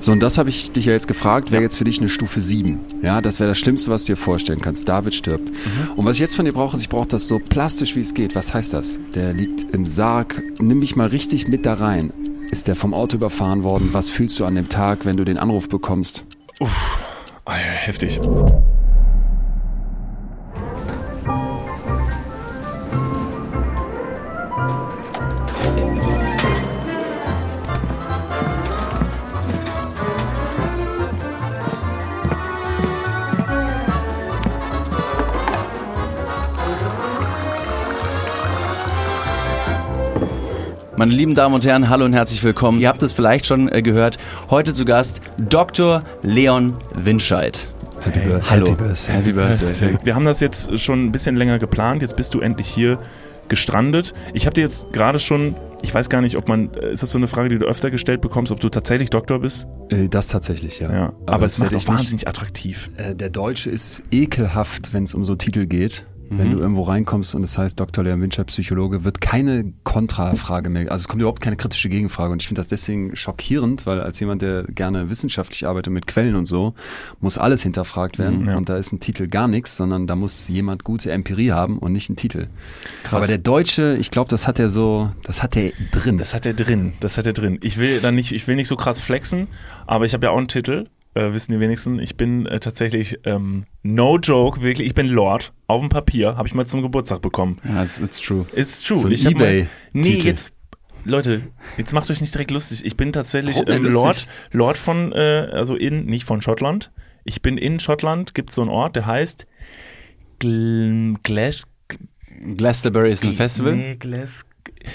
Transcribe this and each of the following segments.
So, und das habe ich dich ja jetzt gefragt, wäre jetzt für dich eine Stufe 7. Ja, das wäre das Schlimmste, was du dir vorstellen kannst. David stirbt. Mhm. Und was ich jetzt von dir brauche, ist, ich brauche das so plastisch, wie es geht. Was heißt das? Der liegt im Sarg. Nimm mich mal richtig mit da rein. Ist der vom Auto überfahren worden? Was fühlst du an dem Tag, wenn du den Anruf bekommst? Uff, heftig. Meine lieben Damen und Herren, hallo und herzlich willkommen. Ihr habt es vielleicht schon äh, gehört. Heute zu Gast Dr. Leon Winscheid. Happy, hey, hallo. Happy Birthday. Happy Birthday. Wir haben das jetzt schon ein bisschen länger geplant. Jetzt bist du endlich hier gestrandet. Ich habe dir jetzt gerade schon, ich weiß gar nicht, ob man, äh, ist das so eine Frage, die du öfter gestellt bekommst, ob du tatsächlich Doktor bist? Äh, das tatsächlich, ja. ja aber, aber es macht auch wahnsinnig nicht, attraktiv. der Deutsche ist ekelhaft, wenn es um so Titel geht. Wenn mhm. du irgendwo reinkommst und es heißt Dr. Leon Wincher, Psychologe, wird keine Kontrafrage mehr, also es kommt überhaupt keine kritische Gegenfrage. Und ich finde das deswegen schockierend, weil als jemand, der gerne wissenschaftlich arbeitet mit Quellen und so, muss alles hinterfragt werden. Mhm, ja. Und da ist ein Titel gar nichts, sondern da muss jemand gute Empirie haben und nicht einen Titel. Krass. Aber der Deutsche, ich glaube, das hat er so, das hat er drin. Das hat er drin, das hat er drin. Ich will dann nicht, ich will nicht so krass flexen, aber ich habe ja auch einen Titel äh, wissen die wenigsten. Ich bin äh, tatsächlich, ähm, no joke, wirklich, ich bin Lord. Auf dem Papier habe ich mal zum Geburtstag bekommen. Ja, it's, it's true. It's true. So ich eBay. Mal, nee, jetzt, Leute, jetzt macht euch nicht direkt lustig. Ich bin tatsächlich ähm, Lord, Lord von, äh, also in, nicht von Schottland. Ich bin in Schottland, gibt es so einen Ort, der heißt Gl Glash. Glastonbury ist ein Festival? Nee, Glas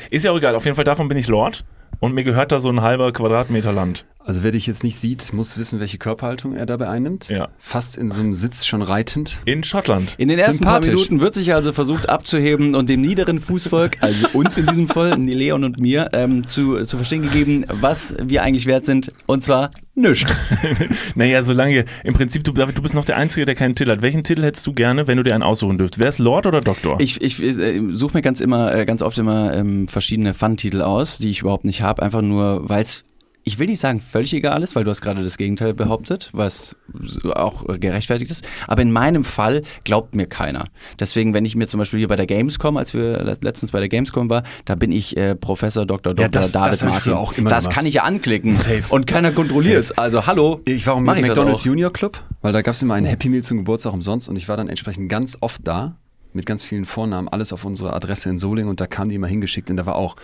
ist ja auch egal, auf jeden Fall davon bin ich Lord und mir gehört da so ein halber Quadratmeter Land. Also wer dich jetzt nicht sieht, muss wissen, welche Körperhaltung er dabei einnimmt. Ja. Fast in so einem Sitz schon reitend. In Schottland. In den ersten paar Minuten wird sich also versucht abzuheben und dem niederen Fußvolk, also uns in diesem Fall, Leon und mir, ähm, zu, zu verstehen gegeben, was wir eigentlich wert sind. Und zwar nichts. naja, solange, im Prinzip, du, du bist noch der Einzige, der keinen Titel hat. Welchen Titel hättest du gerne, wenn du dir einen aussuchen dürftest? Wäre es Lord oder Doktor? Ich, ich äh, suche mir ganz immer, äh, ganz oft immer ähm, verschiedene Fun-Titel aus, die ich überhaupt nicht habe, einfach nur, weil es ich will nicht sagen völlig egal ist, weil du hast gerade das Gegenteil behauptet, was auch gerechtfertigt ist. Aber in meinem Fall glaubt mir keiner. Deswegen, wenn ich mir zum Beispiel hier bei der Gamescom, als wir letztens bei der Gamescom war, da bin ich äh, Professor Dr. Dr. Ja, das, David das Martin. auch immer das gemacht. kann ich ja anklicken. Safe. Und keiner kontrolliert es. Also hallo. Ich war auch mit McDonalds Junior Club, weil da gab es immer ein Happy Meal zum Geburtstag umsonst und ich war dann entsprechend ganz oft da mit ganz vielen Vornamen, alles auf unsere Adresse in Solingen und da kam die immer hingeschickt und da war auch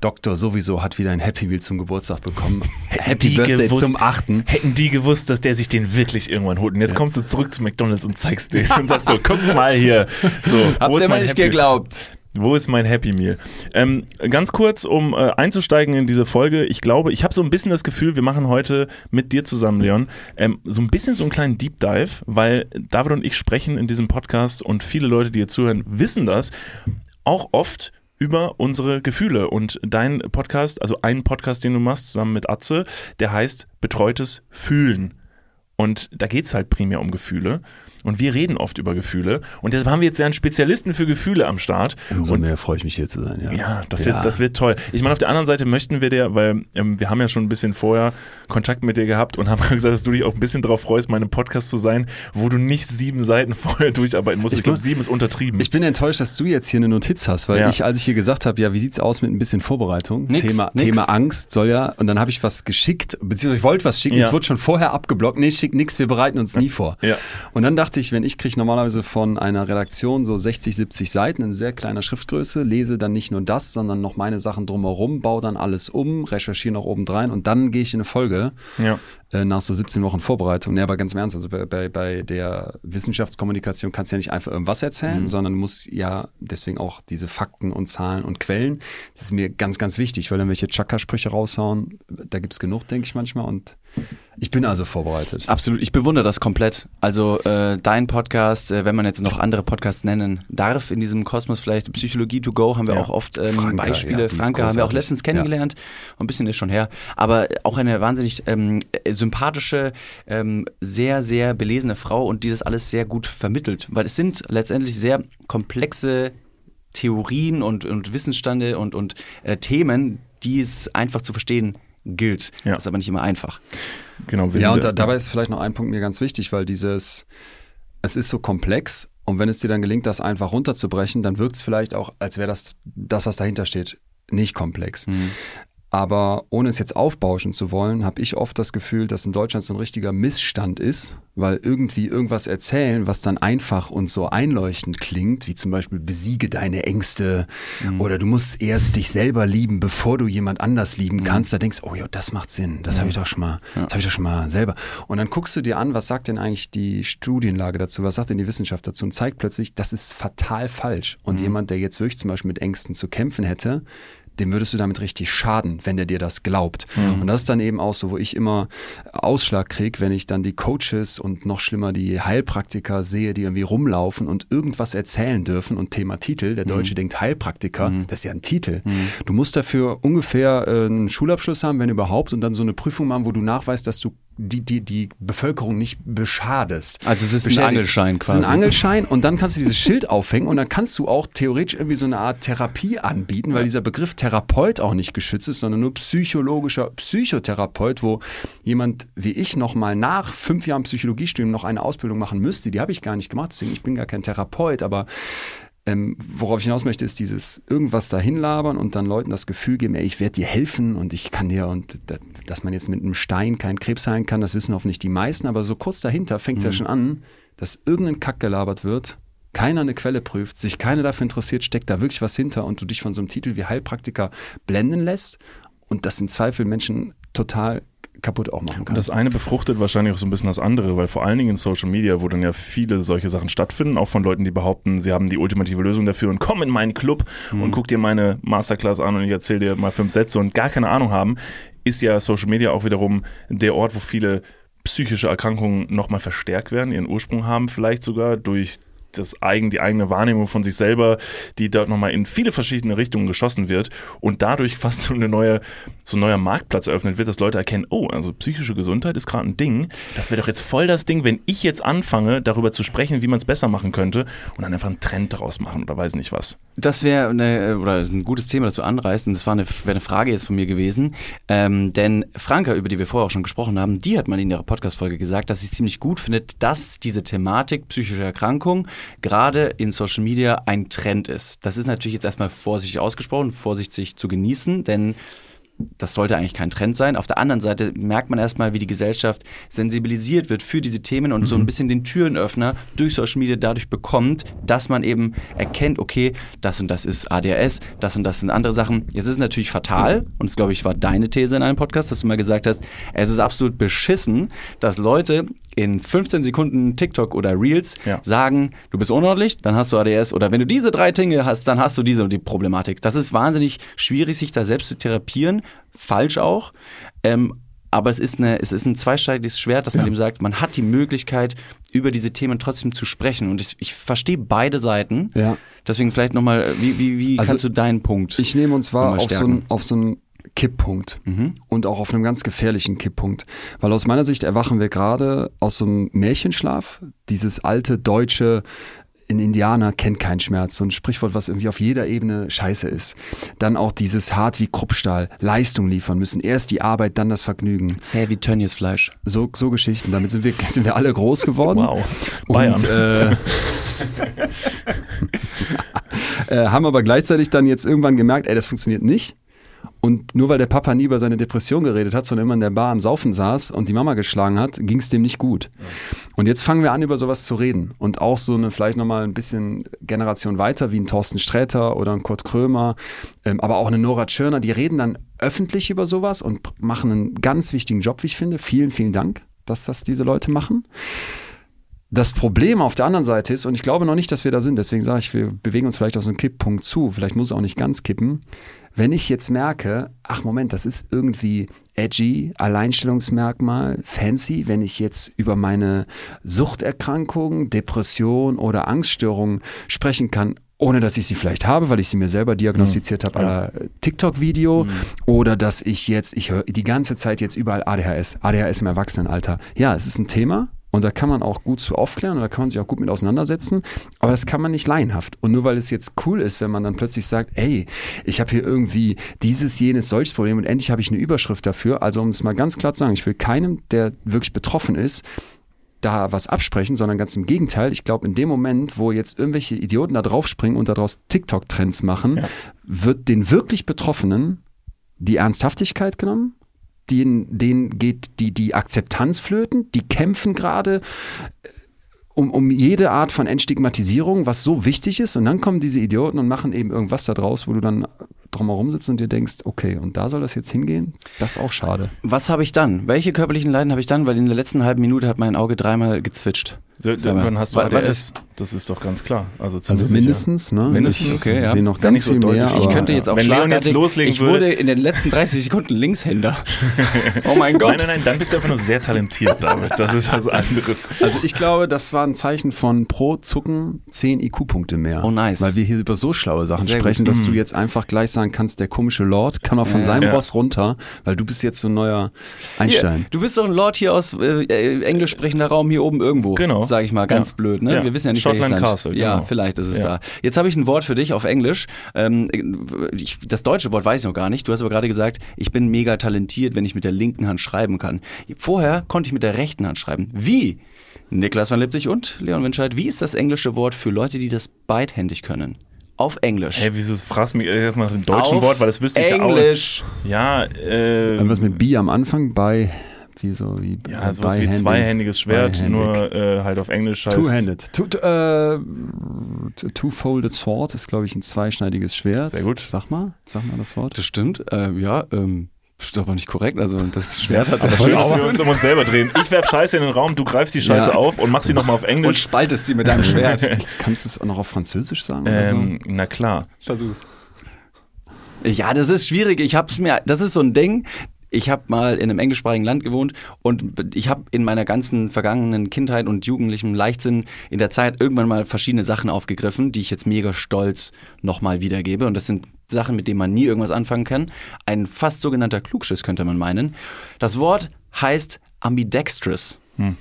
Doktor sowieso hat wieder ein Happy Meal zum Geburtstag bekommen. Happy Birthday gewusst, zum achten. Hätten die gewusst, dass der sich den wirklich irgendwann holt. Und jetzt ja. kommst du zurück zu McDonalds und zeigst den und sagst so, guck mal hier. So, Habt ihr mal nicht geglaubt? Wo ist mein Happy Meal? Ähm, ganz kurz, um äh, einzusteigen in diese Folge. Ich glaube, ich habe so ein bisschen das Gefühl, wir machen heute mit dir zusammen, Leon, ähm, so ein bisschen so einen kleinen Deep Dive, weil David und ich sprechen in diesem Podcast und viele Leute, die hier zuhören, wissen das auch oft über unsere Gefühle. Und dein Podcast, also ein Podcast, den du machst zusammen mit Atze, der heißt Betreutes Fühlen. Und da geht es halt primär um Gefühle. Und wir reden oft über Gefühle. Und deshalb haben wir jetzt ja einen Spezialisten für Gefühle am Start. Umso und mehr freue ich mich hier zu sein. Ja, ja, das, ja. Wird, das wird toll. Ich meine, auf der anderen Seite möchten wir dir, weil ähm, wir haben ja schon ein bisschen vorher Kontakt mit dir gehabt und haben gesagt, dass du dich auch ein bisschen darauf freust, meinem Podcast zu sein, wo du nicht sieben Seiten vorher durcharbeiten musst. Ich, ich glaube, sieben ist untertrieben. Ich bin enttäuscht, dass du jetzt hier eine Notiz hast, weil ja. ich, als ich hier gesagt habe, ja, wie sieht's aus mit ein bisschen Vorbereitung? Nix, Thema, nix. Thema Angst soll ja, und dann habe ich was geschickt, beziehungsweise ich wollte was schicken, ja. es wurde schon vorher abgeblockt. Nee, schick nix, wir bereiten uns nie vor. Ja. Und dann dachte ich, wenn ich kriege normalerweise von einer Redaktion so 60, 70 Seiten in sehr kleiner Schriftgröße, lese dann nicht nur das, sondern noch meine Sachen drumherum, baue dann alles um, recherchiere noch obendrein und dann gehe ich in eine Folge. Ja. Äh, nach so 17 Wochen Vorbereitung. Nee, aber ganz im Ernst, also bei, bei, bei der Wissenschaftskommunikation kannst du ja nicht einfach irgendwas erzählen, mhm. sondern musst ja deswegen auch diese Fakten und Zahlen und Quellen. Das ist mir ganz, ganz wichtig, weil dann welche Chaka-Sprüche raushauen, da gibt es genug, denke ich manchmal. Und ich bin also vorbereitet. Absolut, ich bewundere das komplett. Also äh, dein Podcast, äh, wenn man jetzt noch andere Podcasts nennen darf, in diesem Kosmos vielleicht Psychologie to go, haben wir ja. auch oft ähm, Franka, Beispiele. Ja, Franke haben wir auch letztens kennengelernt. Ja. Ein bisschen ist schon her. Aber auch eine wahnsinnig ähm, sympathische, ähm, sehr, sehr belesene Frau und die das alles sehr gut vermittelt. Weil es sind letztendlich sehr komplexe Theorien und, und Wissensstände und, und äh, Themen, die es einfach zu verstehen gilt. Ja. Das ist aber nicht immer einfach. Genau. Ja, und da, dabei ist vielleicht noch ein Punkt mir ganz wichtig, weil dieses, es ist so komplex und wenn es dir dann gelingt, das einfach runterzubrechen, dann wirkt es vielleicht auch, als wäre das das, was dahinter steht, nicht komplex. Mhm. Aber ohne es jetzt aufbauschen zu wollen, habe ich oft das Gefühl, dass in Deutschland so ein richtiger Missstand ist, weil irgendwie irgendwas erzählen, was dann einfach und so einleuchtend klingt, wie zum Beispiel besiege deine Ängste mhm. oder du musst erst dich selber lieben, bevor du jemand anders lieben mhm. kannst. Da denkst du, oh ja, das macht Sinn, das mhm. habe ich doch schon mal, ja. das habe ich doch schon mal selber. Und dann guckst du dir an, was sagt denn eigentlich die Studienlage dazu, was sagt denn die Wissenschaft dazu und zeigt plötzlich, das ist fatal falsch. Und mhm. jemand, der jetzt wirklich zum Beispiel mit Ängsten zu kämpfen hätte, dem würdest du damit richtig schaden, wenn der dir das glaubt. Mhm. Und das ist dann eben auch so, wo ich immer Ausschlag kriege, wenn ich dann die Coaches und noch schlimmer die Heilpraktiker sehe, die irgendwie rumlaufen und irgendwas erzählen dürfen und Thema Titel. Der Deutsche mhm. denkt Heilpraktiker, mhm. das ist ja ein Titel. Mhm. Du musst dafür ungefähr äh, einen Schulabschluss haben, wenn überhaupt, und dann so eine Prüfung machen, wo du nachweist, dass du die, die, die Bevölkerung nicht beschadest. Also es ist ein Angelschein quasi. Es ist ein Angelschein und dann kannst du dieses Schild aufhängen und dann kannst du auch theoretisch irgendwie so eine Art Therapie anbieten, weil dieser Begriff Therapeut auch nicht geschützt ist, sondern nur psychologischer Psychotherapeut, wo jemand wie ich nochmal nach fünf Jahren Psychologiestudium noch eine Ausbildung machen müsste. Die habe ich gar nicht gemacht, deswegen ich bin gar kein Therapeut, aber ähm, worauf ich hinaus möchte, ist dieses irgendwas dahin labern und dann Leuten das Gefühl geben, ey, ich werde dir helfen und ich kann dir und dass man jetzt mit einem Stein keinen Krebs heilen kann, das wissen hoffentlich die meisten, aber so kurz dahinter fängt es mhm. ja schon an, dass irgendein Kack gelabert wird, keiner eine Quelle prüft, sich keiner dafür interessiert, steckt da wirklich was hinter und du dich von so einem Titel wie Heilpraktiker blenden lässt und das im Zweifel Menschen total kaputt auch machen kann. Das eine befruchtet wahrscheinlich auch so ein bisschen das andere, weil vor allen Dingen in Social Media, wo dann ja viele solche Sachen stattfinden, auch von Leuten, die behaupten, sie haben die ultimative Lösung dafür und komm in meinen Club mhm. und guck dir meine Masterclass an und ich erzähle dir mal fünf Sätze und gar keine Ahnung haben, ist ja Social Media auch wiederum der Ort, wo viele psychische Erkrankungen nochmal verstärkt werden, ihren Ursprung haben, vielleicht sogar durch das eigen, die eigene Wahrnehmung von sich selber, die dort nochmal in viele verschiedene Richtungen geschossen wird und dadurch fast so, eine neue, so ein neuer Marktplatz eröffnet wird, dass Leute erkennen, oh, also psychische Gesundheit ist gerade ein Ding. Das wäre doch jetzt voll das Ding, wenn ich jetzt anfange, darüber zu sprechen, wie man es besser machen könnte und dann einfach einen Trend daraus machen oder weiß nicht was. Das wäre ein gutes Thema, das du anreißt und das war eine, eine Frage jetzt von mir gewesen. Ähm, denn Franka, über die wir vorher auch schon gesprochen haben, die hat mal in ihrer Podcast-Folge gesagt, dass sie ziemlich gut findet, dass diese Thematik psychische Erkrankung gerade in Social Media ein Trend ist. Das ist natürlich jetzt erstmal vorsichtig ausgesprochen, vorsichtig zu genießen, denn das sollte eigentlich kein Trend sein. Auf der anderen Seite merkt man erstmal, wie die Gesellschaft sensibilisiert wird für diese Themen und mhm. so ein mhm. bisschen den Türenöffner durch Social Media dadurch bekommt, dass man eben erkennt, okay, das und das ist ADHS, das und das sind andere Sachen. Jetzt ist es natürlich fatal, und das glaube ich war deine These in einem Podcast, dass du mal gesagt hast, es ist absolut beschissen, dass Leute in 15 Sekunden TikTok oder Reels ja. sagen, du bist unordentlich, dann hast du ADS oder wenn du diese drei Dinge hast, dann hast du diese die Problematik. Das ist wahnsinnig schwierig, sich da selbst zu therapieren, falsch auch. Ähm, aber es ist, eine, es ist ein zweischneidiges Schwert, dass man ja. ihm sagt, man hat die Möglichkeit, über diese Themen trotzdem zu sprechen. Und ich, ich verstehe beide Seiten. Ja. Deswegen vielleicht nochmal, wie, wie, wie also kannst du deinen Punkt? Ich nehme uns zwar auf so, ein, auf so ein Kipppunkt mhm. und auch auf einem ganz gefährlichen Kipppunkt. Weil aus meiner Sicht erwachen wir gerade aus so einem Märchenschlaf, dieses alte deutsche ein Indianer kennt keinen Schmerz, so ein Sprichwort, was irgendwie auf jeder Ebene scheiße ist. Dann auch dieses hart wie Kruppstahl, Leistung liefern müssen. Erst die Arbeit, dann das Vergnügen. Zäh wie Tönnies Fleisch. So, so Geschichten. Damit sind wir, sind wir alle groß geworden. Wow. Bayern. Und, äh, äh, haben aber gleichzeitig dann jetzt irgendwann gemerkt, ey, das funktioniert nicht. Und nur weil der Papa nie über seine Depression geredet hat, sondern immer in der Bar am Saufen saß und die Mama geschlagen hat, ging es dem nicht gut. Ja. Und jetzt fangen wir an, über sowas zu reden. Und auch so eine vielleicht nochmal ein bisschen Generation weiter, wie ein Thorsten Sträter oder ein Kurt Krömer, ähm, aber auch eine Nora Tschirner, die reden dann öffentlich über sowas und machen einen ganz wichtigen Job, wie ich finde. Vielen, vielen Dank, dass das diese Leute machen. Das Problem auf der anderen Seite ist, und ich glaube noch nicht, dass wir da sind, deswegen sage ich, wir bewegen uns vielleicht auf so einen Kipppunkt zu, vielleicht muss es auch nicht ganz kippen, wenn ich jetzt merke, ach Moment, das ist irgendwie edgy, Alleinstellungsmerkmal, fancy, wenn ich jetzt über meine Suchterkrankung, Depression oder Angststörung sprechen kann, ohne dass ich sie vielleicht habe, weil ich sie mir selber diagnostiziert mhm. habe, ja. TikTok-Video, mhm. oder dass ich jetzt, ich höre die ganze Zeit jetzt überall ADHS, ADHS im Erwachsenenalter. Ja, es ist ein Thema, und da kann man auch gut zu aufklären und da kann man sich auch gut mit auseinandersetzen, aber das kann man nicht laienhaft. Und nur weil es jetzt cool ist, wenn man dann plötzlich sagt, ey, ich habe hier irgendwie dieses, jenes, solches Problem und endlich habe ich eine Überschrift dafür. Also um es mal ganz klar zu sagen, ich will keinem, der wirklich betroffen ist, da was absprechen, sondern ganz im Gegenteil. Ich glaube, in dem Moment, wo jetzt irgendwelche Idioten da draufspringen und daraus TikTok-Trends machen, ja. wird den wirklich Betroffenen die Ernsthaftigkeit genommen, denen, denen geht die, die Akzeptanz flöten, die kämpfen gerade äh, um, um jede Art von Entstigmatisierung, was so wichtig ist. Und dann kommen diese Idioten und machen eben irgendwas da draus, wo du dann drumherum sitzt und dir denkst, okay, und da soll das jetzt hingehen? Das ist auch schade. Was habe ich dann? Welche körperlichen Leiden habe ich dann? Weil in der letzten halben Minute hat mein Auge dreimal gezwitscht. So, dann hast du ADS. Das ist doch ganz klar. Also, also mindestens, ne? Mindestens, okay, ja. Ich sehe noch ganz so viel mehr. Ich könnte jetzt auch Wenn Leon jetzt loslegen Ich wurde in den letzten 30 Sekunden Linkshänder. oh mein Gott. Nein, nein, nein, dann bist du einfach nur sehr talentiert damit. Das ist was anderes. Also ich glaube, das war ein Zeichen von pro Zucken 10 IQ-Punkte mehr. Oh nice. Weil wir hier über so schlaue Sachen sehr sprechen, gut. dass du mhm. jetzt einfach gleich sagen kannst, der komische Lord kann auch von ja, seinem ja. Boss runter, weil du bist jetzt so ein neuer Einstein. Hier, du bist doch ein Lord hier aus äh, äh englisch sprechender Raum hier oben irgendwo. Genau. Sag ich mal, ganz blöd blöd, ne? Ja. Wir wissen ja nicht, Schottland Castle. Genau. Ja, vielleicht ist es ja. da. Jetzt habe ich ein Wort für dich auf Englisch. Ähm, ich, das deutsche Wort weiß ich noch gar nicht. Du hast aber gerade gesagt, ich bin mega talentiert, wenn ich mit der linken Hand schreiben kann. Vorher konnte ich mit der rechten Hand schreiben. Wie? Niklas van Lipzig und Leon Winscheid, wie ist das englische Wort für Leute, die das beidhändig können? Auf Englisch. Hey, wieso fragst du mich jetzt nach dem deutschen Auf Wort, weil das wüsste ich Englisch. ja auch. Ja, äh. Was mit B am Anfang bei wie so wie ja sowas wie zweihändiges Schwert, nur äh, halt auf Englisch heißt. Two-handed. Two, äh, Two-folded sword ist glaube ich ein zweischneidiges Schwert. Sehr gut. Sag mal, sag mal das Wort. Das stimmt. Äh, ja. Ähm. Ist aber nicht korrekt. Also das Schwert hat aber schön, dass wir uns um uns selber drehen. Ich werf Scheiße in den Raum, du greifst die Scheiße ja. auf und machst sie nochmal auf Englisch. Und spaltest sie mit deinem Schwert. Kannst du es auch noch auf Französisch sagen? Ähm, so? Na klar. Versuch's. Ja, das ist schwierig. Ich hab's mir, das ist so ein Ding, ich habe mal in einem englischsprachigen Land gewohnt und ich habe in meiner ganzen vergangenen Kindheit und jugendlichem Leichtsinn in der Zeit irgendwann mal verschiedene Sachen aufgegriffen, die ich jetzt mega stolz nochmal wiedergebe. Und das sind Sachen, mit denen man nie irgendwas anfangen kann. Ein fast sogenannter Klugschiss könnte man meinen. Das Wort heißt ambidextrous. Hm.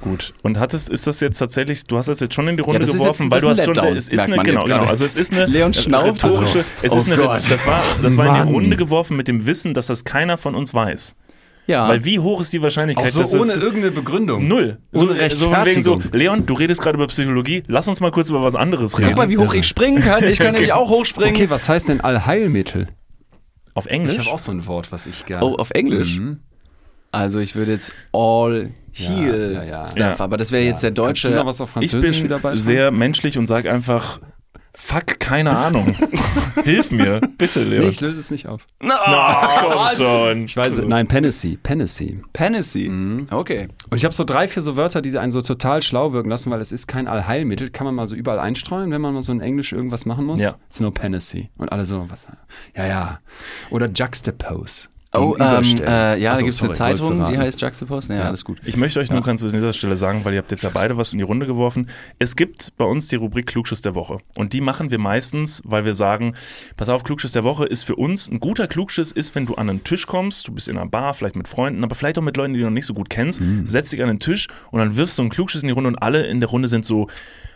Gut. Und hat es, ist das jetzt tatsächlich, du hast das jetzt schon in die Runde ja, geworfen, jetzt, weil du hast schon, es ist eine, genau, genau, also es ist eine Leon rhetorische, also, es ist oh eine, Gott. das war, das war in die Runde geworfen mit dem Wissen, dass das keiner von uns weiß. Ja. Weil wie hoch ist die Wahrscheinlichkeit, Auch so dass ohne es, irgendeine Begründung. Null. So, ohne so wegen so, Leon, du redest gerade über Psychologie, lass uns mal kurz über was anderes reden. Guck mal, wie hoch ich springen kann. Ich kann okay. nämlich auch hochspringen. Okay, was heißt denn Allheilmittel? Auf Englisch? Ich habe auch so ein Wort, was ich gerne. Oh, auf Englisch? Mhm. Also ich würde jetzt all heal ja, ja, stuff, aber das wäre jetzt der deutsche. Du was auf Französisch ich bin wieder sehr menschlich und sage einfach Fuck, keine Ahnung. Hilf mir, bitte, Leo. Nee, ich löse es nicht auf. No, Na, komm was? schon. Ich weiß, nein, Penessy. Penessy. Penessy. Mhm. Okay. Und ich habe so drei, vier so Wörter, die einen so total schlau wirken lassen, weil es ist kein Allheilmittel. Kann man mal so überall einstreuen, wenn man mal so in Englisch irgendwas machen muss. Ja. Es ist nur Penessy. Und alle so, was? Ja, ja. Oder Juxtapose. Oh, ähm, äh, ja, Achso, da gibt es eine Zeitung, die heißt Juxtapost. Ja, ja, alles gut. Ich möchte euch nur ja. ganz an dieser Stelle sagen, weil ihr habt jetzt ja beide was in die Runde geworfen. Es gibt bei uns die Rubrik Klugschuss der Woche. Und die machen wir meistens, weil wir sagen, pass auf, Klugschuss der Woche ist für uns, ein guter Klugschuss ist, wenn du an einen Tisch kommst, du bist in einer Bar, vielleicht mit Freunden, aber vielleicht auch mit Leuten, die du noch nicht so gut kennst, mhm. setzt dich an den Tisch und dann wirfst du einen Klugschuss in die Runde und alle in der Runde sind so,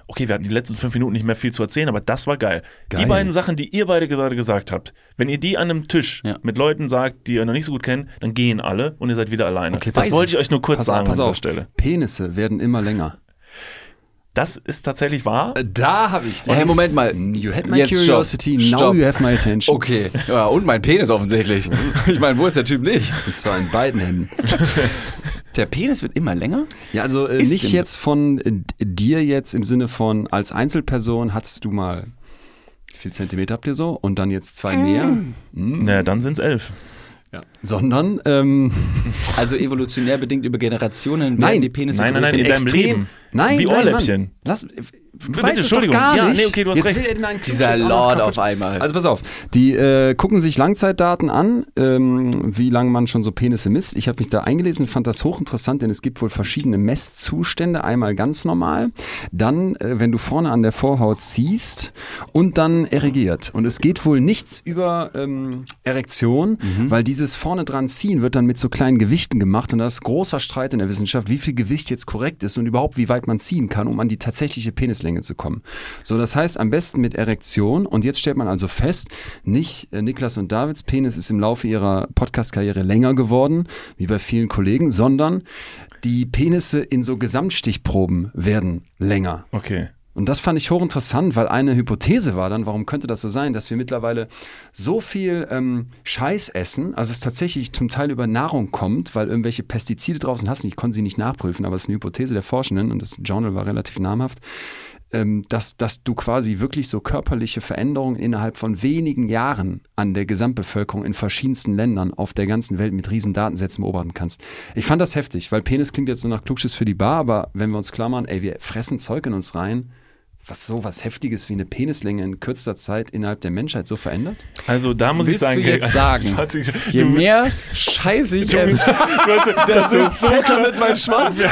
okay, wir hatten die letzten fünf Minuten nicht mehr viel zu erzählen, aber das war geil. geil. Die beiden Sachen, die ihr beide gerade gesagt habt, wenn ihr die an einem Tisch ja. mit Leuten sagt, die ihr noch nicht so gut kennt, dann gehen alle und ihr seid wieder alleine. Okay, das wollte ich euch nur kurz sagen auf, an dieser auf. Stelle. Penisse werden immer länger. Das ist tatsächlich wahr. Äh, da habe ich den. Hey, Moment mal. You had my Jetzt curiosity, stopp. now stopp. you have my attention. Okay. Ja, und mein Penis offensichtlich. ich meine, wo ist der Typ nicht? Und zwar in beiden Händen. Der Penis wird immer länger? Ja, also äh, nicht jetzt von äh, dir jetzt im Sinne von als Einzelperson hattest du mal wie viel Zentimeter habt ihr so und dann jetzt zwei mehr? Mhm. Naja, dann sind es elf. Ja. Sondern, ähm, also evolutionär bedingt über Generationen nein, die Penisse Nein, nein, nein, in deinem Leben. Nein, Wie Ohrläppchen. Lass, Bitte, Entschuldigung. Gar nicht. Ja, nee, okay, du hast Jetzt recht. Dieser Lord auf einmal. Also pass auf, die äh, gucken sich Langzeitdaten an, ähm, wie lange man schon so Penisse misst. Ich habe mich da eingelesen, fand das hochinteressant, denn es gibt wohl verschiedene Messzustände. Einmal ganz normal, dann, äh, wenn du vorne an der Vorhaut ziehst und dann erregiert. Und es geht wohl nichts über ähm, Erektion, mhm. weil dieses vorne dran ziehen wird dann mit so kleinen Gewichten gemacht und da ist großer Streit in der Wissenschaft, wie viel Gewicht jetzt korrekt ist und überhaupt wie weit man ziehen kann, um an die tatsächliche Penislänge zu kommen. So, das heißt am besten mit Erektion und jetzt stellt man also fest, nicht äh, Niklas und Davids Penis ist im Laufe ihrer Podcast-Karriere länger geworden, wie bei vielen Kollegen, sondern die Penisse in so Gesamtstichproben werden länger. Okay. Und das fand ich hochinteressant, weil eine Hypothese war dann, warum könnte das so sein, dass wir mittlerweile so viel ähm, Scheiß essen, also es tatsächlich zum Teil über Nahrung kommt, weil irgendwelche Pestizide draußen hast. Ich konnte sie nicht nachprüfen, aber es ist eine Hypothese der Forschenden und das Journal war relativ namhaft, ähm, dass, dass du quasi wirklich so körperliche Veränderungen innerhalb von wenigen Jahren an der Gesamtbevölkerung in verschiedensten Ländern auf der ganzen Welt mit riesen Datensätzen beobachten kannst. Ich fand das heftig, weil Penis klingt jetzt so nach Klugschiss für die Bar, aber wenn wir uns klammern, ey, wir fressen Zeug in uns rein, was so was Heftiges wie eine Penislänge in kürzester Zeit innerhalb der Menschheit so verändert? Also da muss Willst ich sagen, du jetzt sagen, je mehr Scheiße ich esse, das ist so fetter mit meinem Schwanz. Wir,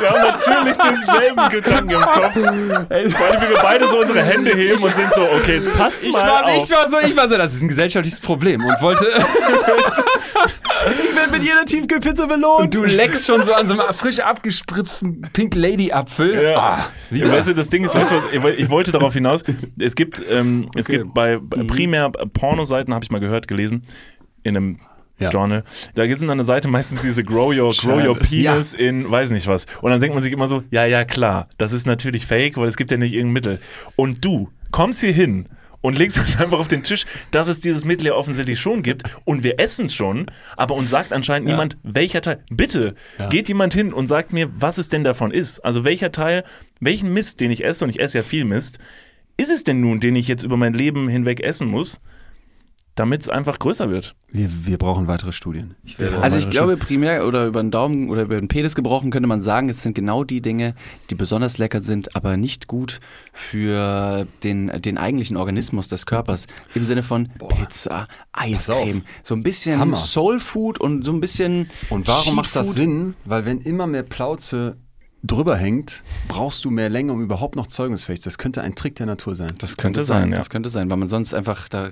wir haben natürlich denselben Gedanken im Kopf. Wie wir beide so unsere Hände heben und sind so, okay, jetzt passt ich mal war, auf. Ich war so, ich war so, das ist ein gesellschaftliches Problem und wollte... ich werde mit jeder Tiefkühlpizza belohnt. Und du leckst schon so an so einem frisch abgespritzten Pink Lady Apfel. Ja. Ah, ja, weißt du, das Ding ist, weißt du, was, ich wollte darauf hinaus, es gibt, ähm, es okay. gibt bei mhm. primär Pornoseiten, habe ich mal gehört, gelesen, in einem ja. Journal. Da gibt es dann eine Seite meistens diese Grow Your, grow your Penis ja. in weiß nicht was. Und dann denkt man sich immer so, ja, ja, klar, das ist natürlich fake, weil es gibt ja nicht irgendein Mittel. Und du kommst hier hin und legst uns einfach auf den Tisch, dass es dieses Mittel ja offensichtlich schon gibt und wir essen es schon, aber uns sagt anscheinend ja. niemand, welcher Teil. Bitte, ja. geht jemand hin und sagt mir, was es denn davon ist. Also welcher Teil, welchen Mist, den ich esse, und ich esse ja viel Mist, ist es denn nun, den ich jetzt über mein Leben hinweg essen muss? damit es einfach größer wird. Wir, wir brauchen weitere Studien. Ich also ich glaube primär oder über den Daumen oder über den Penis gebrochen könnte man sagen, es sind genau die Dinge, die besonders lecker sind, aber nicht gut für den, den eigentlichen Organismus des Körpers. Im Sinne von Boah. Pizza, Eiscreme, so ein bisschen Hammer. Soul Food und so ein bisschen Und warum macht das Sinn? Weil wenn immer mehr Plauze drüber hängt, brauchst du mehr Länge, um überhaupt noch zeugungsfähig zu sein. Das könnte ein Trick der Natur sein. Das könnte, könnte sein, ja. Das könnte sein, weil man sonst einfach da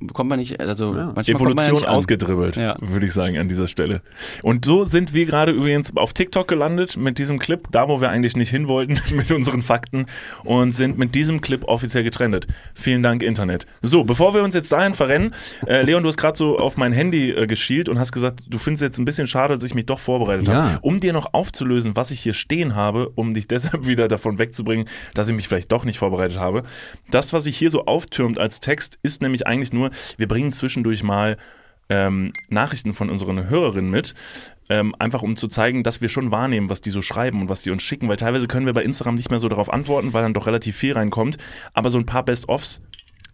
bekommt man nicht, also ja. Evolution ja ausgedribbelt, ja. würde ich sagen, an dieser Stelle. Und so sind wir gerade übrigens auf TikTok gelandet mit diesem Clip, da wo wir eigentlich nicht hin wollten mit unseren Fakten und sind mit diesem Clip offiziell getrennt. Vielen Dank, Internet. So, bevor wir uns jetzt dahin verrennen, äh, Leon, du hast gerade so auf mein Handy äh, geschielt und hast gesagt, du findest jetzt ein bisschen schade, dass ich mich doch vorbereitet habe. Um dir noch aufzulösen, was ich hier stehen habe, um dich deshalb wieder davon wegzubringen, dass ich mich vielleicht doch nicht vorbereitet habe. Das, was sich hier so auftürmt als Text, ist nämlich eigentlich nur nur, wir bringen zwischendurch mal ähm, Nachrichten von unseren Hörerinnen mit, ähm, einfach um zu zeigen, dass wir schon wahrnehmen, was die so schreiben und was die uns schicken, weil teilweise können wir bei Instagram nicht mehr so darauf antworten, weil dann doch relativ viel reinkommt. Aber so ein paar Best-ofs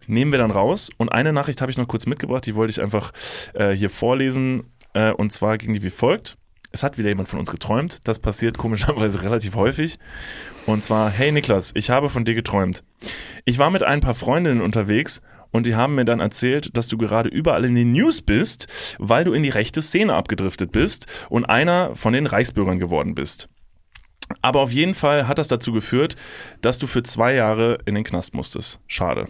nehmen wir dann raus. Und eine Nachricht habe ich noch kurz mitgebracht, die wollte ich einfach äh, hier vorlesen. Äh, und zwar ging die wie folgt. Es hat wieder jemand von uns geträumt. Das passiert komischerweise relativ häufig. Und zwar, hey Niklas, ich habe von dir geträumt. Ich war mit ein paar Freundinnen unterwegs und die haben mir dann erzählt, dass du gerade überall in den News bist, weil du in die rechte Szene abgedriftet bist und einer von den Reichsbürgern geworden bist. Aber auf jeden Fall hat das dazu geführt, dass du für zwei Jahre in den Knast musstest. Schade.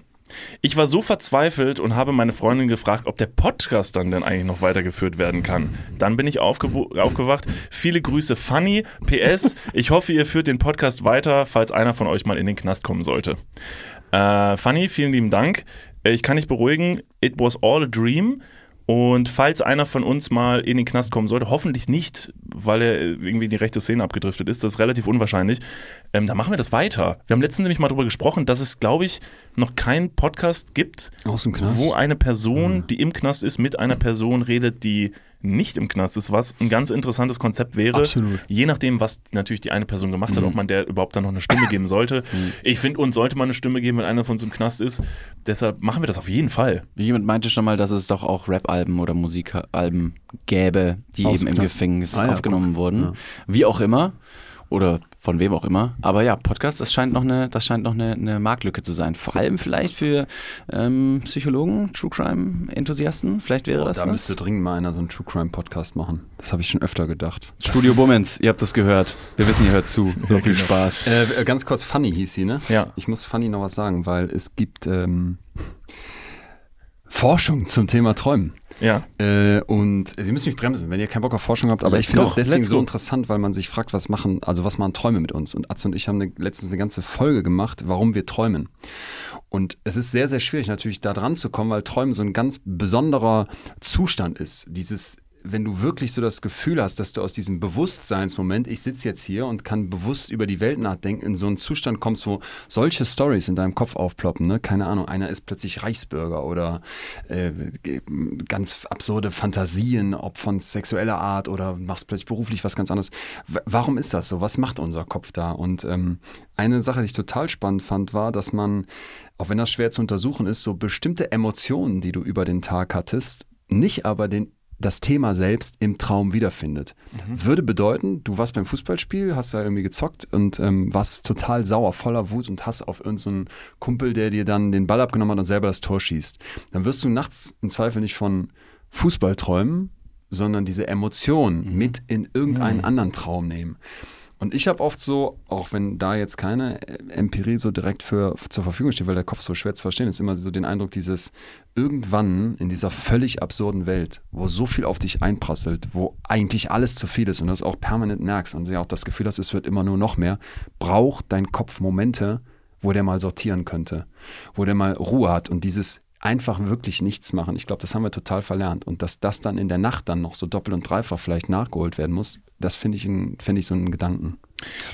Ich war so verzweifelt und habe meine Freundin gefragt, ob der Podcast dann denn eigentlich noch weitergeführt werden kann. Dann bin ich aufgewacht. Viele Grüße, Funny. PS, ich hoffe, ihr führt den Podcast weiter, falls einer von euch mal in den Knast kommen sollte. Äh, Funny, vielen lieben Dank. Äh, ich kann dich beruhigen, it was all a dream. Und falls einer von uns mal in den Knast kommen sollte, hoffentlich nicht, weil er irgendwie in die rechte Szene abgedriftet ist, das ist relativ unwahrscheinlich, ähm, dann machen wir das weiter. Wir haben letztens nämlich mal darüber gesprochen, dass es, glaube ich, noch keinen Podcast gibt, wo eine Person, mhm. die im Knast ist, mit einer Person redet, die nicht im Knast ist, was ein ganz interessantes Konzept wäre. Absolut. Je nachdem, was natürlich die eine Person gemacht hat, mhm. ob man der überhaupt dann noch eine Stimme geben sollte. Mhm. Ich finde, uns sollte man eine Stimme geben, wenn einer von uns im Knast ist. Deshalb machen wir das auf jeden Fall. Jemand meinte schon mal, dass es doch auch Rap-Alben oder Musikalben gäbe, die Aus eben im Gefängnis ah, ja, aufgenommen guck. wurden. Ja. Wie auch immer. oder von wem auch immer. Aber ja, Podcast, das scheint noch eine, das scheint noch eine, eine Marktlücke zu sein. Vor allem vielleicht für ähm, Psychologen, True Crime Enthusiasten. Vielleicht wäre oh, das da was. müsste dringend mal einer so einen True Crime Podcast machen. Das habe ich schon öfter gedacht. Studio Bummens, ihr habt das gehört. Wir wissen, ihr hört zu. So viel. Spaß. Äh, ganz kurz, Funny hieß sie, ne? Ja. Ich muss Funny noch was sagen, weil es gibt ähm, Forschung zum Thema Träumen. Ja. Äh, und Sie müssen mich bremsen, wenn ihr keinen Bock auf Forschung habt, aber ich finde das deswegen so interessant, weil man sich fragt, was machen, also was machen Träume mit uns? Und Atze und ich haben eine, letztens eine ganze Folge gemacht, warum wir träumen. Und es ist sehr, sehr schwierig natürlich da dran zu kommen, weil Träumen so ein ganz besonderer Zustand ist. Dieses wenn du wirklich so das Gefühl hast, dass du aus diesem Bewusstseinsmoment, ich sitze jetzt hier und kann bewusst über die Welt nachdenken, in so einen Zustand kommst, wo solche Stories in deinem Kopf aufploppen, ne? Keine Ahnung, einer ist plötzlich Reichsbürger oder äh, ganz absurde Fantasien, ob von sexueller Art oder machst plötzlich beruflich was ganz anderes. W warum ist das so? Was macht unser Kopf da? Und ähm, eine Sache, die ich total spannend fand, war, dass man, auch wenn das schwer zu untersuchen ist, so bestimmte Emotionen, die du über den Tag hattest, nicht aber den das Thema selbst im Traum wiederfindet. Mhm. Würde bedeuten, du warst beim Fußballspiel, hast da irgendwie gezockt und ähm, warst total sauer, voller Wut und Hass auf irgendeinen Kumpel, der dir dann den Ball abgenommen hat und selber das Tor schießt. Dann wirst du nachts im Zweifel nicht von Fußball träumen, sondern diese Emotion mhm. mit in irgendeinen mhm. anderen Traum nehmen. Und ich habe oft so, auch wenn da jetzt keine Empirie so direkt für, zur Verfügung steht, weil der Kopf so schwer zu verstehen ist, immer so den Eindruck, dieses irgendwann in dieser völlig absurden Welt, wo so viel auf dich einprasselt, wo eigentlich alles zu viel ist und du das auch permanent merkst und ja auch das Gefühl hast, es wird immer nur noch mehr, braucht dein Kopf Momente, wo der mal sortieren könnte, wo der mal Ruhe hat und dieses einfach wirklich nichts machen. Ich glaube, das haben wir total verlernt. Und dass das dann in der Nacht dann noch so doppelt und dreifach vielleicht nachgeholt werden muss, das finde ich, find ich so einen Gedanken.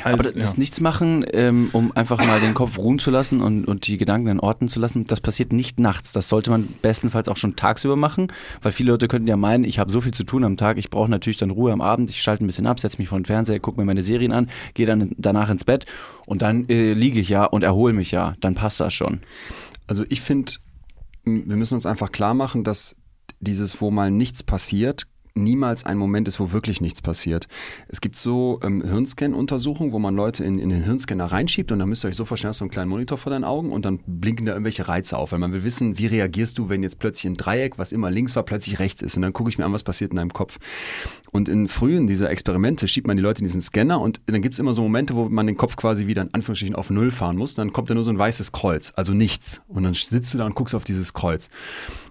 Also, Aber das ja. Nichtsmachen, ähm, um einfach mal den Kopf ruhen zu lassen und, und die Gedanken in Orten zu lassen, das passiert nicht nachts. Das sollte man bestenfalls auch schon tagsüber machen, weil viele Leute könnten ja meinen, ich habe so viel zu tun am Tag, ich brauche natürlich dann Ruhe am Abend, ich schalte ein bisschen ab, setze mich vor den Fernseher, gucke mir meine Serien an, gehe dann danach ins Bett und dann äh, liege ich ja und erhole mich ja. Dann passt das schon. Also ich finde, wir müssen uns einfach klar machen, dass dieses, wo mal nichts passiert, niemals ein Moment ist, wo wirklich nichts passiert. Es gibt so ähm, Hirnscan-Untersuchungen, wo man Leute in, in den Hirnscanner reinschiebt und dann müsst ihr euch so vorstellen, hast du einen kleinen Monitor vor deinen Augen und dann blinken da irgendwelche Reize auf, weil man will wissen, wie reagierst du, wenn jetzt plötzlich ein Dreieck, was immer links war, plötzlich rechts ist und dann gucke ich mir an, was passiert in deinem Kopf. Und in frühen dieser Experimente schiebt man die Leute in diesen Scanner und dann gibt es immer so Momente, wo man den Kopf quasi wieder in Anführungsstrichen auf Null fahren muss, dann kommt da nur so ein weißes Kreuz, also nichts und dann sitzt du da und guckst auf dieses Kreuz.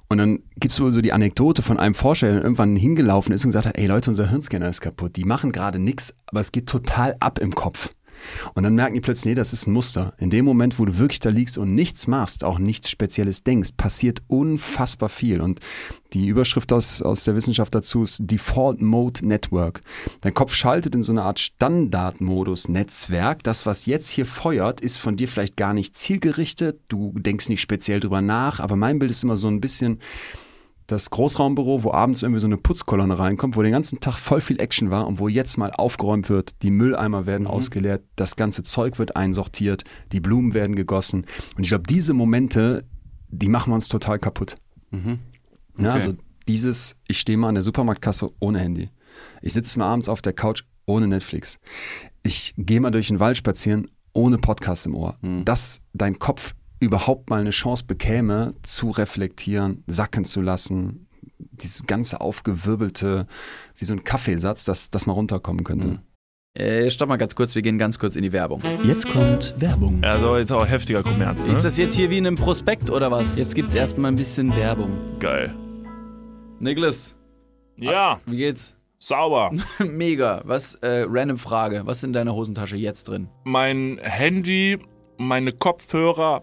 Und dann gibt es wohl so die Anekdote von einem Forscher, der irgendwann hingelaufen ist und gesagt hat, ey Leute, unser Hirnscanner ist kaputt. Die machen gerade nichts, aber es geht total ab im Kopf. Und dann merken die plötzlich, nee, das ist ein Muster. In dem Moment, wo du wirklich da liegst und nichts machst, auch nichts Spezielles denkst, passiert unfassbar viel. Und die Überschrift aus, aus der Wissenschaft dazu ist Default Mode Network. Dein Kopf schaltet in so eine Art Standardmodus Netzwerk. Das, was jetzt hier feuert, ist von dir vielleicht gar nicht zielgerichtet. Du denkst nicht speziell drüber nach, aber mein Bild ist immer so ein bisschen, das Großraumbüro, wo abends irgendwie so eine Putzkolonne reinkommt, wo den ganzen Tag voll viel Action war und wo jetzt mal aufgeräumt wird, die Mülleimer werden mhm. ausgeleert, das ganze Zeug wird einsortiert, die Blumen werden gegossen. Und ich glaube, diese Momente, die machen wir uns total kaputt. Mhm. Okay. Ja, also dieses, ich stehe mal an der Supermarktkasse ohne Handy. Ich sitze mal abends auf der Couch ohne Netflix. Ich gehe mal durch den Wald spazieren ohne Podcast im Ohr. Mhm. Dass dein Kopf überhaupt mal eine Chance bekäme, zu reflektieren, sacken zu lassen, dieses ganze aufgewirbelte, wie so ein Kaffeesatz, dass das mal runterkommen könnte. Mhm. Äh, stopp mal ganz kurz, wir gehen ganz kurz in die Werbung. Jetzt kommt Werbung. Also jetzt auch heftiger Kommerz, ne? Ist das jetzt hier wie in einem Prospekt oder was? Jetzt gibt's erstmal ein bisschen Werbung. Geil. Niklas. Ja. Wie geht's? Sauber. Mega. Was, äh, random Frage. Was ist in deiner Hosentasche jetzt drin? Mein Handy, meine Kopfhörer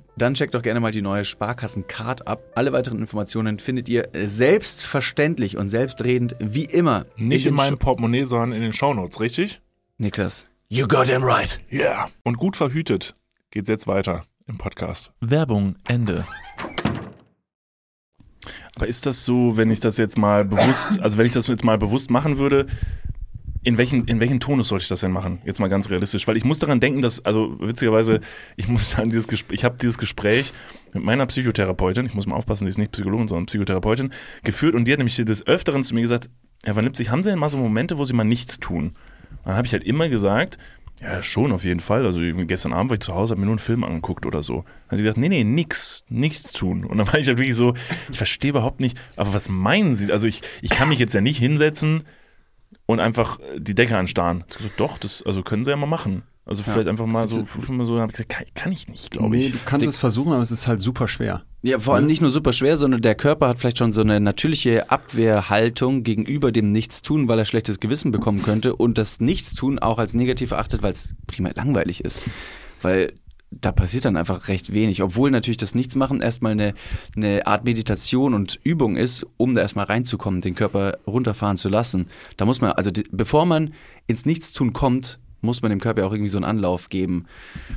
dann checkt doch gerne mal die neue Sparkassen-Card ab. Alle weiteren Informationen findet ihr selbstverständlich und selbstredend wie immer. Nicht in den meinem Portemonnaie, sondern in den Shownotes, richtig? Niklas. You got him right. Yeah. Und gut verhütet geht's jetzt weiter im Podcast. Werbung, Ende. Aber ist das so, wenn ich das jetzt mal bewusst, also wenn ich das jetzt mal bewusst machen würde, in welchen, in welchen Tonus sollte ich das denn machen? Jetzt mal ganz realistisch, weil ich muss daran denken, dass, also witzigerweise, ich muss sagen, dieses Gespräch, ich habe dieses Gespräch mit meiner Psychotherapeutin, ich muss mal aufpassen, die ist nicht Psychologin, sondern Psychotherapeutin, geführt und die hat nämlich des Öfteren zu mir gesagt, Herr Van Lipzig, haben Sie denn mal so Momente, wo Sie mal nichts tun? Dann habe ich halt immer gesagt, ja, schon, auf jeden Fall. Also gestern Abend war ich zu Hause, habe mir nur einen Film angeguckt oder so. Dann hat sie gesagt, nee, nee, nix, nichts tun. Und dann war ich halt wirklich so, ich verstehe überhaupt nicht, aber was meinen Sie? Also ich, ich kann mich jetzt ja nicht hinsetzen und einfach die Decke anstarren. Ich so, doch, das also können Sie ja mal machen. Also vielleicht einfach mal so, mal so, hab ich gesagt, kann, kann ich nicht, glaube Nee, ich. du kannst es versuchen, aber es ist halt super schwer. Ja, vor allem nicht nur super schwer, sondern der Körper hat vielleicht schon so eine natürliche Abwehrhaltung gegenüber dem Nichtstun, weil er schlechtes Gewissen bekommen könnte und das Nichtstun auch als negativ erachtet, weil es primär langweilig ist. Weil da passiert dann einfach recht wenig, obwohl natürlich das Nichtsmachen erstmal eine, eine Art Meditation und Übung ist, um da erstmal reinzukommen, den Körper runterfahren zu lassen. Da muss man, also bevor man ins Nichtstun kommt, muss man dem Körper auch irgendwie so einen Anlauf geben.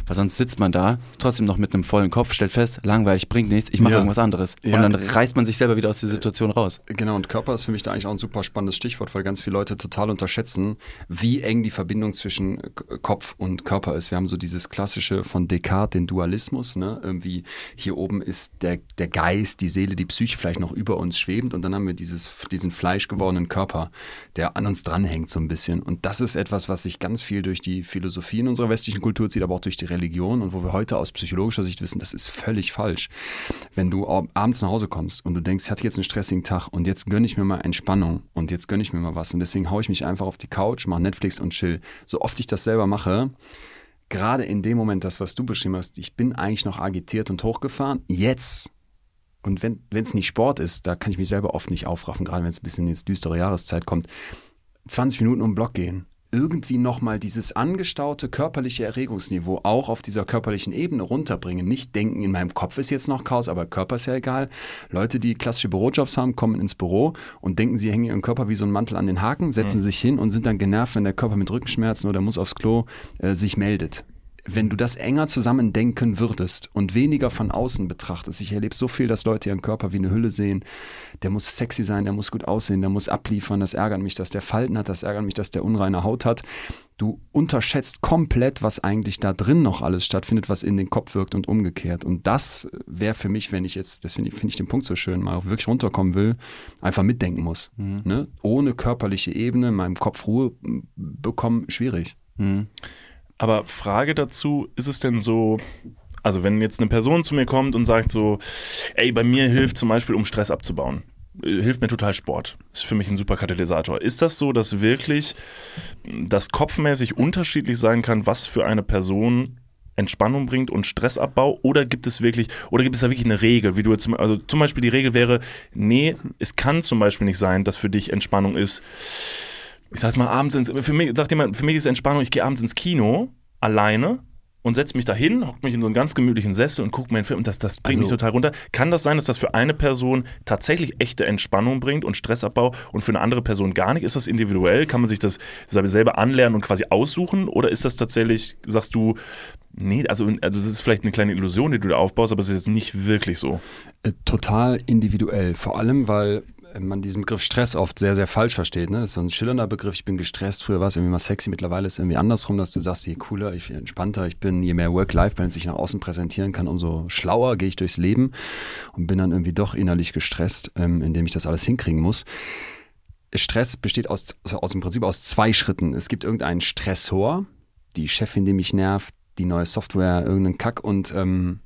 Weil sonst sitzt man da, trotzdem noch mit einem vollen Kopf, stellt fest, langweilig, bringt nichts, ich mache Ja. irgendwas anderes. Ja. Und dann reißt man sich selber wieder aus der Situation raus. Genau, und Körper ist für mich da eigentlich auch ein super spannendes Stichwort, weil ganz viele Leute total unterschätzen, wie eng die Verbindung zwischen Kopf und Körper ist. Wir haben so dieses klassische von Descartes, den Dualismus, ne? Irgendwie hier oben ist der, der Geist, die Seele, die Psyche vielleicht noch über uns schwebend und dann haben wir dieses, diesen fleischgewordenen Körper, der an uns dranhängt so ein bisschen. Und das ist etwas, was sich ganz viel durch die Philosophie in unserer westlichen Kultur zieht, aber auch durch die Religion und wo wir heute aus psychologischer Sicht wissen, das ist völlig falsch. Wenn du ab- abends nach Hause kommst und du denkst, ich hatte jetzt einen stressigen Tag und jetzt gönne ich mir mal Entspannung und jetzt gönne ich mir mal was und deswegen haue ich mich einfach auf die Couch, mache Netflix und chill. So oft ich das selber mache, gerade in dem Moment, das, was du beschrieben hast, ich bin eigentlich noch agitiert und hochgefahren, jetzt und wenn es nicht Sport ist, da kann ich mich selber oft nicht aufraffen, gerade wenn es ein bisschen in die düstere Jahreszeit kommt, 20 Minuten um den Block gehen. Irgendwie nochmal dieses angestaute körperliche Erregungsniveau auch auf dieser körperlichen Ebene runterbringen. Nicht denken, in meinem Kopf ist jetzt noch Chaos, aber Körper ist ja egal. Leute, die klassische Bürojobs haben, kommen ins Büro und denken, sie hängen ihren Körper wie so ein Mantel an den Haken, setzen sich hin und sind dann genervt, wenn der Körper mit Rückenschmerzen oder muss aufs Klo äh, sich meldet wenn du das enger zusammen denken würdest und weniger von außen betrachtest, ich erlebe so viel, dass Leute ihren Körper wie eine Hülle sehen, der muss sexy sein, der muss gut aussehen, der muss abliefern, das ärgert mich, dass der Falten hat, das ärgert mich, dass der unreine Haut hat. Du unterschätzt komplett, was eigentlich da drin noch alles stattfindet, was in den Kopf wirkt und umgekehrt. Und das wäre für mich, wenn ich jetzt, deswegen finde ich den Punkt so schön, mal auch wirklich runterkommen will, einfach mitdenken muss. Ne? Ohne körperliche Ebene in meinem Kopf Ruhe bekommen, schwierig. Mhm. Aber Frage dazu, ist es denn so, also wenn jetzt eine Person zu mir kommt und sagt so, ey, bei mir hilft zum Beispiel, um Stress abzubauen, äh, hilft mir total Sport. Ist für mich ein super Katalysator. Ist das so, dass wirklich das kopfmäßig unterschiedlich sein kann, was für eine Person Entspannung bringt und Stressabbau? Oder gibt es wirklich, oder gibt es da wirklich eine Regel, wie du jetzt, also zum Beispiel die Regel wäre, nee, es kann zum Beispiel nicht sein, dass für dich Entspannung ist, ich sag's mal, abends ins, für mich, sagt jemand, für mich ist Entspannung, ich gehe abends ins Kino, alleine, und setze mich dahin, hocke mich in so einen ganz gemütlichen Sessel und gucke mir einen Film und das, das bringt also, mich total runter. Kann das sein, dass das für eine Person tatsächlich echte Entspannung bringt und Stressabbau und für eine andere Person gar nicht? Ist das individuell? Kann man sich das selber anlernen und quasi aussuchen? Oder ist das tatsächlich, sagst du, nee, also, also das ist vielleicht eine kleine Illusion, die du da aufbaust, aber es ist jetzt nicht wirklich so? Äh, total individuell. Vor allem, weil man diesen Begriff Stress oft sehr, sehr falsch versteht. Ne? Das ist so ein schillernder Begriff, ich bin gestresst, früher war es irgendwie mal sexy, mittlerweile ist es irgendwie andersrum, dass du sagst, je cooler, ich entspannter ich bin, je mehr Work-Life-Balance ich nach außen präsentieren kann, umso schlauer gehe ich durchs Leben und bin dann irgendwie doch innerlich gestresst, ähm, indem ich das alles hinkriegen muss. Stress besteht aus, aus dem Prinzip aus zwei Schritten. Es gibt irgendeinen Stressor, die Chefin, die mich nervt, die neue Software, irgendeinen Kack und ähm,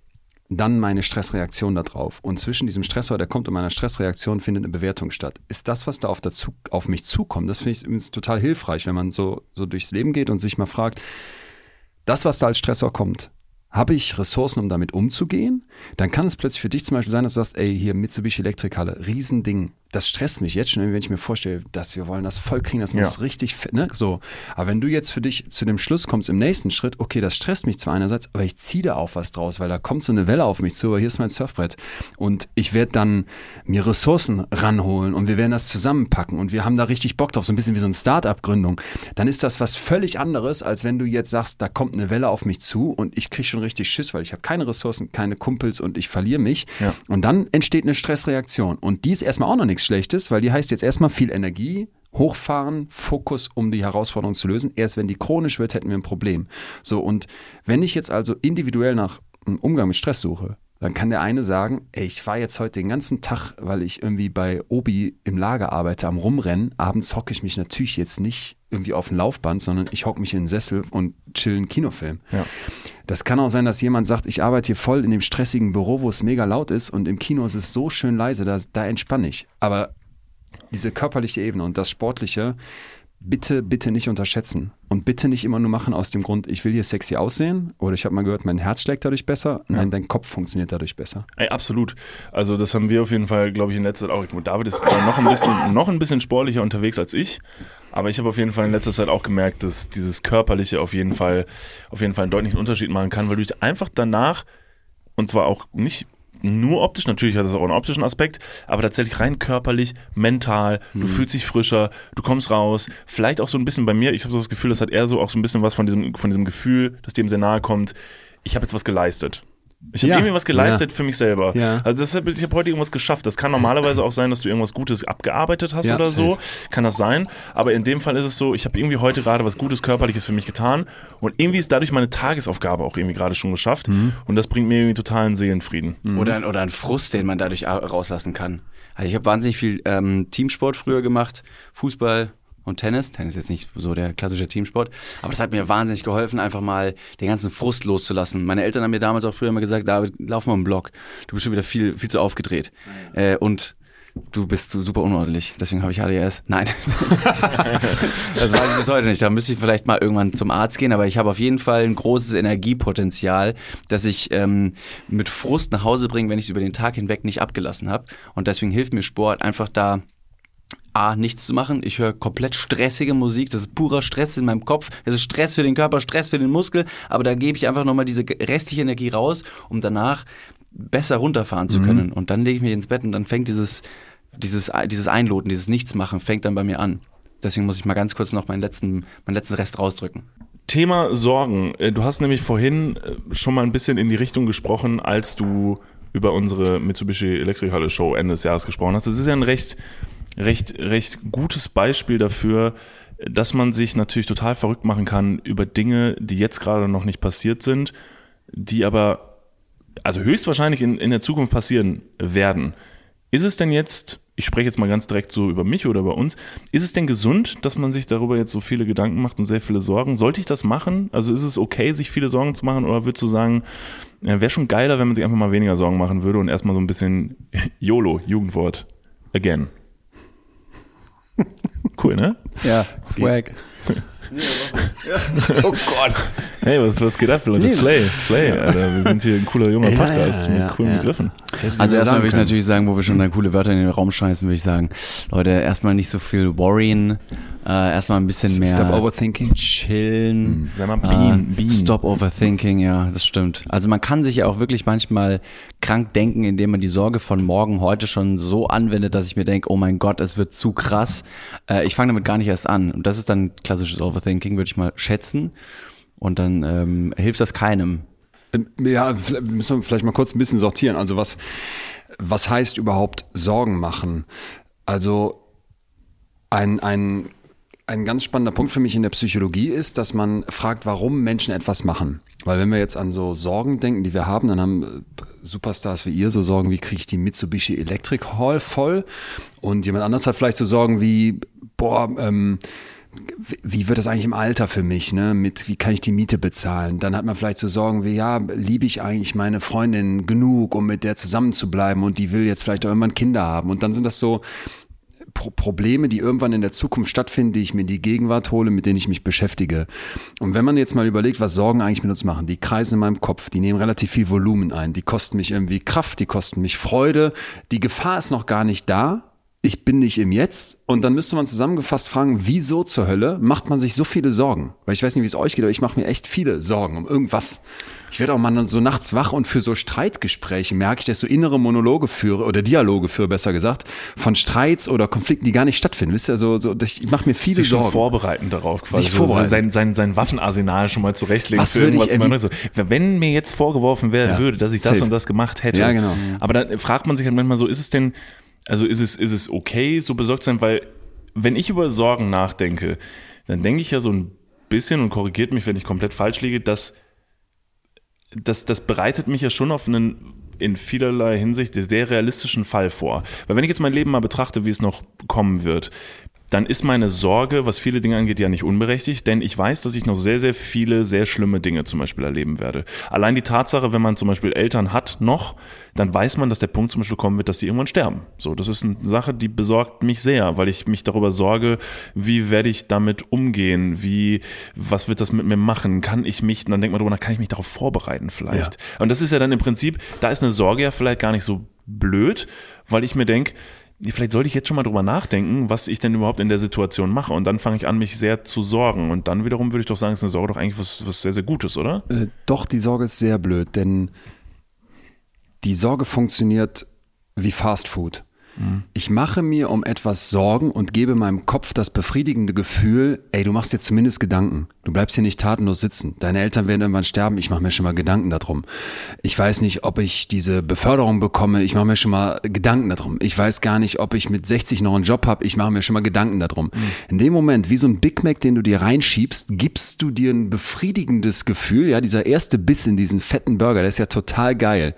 dann meine Stressreaktion darauf. Und zwischen diesem Stressor, der kommt und meiner Stressreaktion findet eine Bewertung statt. Ist das, was da auf, dazu, auf mich zukommt, das finde ich übrigens total hilfreich, wenn man so, so durchs Leben geht und sich mal fragt, das, was da als Stressor kommt, habe ich Ressourcen, um damit umzugehen? Dann kann es plötzlich für dich zum Beispiel sein, dass du sagst, ey, hier Mitsubishi Elektrikhalle, Riesending, das stresst mich jetzt schon, wenn ich mir vorstelle, dass wir wollen das voll kriegen, das muss ja. richtig, ne, so. Aber wenn du jetzt für dich zu dem Schluss kommst im nächsten Schritt, okay, das stresst mich zwar einerseits, aber ich ziehe da auch was draus, weil da kommt so eine Welle auf mich zu, aber hier ist mein Surfbrett und ich werde dann mir Ressourcen ranholen und wir werden das zusammenpacken und wir haben da richtig Bock drauf, so ein bisschen wie so eine Start-up-Gründung, dann ist das was völlig anderes, als wenn du jetzt sagst, da kommt eine Welle auf mich zu und ich kriege schon richtig Schiss, weil ich habe keine Ressourcen, keine Kumpels und ich verliere mich ja. und dann entsteht eine Stressreaktion und die ist erstmal auch noch nichts Schlechtes, weil die heißt jetzt erstmal viel Energie, hochfahren, Fokus, um die Herausforderung zu lösen. Erst wenn die chronisch wird, hätten wir ein Problem. So, und wenn ich jetzt also individuell nach einem Umgang mit Stress suche, dann kann der eine sagen, ey, ich war jetzt heute den ganzen Tag, weil ich irgendwie bei Obi im Lager arbeite, am Rumrennen. Abends hocke ich mich natürlich jetzt nicht irgendwie auf ein Laufband, sondern ich hocke mich in den Sessel und chill einen Kinofilm. Ja. Das kann auch sein, dass jemand sagt, ich arbeite hier voll in dem stressigen Büro, wo es mega laut ist und im Kino ist es so schön leise, da, da entspanne ich. Aber diese körperliche Ebene und das Sportliche, bitte, bitte nicht unterschätzen. Und bitte nicht immer nur machen aus dem Grund, ich will hier sexy aussehen oder ich habe mal gehört, mein Herz schlägt dadurch besser. Nein, ja. dein Kopf funktioniert dadurch besser. Ey, absolut. Also das haben wir auf jeden Fall, glaube ich, in letzter Zeit auch. David ist noch ein bisschen, noch ein bisschen sportlicher unterwegs als ich. Aber ich habe auf jeden Fall in letzter Zeit auch gemerkt, dass dieses Körperliche auf jeden Fall, auf jeden Fall einen deutlichen Unterschied machen kann, weil du dich einfach danach, und zwar auch nicht nur optisch, natürlich hat es auch einen optischen Aspekt, aber tatsächlich rein körperlich, mental, du mhm. fühlst dich frischer, du kommst raus, vielleicht auch so ein bisschen bei mir, ich habe so das Gefühl, das hat eher so auch so ein bisschen was von diesem, von diesem Gefühl, das dem sehr nahe kommt, ich habe jetzt was geleistet. Ich habe ja. irgendwie was geleistet ja. für mich selber. Ja. Also deshalb, ich habe heute irgendwas geschafft. Das kann normalerweise auch sein, dass du irgendwas Gutes abgearbeitet hast oder so. Kann das sein. Aber in dem Fall ist es so, ich habe irgendwie heute gerade was Gutes Körperliches für mich getan und irgendwie ist dadurch meine Tagesaufgabe auch irgendwie gerade schon geschafft. Mhm. Und das bringt mir irgendwie totalen Seelenfrieden. Mhm. Oder, oder ein Frust, den man dadurch rauslassen kann. Also ich habe wahnsinnig viel ähm, Teamsport früher gemacht, Fußball, und Tennis. Tennis ist jetzt nicht so der klassische Teamsport, aber das hat mir wahnsinnig geholfen, einfach mal den ganzen Frust loszulassen. Meine Eltern haben mir damals auch früher immer gesagt, David, lauf mal im Block. Du bist schon wieder viel, viel zu aufgedreht. Äh, und du bist super unordentlich, deswegen habe ich ADS. Nein. das weiß ich bis heute nicht. Da müsste ich vielleicht mal irgendwann zum Arzt gehen, aber ich habe auf jeden Fall ein großes Energiepotenzial, das ich ähm, mit Frust nach Hause bringe, wenn ich es über den Tag hinweg nicht abgelassen habe. Und deswegen hilft mir Sport einfach da A, nichts zu machen. Ich höre komplett stressige Musik. Das ist purer Stress in meinem Kopf. Es ist Stress für den Körper, Stress für den Muskel. Aber da gebe ich einfach nochmal diese restliche Energie raus, um danach besser runterfahren zu mhm. können. Mhm. Und dann lege ich mich ins Bett und dann fängt dieses, dieses, dieses Einloten, dieses Nichtsmachen, fängt dann bei mir an. Deswegen muss ich mal ganz kurz noch meinen letzten, meinen letzten Rest rausdrücken. Thema Sorgen. Äh, du hast nämlich vorhin äh, schon mal ein bisschen in die Richtung gesprochen, als du über unsere Mitsubishi Elektrikhalle Show Ende des Jahres gesprochen hast. Das ist ja ein recht recht, recht gutes Beispiel dafür, dass man sich natürlich total verrückt machen kann über Dinge, die jetzt gerade noch nicht passiert sind, die aber also höchstwahrscheinlich in, in der Zukunft passieren werden. Ist es denn jetzt, ich spreche jetzt mal ganz direkt so über mich oder über uns, ist es denn gesund, dass man sich darüber jetzt so viele Gedanken macht und sehr viele Sorgen? Sollte ich das machen? Also ist es okay, sich viele Sorgen zu machen oder würdest du sagen, wäre schon geiler, wenn man sich einfach mal weniger Sorgen machen würde und erstmal so ein bisschen YOLO, Jugendwort, again? Cool, ne? Ja, Swag. oh Gott. Hey, was, was geht ab, Leute? Slay, Slay, Alter. Wir sind hier ein cooler junger Podcast ja, ja, mit coolen ja. Begriffen. Also erstmal würde ich natürlich sagen, wo wir schon dann coole Wörter in den Raum schmeißen, würde ich sagen, Leute, erstmal nicht so viel worryen, äh, erstmal ein bisschen mehr Stop overthinking. Chillen. Mhm. Sag mal, bean, äh, bean. Stop overthinking, ja, das stimmt. Also man kann sich ja auch wirklich manchmal krank denken, indem man die Sorge von morgen heute schon so anwendet, dass ich mir denke, oh mein Gott, es wird zu krass. Äh, ich fange damit gar nicht erst an. Und das ist dann klassisches Overthinking, würde ich mal schätzen. Und dann ähm, hilft das keinem. Ähm, ja, müssen wir vielleicht mal kurz ein bisschen sortieren. Also was, was heißt überhaupt Sorgen machen? Also ein, ein, ein ganz spannender Punkt für mich in der Psychologie ist, dass man fragt, warum Menschen etwas machen. Weil wenn wir jetzt an so Sorgen denken, die wir haben, dann haben äh, Superstars wie ihr so Sorgen, wie kriege ich die Mitsubishi Electric Hall voll? Und jemand anders hat vielleicht so Sorgen wie, boah, ähm, wie wird das eigentlich im Alter für mich, ne? Mit wie kann ich die Miete bezahlen? Dann hat man vielleicht so Sorgen wie, ja, liebe ich eigentlich meine Freundin genug, um mit der zusammen zu bleiben und die will jetzt vielleicht auch irgendwann Kinder haben. Und dann sind das so Pro Probleme, die irgendwann in der Zukunft stattfinden, die ich mir in die Gegenwart hole, mit denen ich mich beschäftige. Und wenn man jetzt mal überlegt, was Sorgen eigentlich mit uns machen, die kreisen in meinem Kopf, die nehmen relativ viel Volumen ein, die kosten mich irgendwie Kraft, die kosten mich Freude, die Gefahr ist noch gar nicht da, ich bin nicht im Jetzt. Und dann müsste man zusammengefasst fragen, wieso zur Hölle macht man sich so viele Sorgen? Weil ich weiß nicht, wie es euch geht, aber ich mache mir echt viele Sorgen um irgendwas. Ich werde auch mal so nachts wach und für so Streitgespräche merke ich, dass ich so innere Monologe führe oder Dialoge führe, besser gesagt, von Streits oder Konflikten, die gar nicht stattfinden. Wisst ihr, so, so ich mache mir viele Sich Sorgen. Schon vorbereiten darauf quasi. Sich vorbereiten. So sein, sein, sein Waffenarsenal schon mal zurechtlegen Was für irgendwas. Ich, man so. Wenn mir jetzt vorgeworfen werden ja, würde, dass ich das safe. und das gemacht hätte. Ja, genau. Aber dann fragt man sich halt manchmal so, ist es denn, also ist es, ist es okay, so besorgt zu sein? Weil wenn ich über Sorgen nachdenke, dann denke ich ja so ein bisschen und korrigiert mich, wenn ich komplett falsch liege, dass das, das bereitet mich ja schon auf einen in vielerlei Hinsicht sehr realistischen Fall vor. Weil wenn ich jetzt mein Leben mal betrachte, wie es noch kommen wird, dann ist meine Sorge, was viele Dinge angeht, ja nicht unberechtigt, denn ich weiß, dass ich noch sehr, sehr viele, sehr schlimme Dinge zum Beispiel erleben werde. Allein die Tatsache, wenn man zum Beispiel Eltern hat noch, dann weiß man, dass der Punkt zum Beispiel kommen wird, dass die irgendwann sterben. So, das ist eine Sache, die besorgt mich sehr, weil ich mich darüber sorge, wie werde ich damit umgehen, wie, was wird das mit mir machen, kann ich mich, dann denkt man darüber nach, kann ich mich darauf vorbereiten vielleicht. Ja. Und das ist ja dann im Prinzip, da ist eine Sorge ja vielleicht gar nicht so blöd, weil ich mir denke, vielleicht sollte ich jetzt schon mal drüber nachdenken, was ich denn überhaupt in der Situation mache. Und dann fange ich an, mich sehr zu sorgen. Und dann wiederum würde ich doch sagen, ist eine Sorge doch eigentlich was, was sehr, sehr Gutes, oder? Äh, doch, die Sorge ist sehr blöd, denn die Sorge funktioniert wie Fast Food. Ich mache mir um etwas Sorgen und gebe meinem Kopf das befriedigende Gefühl, ey, du machst dir zumindest Gedanken. Du bleibst hier nicht tatenlos sitzen. Deine Eltern werden irgendwann sterben. Ich mache mir schon mal Gedanken darum. Ich weiß nicht, ob ich diese Beförderung bekomme. Ich mache mir schon mal Gedanken darum. Ich weiß gar nicht, ob ich mit 60 noch einen Job habe. Ich mache mir schon mal Gedanken darum. Mhm. In dem Moment, wie so ein Big Mac, den du dir reinschiebst, gibst du dir ein befriedigendes Gefühl. Ja, dieser erste Biss in diesen fetten Burger, der ist ja total geil.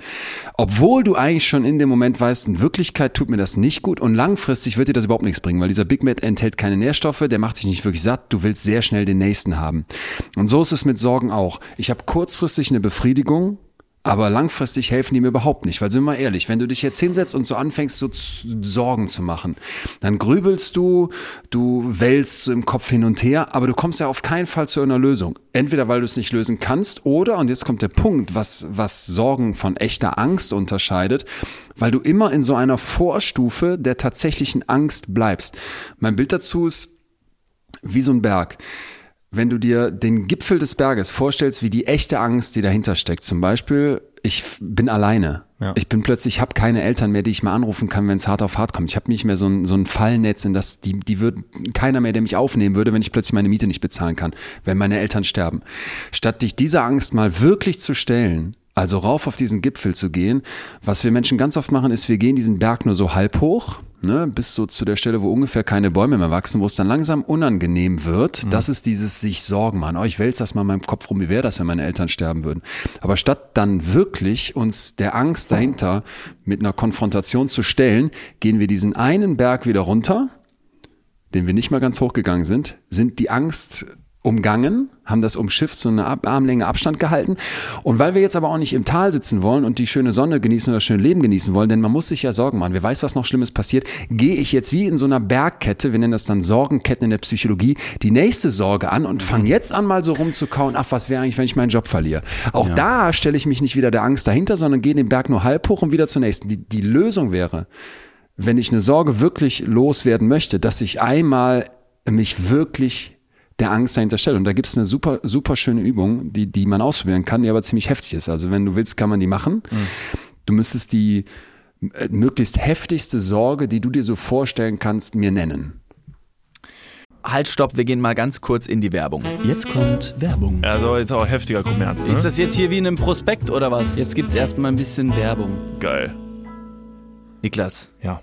Obwohl du eigentlich schon in dem Moment weißt, in Wirklichkeit tut mir das das nicht gut und langfristig wird dir das überhaupt nichts bringen, weil dieser Big Mac enthält keine Nährstoffe, der macht sich nicht wirklich satt, du willst sehr schnell den nächsten haben. Und so ist es mit Sorgen auch. Ich habe kurzfristig eine Befriedigung, aber langfristig helfen die mir überhaupt nicht, weil sind wir mal ehrlich, wenn du dich jetzt hinsetzt und so anfängst, so Sorgen zu machen, dann grübelst du, du wälzt so im Kopf hin und her, aber du kommst ja auf keinen Fall zu einer Lösung. Entweder weil du es nicht lösen kannst oder, und jetzt kommt der Punkt, was, was Sorgen von echter Angst unterscheidet, weil du immer in so einer Vorstufe der tatsächlichen Angst bleibst. Mein Bild dazu ist wie so ein Berg wenn du dir den Gipfel des Berges vorstellst, wie die echte Angst, die dahinter steckt. Zum Beispiel, ich bin alleine. Ja. Ich bin plötzlich, ich habe keine Eltern mehr, die ich mal anrufen kann, wenn es hart auf hart kommt. Ich habe nicht mehr so ein, so ein Fallnetz, in das die, die wird keiner mehr, der mich aufnehmen würde, wenn ich plötzlich meine Miete nicht bezahlen kann, wenn meine Eltern sterben. Statt dich dieser Angst mal wirklich zu stellen, also rauf auf diesen Gipfel zu gehen, was wir Menschen ganz oft machen, ist, wir gehen diesen Berg nur so halb hoch, ne, bis so zu der Stelle, wo ungefähr keine Bäume mehr wachsen, wo es dann langsam unangenehm wird. Mhm. Das ist dieses sich Sorgen machen. Oh, ich wälze das mal in meinem Kopf rum, wie wäre das, wenn meine Eltern sterben würden. Aber statt dann wirklich uns der Angst dahinter mit einer Konfrontation zu stellen, gehen wir diesen einen Berg wieder runter, den wir nicht mal ganz hochgegangen sind, sind die Angst umgangen, haben das umschifft, so eine Armlänge Abstand gehalten. Und weil wir jetzt aber auch nicht im Tal sitzen wollen und die schöne Sonne genießen oder das schöne Leben genießen wollen, denn man muss sich ja Sorgen machen. Wer weiß, was noch Schlimmes passiert, gehe ich jetzt wie in so einer Bergkette, wir nennen das dann Sorgenketten in der Psychologie, die nächste Sorge an und fange jetzt an mal so rumzukauen, ach, was wäre eigentlich, wenn ich meinen Job verliere? Auch ja. da stelle ich mich nicht wieder der Angst dahinter, sondern gehe den Berg nur halb hoch und wieder zur nächsten. Die, die Lösung wäre, wenn ich eine Sorge wirklich loswerden möchte, dass ich einmal mich wirklich der Angst dahinter stellt. Und da gibt es eine super, super schöne Übung, die, die man ausprobieren kann, die aber ziemlich heftig ist. Also wenn du willst, kann man die machen. Mhm. Du müsstest die äh, möglichst heftigste Sorge, die du dir so vorstellen kannst, mir nennen. Halt, stopp, wir gehen mal ganz kurz in die Werbung. Jetzt kommt Werbung. Also jetzt auch heftiger Kommerz. Ne? Ist das jetzt hier wie in einem Prospekt oder was? Jetzt gibt es erstmal ein bisschen Werbung. Geil. Niklas. Ja.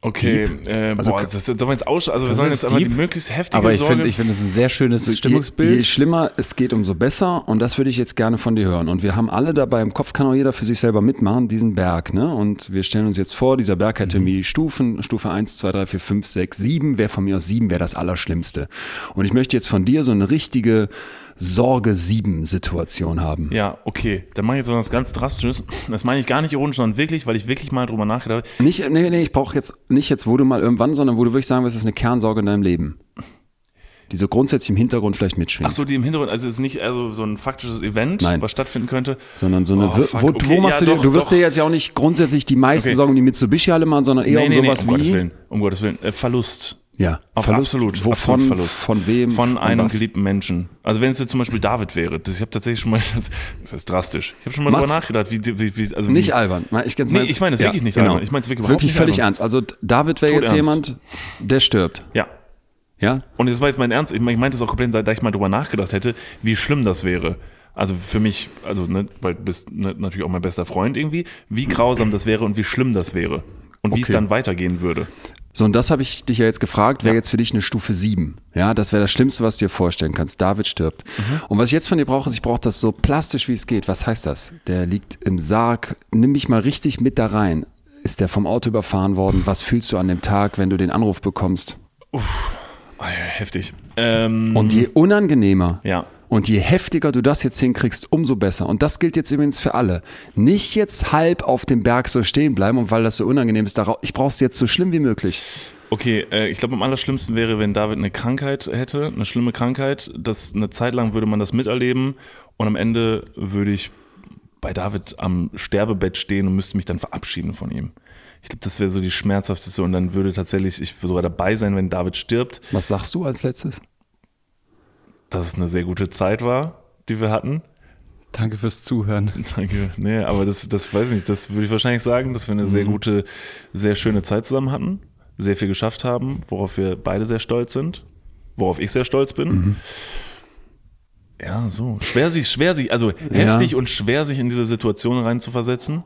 Okay, äh, also, boah, das, sollen wir jetzt aus, also wir sollen jetzt aber die möglichst heftige Aber ich finde, ich finde, das ist ein sehr schönes Stimmungsbild. Je, je schlimmer es geht, umso besser und das würde ich jetzt gerne von dir hören. Und wir haben alle dabei im Kopf, kann auch jeder für sich selber mitmachen, diesen Berg, ne? Und wir stellen uns jetzt vor, dieser Berg hätte mhm. Stufen, Stufe 1, 2, 3, 4, 5, 6, 7, wäre von mir aus 7, wäre das Allerschlimmste. Und ich möchte jetzt von dir so eine richtige Sorge-7-Situation haben. Ja, okay. Dann mache ich jetzt was ganz Drastisches. Das meine ich gar nicht ironisch, sondern wirklich, weil ich wirklich mal drüber nachgedacht habe. Nicht, nee, nee, ich brauche jetzt nicht jetzt, wo du mal irgendwann, sondern wo du wirklich sagen wirst, das ist eine Kernsorge in deinem Leben. Die so grundsätzlich im Hintergrund vielleicht mitschwingt. Ach so, die im Hintergrund, also es ist nicht also so ein faktisches Event, Nein. was stattfinden könnte. Sondern so eine, oh, wo, okay, wo machst ja, du dir, du wirst doch. dir jetzt ja auch nicht grundsätzlich die meisten okay. Sorgen die Mitsubishi alle machen, sondern eher nee, um nee, sowas nee, um wie. Gottes Willen, um Gottes Willen. Äh, Verlust Ja, Auf Verlust, absolut, wovon, absolut Verlust. Von wem? Von einem was? geliebten Menschen. Also wenn es jetzt zum Beispiel David wäre, das, ich habe tatsächlich schon mal, das, das ist drastisch. Ich habe schon mal Mach's. drüber nachgedacht, wie, wie, wie also Nicht wie, albern. Ich, ganz Nee, ich meine es wirklich nicht albern. Ich meine es wirklich Wirklich nicht völlig albern. ernst. Also David wäre jetzt Todernst. jemand, der stirbt. Ja. Ja? Und das war jetzt mein Ernst. Ich meine ich meinte es auch komplett, da ich mal drüber nachgedacht hätte, wie schlimm das wäre. Also für mich, also ne, weil du bist ne, natürlich auch mein bester Freund irgendwie, wie grausam das wäre und wie schlimm das wäre. Und wie es Okay. dann weitergehen würde. So, und das habe ich dich ja jetzt gefragt, wäre Ja. jetzt für dich eine Stufe 7. Ja, das wäre das Schlimmste, was du dir vorstellen kannst. David stirbt. Mhm. Und was ich jetzt von dir brauche, ist, ich brauche das so plastisch, wie es geht. Was heißt das? Der liegt im Sarg. Nimm mich mal richtig mit da rein. Ist der vom Auto überfahren worden? Was fühlst du an dem Tag, wenn du den Anruf bekommst? Ja, heftig. Ähm, Und je unangenehmer ja. Und je heftiger du das jetzt hinkriegst, umso besser. Und das gilt jetzt übrigens für alle. Nicht jetzt halb auf dem Berg so stehen bleiben und weil das so unangenehm ist, ich brauche es jetzt so schlimm wie möglich. Okay, äh, ich glaube, am allerschlimmsten wäre, wenn David eine Krankheit hätte, eine schlimme Krankheit. Das eine Zeit lang würde man das miterleben und am Ende würde ich bei David am Sterbebett stehen und müsste mich dann verabschieden von ihm. Ich glaube, das wäre so die schmerzhafteste und dann würde tatsächlich ich sogar dabei sein, wenn David stirbt, Was sagst du als letztes? Dass es eine sehr gute Zeit war, die wir hatten. Danke fürs Zuhören. Danke. Nee, aber das, das weiß ich nicht, das würde ich wahrscheinlich sagen, dass wir eine sehr gute, sehr schöne Zeit zusammen hatten, sehr viel geschafft haben, worauf wir beide sehr stolz sind, worauf ich sehr stolz bin. Ja, so. Schwer sich, schwer sich, also heftig und schwer sich in diese Situation reinzuversetzen.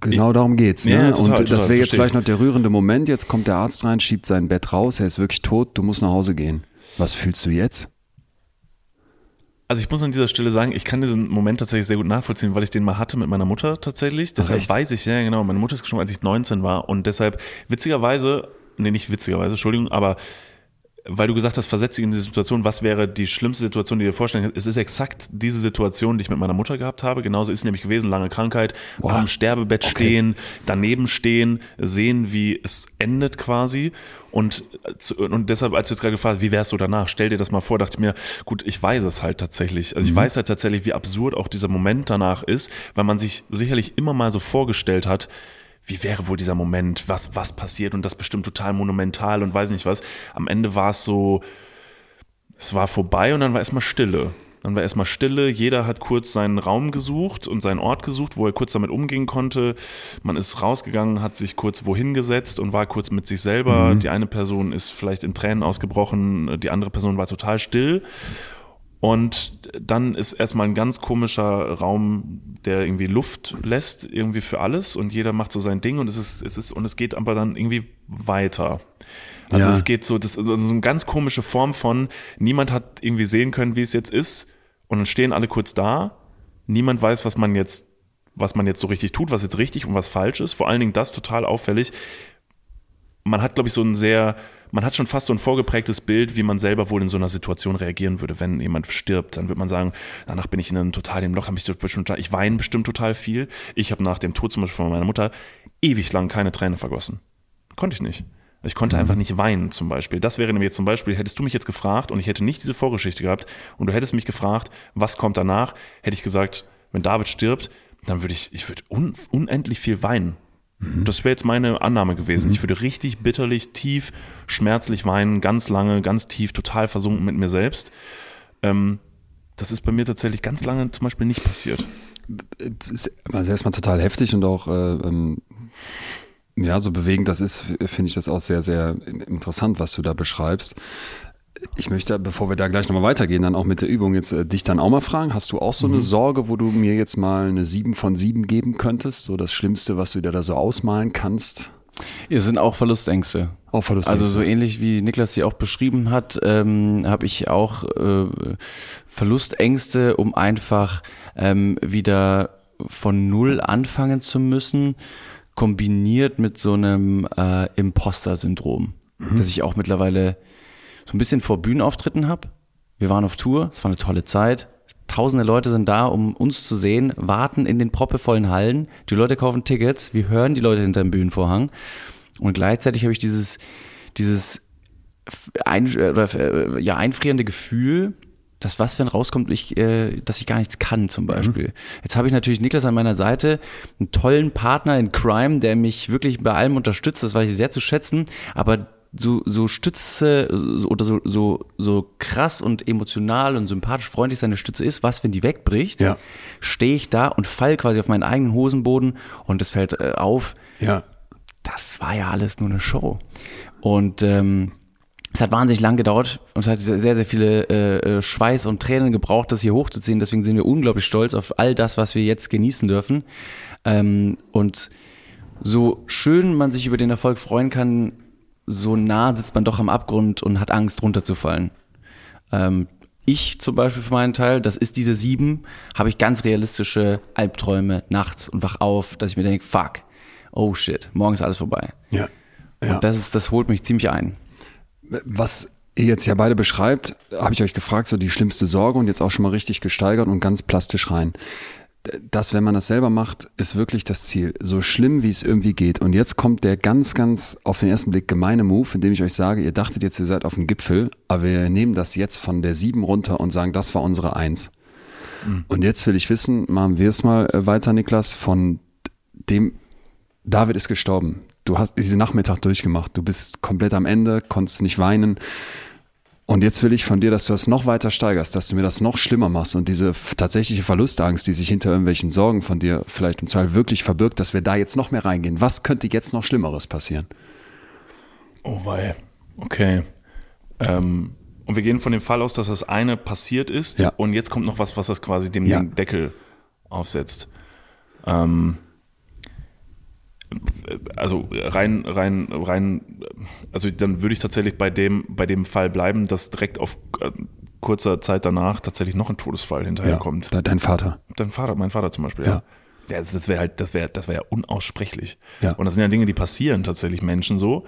Genau darum geht's. Ne? Ja, total, und das wäre jetzt vielleicht ich. noch der rührende Moment. Jetzt kommt der Arzt rein, schiebt sein Bett raus, er ist wirklich tot, du musst nach Hause gehen. Was fühlst du jetzt? Also ich muss an dieser Stelle sagen, ich kann diesen Moment tatsächlich sehr gut nachvollziehen, weil ich den mal hatte mit meiner Mutter tatsächlich. Deshalb echt? weiß ich, ja genau, meine Mutter ist gestorben, als ich 19 war und deshalb witzigerweise, nee, nicht witzigerweise, Entschuldigung, aber weil du gesagt hast, versetz dich in diese Situation, was wäre die schlimmste Situation, die du dir vorstellen kannst? Es ist exakt diese Situation, die ich mit meiner Mutter gehabt habe. Genauso ist es nämlich gewesen, lange Krankheit, Boah. am Sterbebett Okay. stehen, daneben stehen, sehen, wie es endet quasi. Und, und deshalb, als du jetzt gerade gefragt hast, wie wärst du danach? Stell dir das mal vor, dachte ich mir, gut, ich weiß es halt tatsächlich. Also ich weiß halt tatsächlich, wie absurd auch dieser Moment danach ist, weil man sich sicherlich immer mal so vorgestellt hat, wie wäre wohl dieser Moment, was, was passiert und das bestimmt total monumental und weiß nicht was. Am Ende war es so, es war vorbei und dann war erstmal Stille. Dann war erstmal Stille, jeder hat kurz seinen Raum gesucht und seinen Ort gesucht, wo er kurz damit umgehen konnte. Man ist rausgegangen, hat sich kurz wohin gesetzt und war kurz mit sich selber. Die eine Person ist vielleicht in Tränen ausgebrochen, die andere Person war total still. Und dann ist erstmal ein ganz komischer Raum, der irgendwie Luft lässt, irgendwie für alles und jeder macht so sein Ding und es ist, es ist, und es geht aber dann irgendwie weiter. Also Ja. es geht so, das ist so eine ganz komische Form von, niemand hat irgendwie sehen können, wie es jetzt ist und dann stehen alle kurz da. Niemand weiß, was man jetzt, was man jetzt so richtig tut, was jetzt richtig und was falsch ist. Vor allen Dingen das total auffällig. Man hat, glaube ich, so ein sehr, man hat schon fast so ein vorgeprägtes Bild, wie man selber wohl in so einer Situation reagieren würde, wenn jemand stirbt. Dann würde man sagen, danach bin ich in einem total dem Loch, ich, bestimmt, ich weine bestimmt total viel. Ich habe nach dem Tod zum Beispiel von meiner Mutter ewig lang keine Träne vergossen. Konnte ich nicht. Ich konnte einfach nicht weinen zum Beispiel. Das wäre nämlich jetzt zum Beispiel, hättest du mich jetzt gefragt und ich hätte nicht diese Vorgeschichte gehabt und du hättest mich gefragt, was kommt danach, hätte ich gesagt, wenn David stirbt, dann würde ich, ich würde un, unendlich viel weinen. Das wäre jetzt meine Annahme gewesen. Ich würde richtig bitterlich, tief, schmerzlich weinen, ganz lange, ganz tief, total versunken mit mir selbst. Ähm, das ist bei mir tatsächlich ganz lange zum Beispiel nicht passiert. Also erstmal total heftig und auch äh, ähm, ja, so bewegend das ist, finde ich das auch sehr, sehr interessant, was du da beschreibst. Ich möchte, bevor wir da gleich nochmal weitergehen, dann auch mit der Übung jetzt äh, dich dann auch mal fragen. Hast du auch so eine Sorge, wo du mir jetzt mal eine 7 von 7 geben könntest? So das Schlimmste, was du dir da so ausmalen kannst? Es sind auch Verlustängste. Auch Verlust. Also so ähnlich wie Niklas sie auch beschrieben hat, ähm, habe ich auch äh, Verlustängste, um einfach ähm, wieder von Null anfangen zu müssen, kombiniert mit so einem äh, Imposter-Syndrom, das ich auch mittlerweile so ein bisschen vor Bühnenauftritten habe. Wir waren auf Tour, es war eine tolle Zeit. Tausende Leute sind da, um uns zu sehen, warten in den proppevollen Hallen. Die Leute kaufen Tickets, wir hören die Leute hinter dem Bühnenvorhang. Und gleichzeitig habe ich dieses, dieses ein, oder, äh, ja, einfrierende Gefühl, dass was, wenn rauskommt, ich, äh, dass ich gar nichts kann, zum Beispiel. Jetzt habe ich natürlich Niklas an meiner Seite, einen tollen Partner in Crime, der mich wirklich bei allem unterstützt, das weiß ich sehr zu schätzen, aber so, so Stütze oder so, so, so krass und emotional und sympathisch freundlich seine Stütze ist, was, wenn die wegbricht, ja. stehe ich da und fall quasi auf meinen eigenen Hosenboden und es fällt äh, auf. Ja. Das war ja alles nur eine Show. Und ähm, es hat wahnsinnig lang gedauert und es hat sehr, sehr viele äh, äh, Schweiß und Tränen gebraucht, das hier hochzuziehen. Deswegen sind wir unglaublich stolz auf all das, was wir jetzt genießen dürfen. Ähm, und so schön man sich über den Erfolg freuen kann, so nah sitzt man doch am Abgrund und hat Angst, runterzufallen. Ähm, ich zum Beispiel für meinen Teil, das ist diese sieben, habe ich ganz realistische Albträume nachts und wach auf, dass ich mir denke, fuck, oh shit, morgen ist alles vorbei. Ja. ja. Und das ist, das holt mich ziemlich ein. Was ihr jetzt ja beide beschreibt, habe ich euch gefragt, so die schlimmste Sorge und jetzt auch schon mal richtig gesteigert und ganz plastisch rein das, wenn man das selber macht, ist wirklich das Ziel. So schlimm, wie es irgendwie geht. Und jetzt kommt der ganz, ganz auf den ersten Blick gemeine Move, indem ich euch sage, ihr dachtet jetzt, ihr seid auf dem Gipfel, aber wir nehmen das jetzt von der 7 runter und sagen, das war unsere 1. Mhm. Und jetzt will ich wissen, machen wir es mal äh, weiter, Niklas, von dem, David ist gestorben. Du hast diesen Nachmittag durchgemacht. Du bist komplett am Ende, konntest nicht weinen. Und jetzt will ich von dir, dass du das noch weiter steigerst, dass du mir das noch schlimmer machst und diese tatsächliche Verlustangst, die sich hinter irgendwelchen Sorgen von dir vielleicht im Zweifel wirklich verbirgt, dass wir da jetzt noch mehr reingehen. Was könnte jetzt noch Schlimmeres passieren? Oh wei, okay. Ähm, und wir gehen von dem Fall aus, dass das eine passiert ist ja. und jetzt kommt noch was, was das quasi dem ja. Deckel aufsetzt. Ähm, also rein, rein, rein, also dann würde ich tatsächlich bei dem, bei dem Fall bleiben, dass direkt auf äh, kurzer Zeit danach tatsächlich noch ein Todesfall hinterherkommt. Ja, dein Vater. Dein Vater, mein Vater zum Beispiel, ja. ja. ja das wäre halt, das wäre, das wäre ja unaussprechlich. Ja. Und das sind ja Dinge, die passieren tatsächlich Menschen so.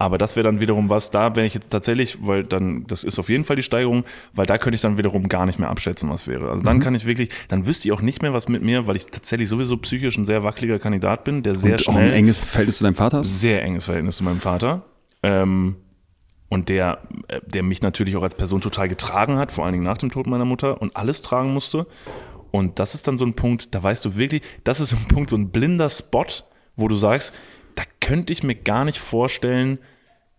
Aber das wäre dann wiederum was, da wenn ich jetzt tatsächlich, weil dann, das ist auf jeden Fall die Steigerung, weil da könnte ich dann wiederum gar nicht mehr abschätzen, was wäre. Also dann mhm. kann ich wirklich, dann wüsste ich auch nicht mehr, was mit mir, weil ich tatsächlich sowieso psychisch ein sehr wackeliger Kandidat bin, der sehr und schnell. Auch ein enges Verhältnis zu deinem Vater hast? Sehr enges Verhältnis zu meinem Vater. Ähm, und der, äh, der mich natürlich auch als Person total getragen hat, vor allen Dingen nach dem Tod meiner Mutter und alles tragen musste. Und das ist dann so ein Punkt, da weißt du wirklich, das ist so ein Punkt, so ein blinder Spot, wo du sagst, da könnte ich mir gar nicht vorstellen,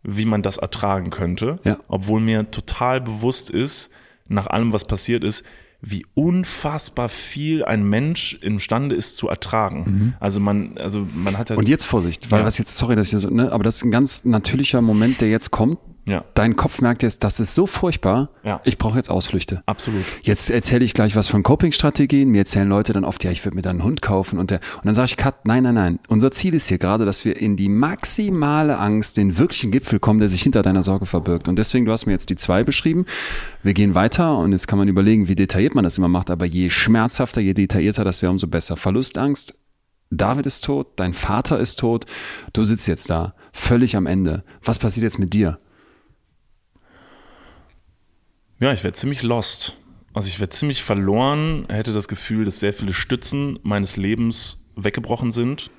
wie man das ertragen könnte, ja. obwohl mir total bewusst ist, nach allem, was passiert ist, wie unfassbar viel ein Mensch imstande ist zu ertragen. Mhm. Also man, also man hat ja. Und jetzt Vorsicht, weil ja. das jetzt, sorry, dass ich so, ne, aber das ist ein ganz natürlicher Moment, der jetzt kommt, ja. Dein Kopf merkt jetzt, das ist so furchtbar, ja. ich brauche jetzt Ausflüchte. Absolut. Jetzt erzähle ich gleich was von Coping-Strategien. Mir erzählen Leute dann oft, ja, ich würde mir dann einen Hund kaufen. Und, der, und dann sage ich, Kat, nein, nein, nein. Unser Ziel ist hier gerade, dass wir in die maximale Angst, den wirklichen Gipfel kommen, der sich hinter deiner Sorge verbirgt. Und deswegen, du hast mir jetzt die zwei beschrieben. Wir gehen weiter und jetzt kann man überlegen, wie detailliert man das immer macht. Aber je schmerzhafter, je detaillierter das wäre, umso besser. Verlustangst, David ist tot, dein Vater ist tot, du sitzt jetzt da, völlig am Ende. Was passiert jetzt mit dir? Ja, ich wäre ziemlich lost. Also ich wäre ziemlich verloren, hätte das Gefühl, dass sehr viele Stützen meines Lebens weggebrochen sind.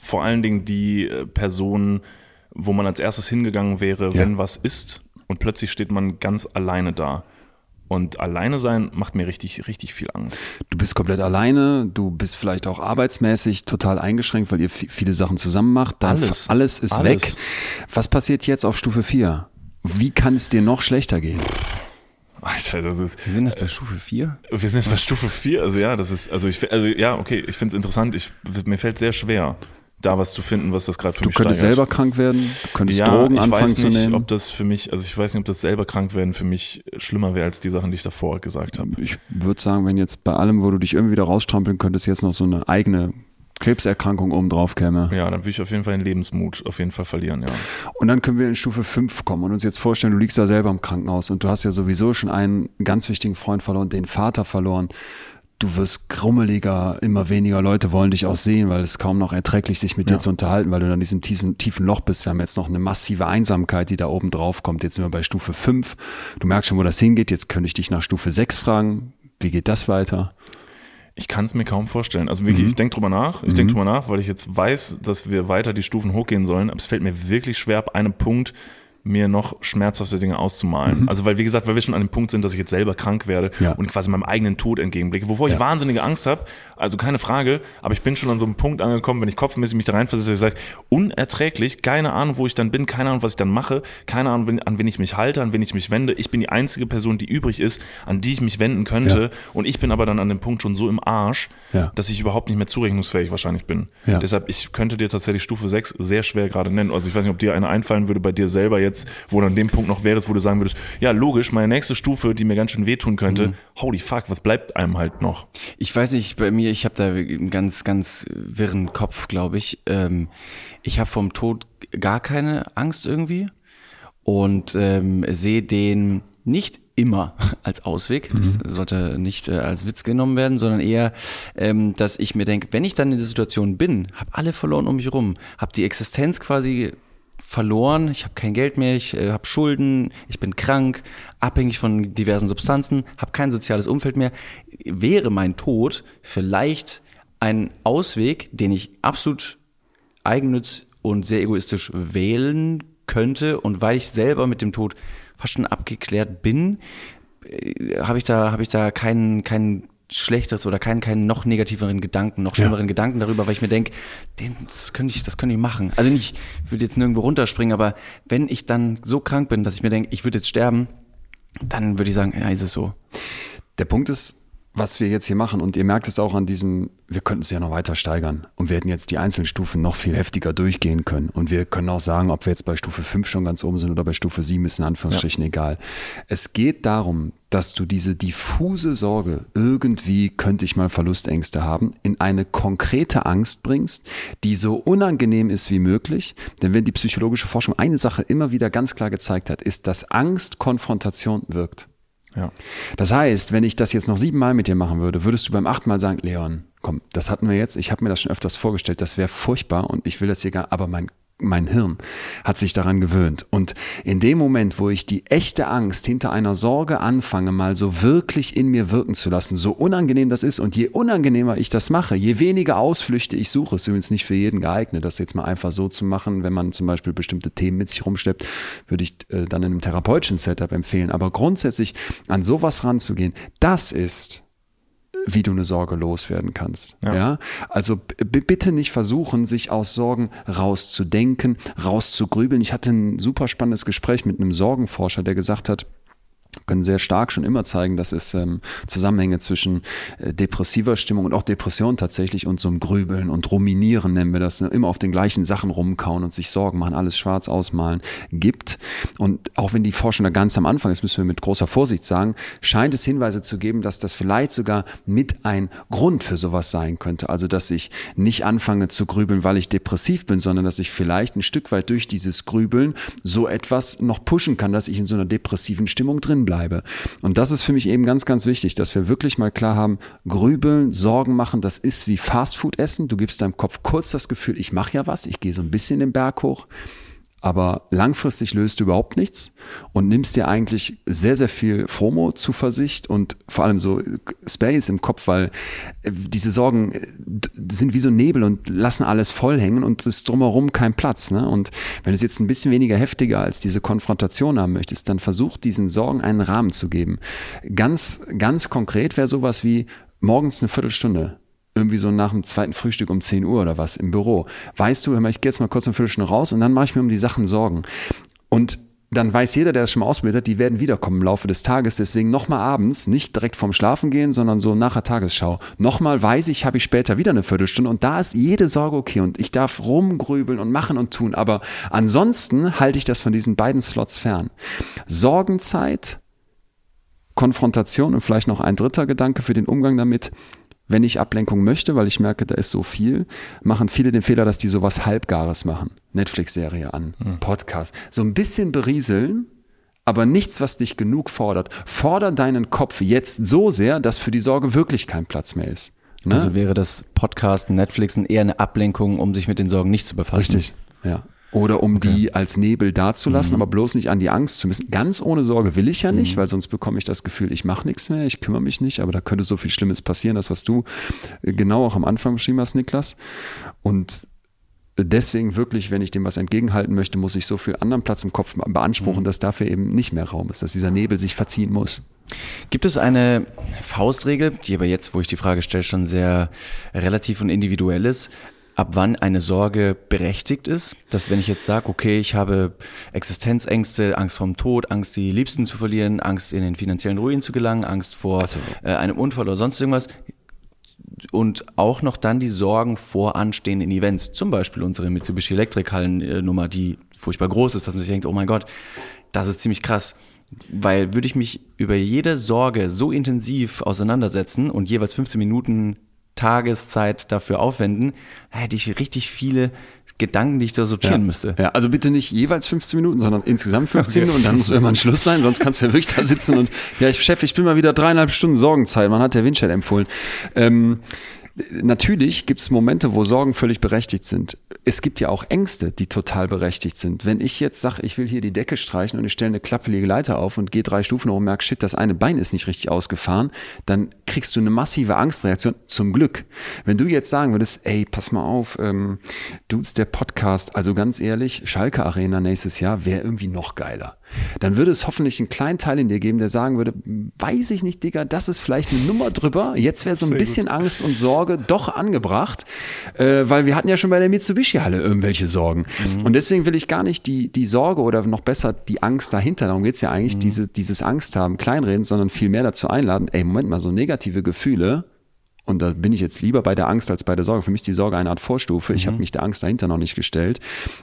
Vor allen Dingen die äh, Personen, wo man als erstes hingegangen wäre, ja. wenn was ist. Und plötzlich steht man ganz alleine da. Und alleine sein macht mir richtig, richtig viel Angst. Du bist komplett alleine, du bist vielleicht auch arbeitsmäßig total eingeschränkt, weil ihr viele Sachen zusammen macht. Dann alles. Alles ist alles. weg. Was passiert jetzt auf Stufe 4? Wie kann es dir noch schlechter gehen? Alter, das ist. Wir sind jetzt bei Stufe 4? Wir sind jetzt bei Stufe 4, also ja, das ist, also ich, also ja, okay, ich finde es interessant, ich, mir fällt sehr schwer, da was zu finden, was das gerade für du mich Du könntest steigert. selber krank werden, du könntest ja, Drogen ich anfangen weiß nicht, zu nehmen. ob das für mich, also ich weiß nicht, ob das selber krank werden für mich schlimmer wäre als die Sachen, die ich davor gesagt habe. Ich würde sagen, wenn jetzt bei allem, wo du dich irgendwie wieder rausstrampeln könntest, jetzt noch so eine eigene Krebserkrankung oben drauf käme. Ja, dann würde ich auf jeden Fall den Lebensmut auf jeden Fall verlieren, ja. Und dann können wir in Stufe 5 kommen und uns jetzt vorstellen, du liegst da selber im Krankenhaus und du hast ja sowieso schon einen ganz wichtigen Freund verloren, den Vater verloren. Du wirst grummeliger, immer weniger Leute wollen dich auch sehen, weil es kaum noch erträglich sich mit Ja. dir zu unterhalten, weil du in diesem tiefen, tiefen Loch bist. Wir haben jetzt noch eine massive Einsamkeit, die da oben drauf kommt. Jetzt sind wir bei Stufe 5. Du merkst schon, wo das hingeht. Jetzt könnte ich dich nach Stufe 6 fragen. Wie geht das weiter? Ich kann es mir kaum vorstellen. Also wirklich, Mhm. ich denke drüber nach. Ich Mhm. denke drüber nach, weil ich jetzt weiß, dass wir weiter die Stufen hochgehen sollen. Aber es fällt mir wirklich schwer ab einem Punkt mir noch schmerzhafte Dinge auszumalen. Mhm. Also weil, wie gesagt, weil wir schon an dem Punkt sind, dass ich jetzt selber krank werde ja. und quasi meinem eigenen Tod entgegenblicke, wovor ja. ich wahnsinnige Angst habe, also keine Frage, aber ich bin schon an so einem Punkt angekommen, wenn ich kopfmäßig mich da reinversetze, ich sage, unerträglich, keine Ahnung, wo ich dann bin, keine Ahnung, was ich dann mache, keine Ahnung, an wen ich mich halte, an wen ich mich wende. Ich bin die einzige Person, die übrig ist, an die ich mich wenden könnte ja. und ich bin aber dann an dem Punkt schon so im Arsch, dass ich überhaupt nicht mehr zurechnungsfähig wahrscheinlich bin. Deshalb, ich könnte dir tatsächlich Stufe 6 sehr schwer gerade nennen. Also ich weiß nicht, ob dir eine einfallen würde bei dir selber jetzt, wo du an dem Punkt noch wärst, wo du sagen würdest, ja, logisch, meine nächste Stufe, die mir ganz schön wehtun könnte, mhm. holy fuck, was bleibt einem halt noch? Ich weiß nicht, bei mir, ich habe da einen ganz, ganz wirren Kopf, glaube ich. Ähm, ich habe vom Tod gar keine Angst irgendwie und ähm, sehe den nicht immer als Ausweg. Das mhm. sollte nicht äh, als Witz genommen werden, sondern eher, ähm, dass ich mir denke, wenn ich dann in der Situation bin, habe alle verloren um mich rum, habe die Existenz quasi verloren, ich habe kein Geld mehr, ich äh, habe Schulden, ich bin krank, abhängig von diversen Substanzen, habe kein soziales Umfeld mehr, wäre mein Tod vielleicht ein Ausweg, den ich absolut eigennütz und sehr egoistisch wählen könnte und weil ich selber mit dem Tod fast schon abgeklärt bin, äh, habe ich da habe ich da keinen keinen schlechteres oder keinen, keinen noch negativeren Gedanken, noch schlimmeren ja. Gedanken darüber, weil ich mir denke, das könnte ich, das könnte ich machen. Also nicht, ich würde jetzt nirgendwo runterspringen, aber wenn ich dann so krank bin, dass ich mir denke, ich würde jetzt sterben, dann würde ich sagen, ja, ist es so. Der Punkt ist, was wir jetzt hier machen, und ihr merkt es auch an diesem, wir könnten es ja noch weiter steigern und wir hätten jetzt die einzelnen Stufen noch viel heftiger durchgehen können. Und wir können auch sagen, ob wir jetzt bei Stufe 5 schon ganz oben sind oder bei Stufe 7 ist in Anführungsstrichen ja. egal. Es geht darum, dass du diese diffuse Sorge, irgendwie könnte ich mal Verlustängste haben, in eine konkrete Angst bringst, die so unangenehm ist wie möglich. Denn wenn die psychologische Forschung eine Sache immer wieder ganz klar gezeigt hat, ist, dass Angst Konfrontation wirkt. Ja. Das heißt, wenn ich das jetzt noch siebenmal mit dir machen würde, würdest du beim achten Mal sagen, Leon, komm, das hatten wir jetzt, ich habe mir das schon öfters vorgestellt, das wäre furchtbar und ich will das hier gar, aber mein mein Hirn hat sich daran gewöhnt. Und in dem Moment, wo ich die echte Angst hinter einer Sorge anfange, mal so wirklich in mir wirken zu lassen, so unangenehm das ist und je unangenehmer ich das mache, je weniger Ausflüchte ich suche, ist übrigens nicht für jeden geeignet, das jetzt mal einfach so zu machen, wenn man zum Beispiel bestimmte Themen mit sich rumschleppt, würde ich äh, dann in einem therapeutischen Setup empfehlen. Aber grundsätzlich an sowas ranzugehen, das ist wie du eine Sorge loswerden kannst. Ja. ja? Also bitte nicht versuchen, sich aus Sorgen rauszudenken, rauszugrübeln. Ich hatte ein super spannendes Gespräch mit einem Sorgenforscher, der gesagt hat, können sehr stark schon immer zeigen, dass es ähm, Zusammenhänge zwischen äh, depressiver Stimmung und auch Depression tatsächlich und so einem Grübeln und Ruminieren nennen wir das, ne? immer auf den gleichen Sachen rumkauen und sich Sorgen machen, alles schwarz ausmalen gibt. Und auch wenn die Forschung da ganz am Anfang ist, müssen wir mit großer Vorsicht sagen, scheint es Hinweise zu geben, dass das vielleicht sogar mit ein Grund für sowas sein könnte. Also, dass ich nicht anfange zu grübeln, weil ich depressiv bin, sondern dass ich vielleicht ein Stück weit durch dieses Grübeln so etwas noch pushen kann, dass ich in so einer depressiven Stimmung drin bleibe. Und das ist für mich eben ganz, ganz wichtig, dass wir wirklich mal klar haben, grübeln, Sorgen machen, das ist wie Fastfood essen. Du gibst deinem Kopf kurz das Gefühl, ich mache ja was, ich gehe so ein bisschen den Berg hoch aber langfristig löst du überhaupt nichts und nimmst dir eigentlich sehr, sehr viel FOMO-Zuversicht und vor allem so Space im Kopf, weil äh, diese Sorgen äh, sind wie so Nebel und lassen alles voll hängen und es ist drumherum kein Platz. Ne? Und wenn du es jetzt ein bisschen weniger heftiger als diese Konfrontation haben möchtest, dann versuch diesen Sorgen einen Rahmen zu geben. Ganz, ganz konkret wäre sowas wie morgens eine Viertelstunde irgendwie so nach dem zweiten Frühstück um 10 Uhr oder was im Büro. Weißt du, ich gehe jetzt mal kurz eine Viertelstunde raus und dann mache ich mir um die Sachen Sorgen. Und dann weiß jeder, der das schon mal ausprobiert hat, die werden wiederkommen im Laufe des Tages. Deswegen nochmal abends, nicht direkt vorm Schlafen gehen, sondern so nach der Tagesschau. Nochmal weiß ich, habe ich später wieder eine Viertelstunde und da ist jede Sorge okay und ich darf rumgrübeln und machen und tun. Aber ansonsten halte ich das von diesen beiden Slots fern. Sorgenzeit, Konfrontation und vielleicht noch ein dritter Gedanke für den Umgang damit wenn ich Ablenkung möchte, weil ich merke, da ist so viel, machen viele den Fehler, dass die sowas Halbgares machen. Netflix-Serie an, mhm. Podcast. So ein bisschen berieseln, aber nichts, was dich genug fordert. Forder deinen Kopf jetzt so sehr, dass für die Sorge wirklich kein Platz mehr ist. Ne? Also wäre das Podcast, Netflixen eher eine Ablenkung, um sich mit den Sorgen nicht zu befassen. Richtig, ja. Oder um okay. die als Nebel dazulassen, mhm. aber bloß nicht an die Angst zu müssen. Ganz ohne Sorge will ich ja nicht, mhm. weil sonst bekomme ich das Gefühl, ich mache nichts mehr, ich kümmere mich nicht, aber da könnte so viel Schlimmes passieren, das was du äh, genau auch am Anfang beschrieben hast, Niklas. Und deswegen wirklich, wenn ich dem was entgegenhalten möchte, muss ich so viel anderen Platz im Kopf beanspruchen, mhm. dass dafür eben nicht mehr Raum ist, dass dieser Nebel sich verziehen muss. Gibt es eine Faustregel, die aber jetzt, wo ich die Frage stelle, schon sehr relativ und individuell ist, ab wann eine Sorge berechtigt ist? Dass wenn ich jetzt sage, okay, ich habe Existenzängste, Angst vorm Tod, Angst, die Liebsten zu verlieren, Angst, in den finanziellen Ruin zu gelangen, Angst vor also, äh, einem Unfall oder sonst irgendwas, und auch noch dann die Sorgen vor anstehenden Events, zum Beispiel unsere Mitsubishi Elektrikhallen-Nummer, die furchtbar groß ist, dass man sich denkt, oh mein Gott, das ist ziemlich krass. Weil würde ich mich über jede Sorge so intensiv auseinandersetzen und jeweils 15 Minuten Tageszeit dafür aufwenden, hätte ich richtig viele Gedanken, die ich da sortieren ja. müsste. Ja, also bitte nicht jeweils 15 Minuten, sondern insgesamt 15 Minuten und dann muss irgendwann Schluss sein, sonst kannst du ja wirklich da sitzen und ja, ich, Chef, ich bin mal wieder dreieinhalb Stunden Sorgenzeit. Man hat der Winchell empfohlen. Ähm, Natürlich gibt es Momente, wo Sorgen völlig berechtigt sind. Es gibt ja auch Ängste, die total berechtigt sind. Wenn ich jetzt sage, ich will hier die Decke streichen und ich stelle eine klappelige Leiter auf und gehe drei Stufen hoch und merke, shit, das eine Bein ist nicht richtig ausgefahren, dann kriegst du eine massive Angstreaktion. Zum Glück. Wenn du jetzt sagen würdest, ey, pass mal auf, ähm, Dudes, der Podcast, also ganz ehrlich, Schalke Arena nächstes Jahr wäre irgendwie noch geiler dann würde es hoffentlich einen kleinen Teil in dir geben, der sagen würde, weiß ich nicht, Digga, das ist vielleicht eine Nummer drüber. Jetzt wäre so ein Sehr bisschen gut. Angst und Sorge doch angebracht, äh, weil wir hatten ja schon bei der Mitsubishi-Halle irgendwelche Sorgen. Mhm. Und deswegen will ich gar nicht die, die Sorge oder noch besser die Angst dahinter, darum geht es ja eigentlich, mhm. diese, dieses Angst haben, kleinreden, sondern viel mehr dazu einladen, ey, Moment mal, so negative Gefühle, und da bin ich jetzt lieber bei der Angst als bei der Sorge. Für mich ist die Sorge eine Art Vorstufe. Ich mhm. habe mich der Angst dahinter noch nicht gestellt.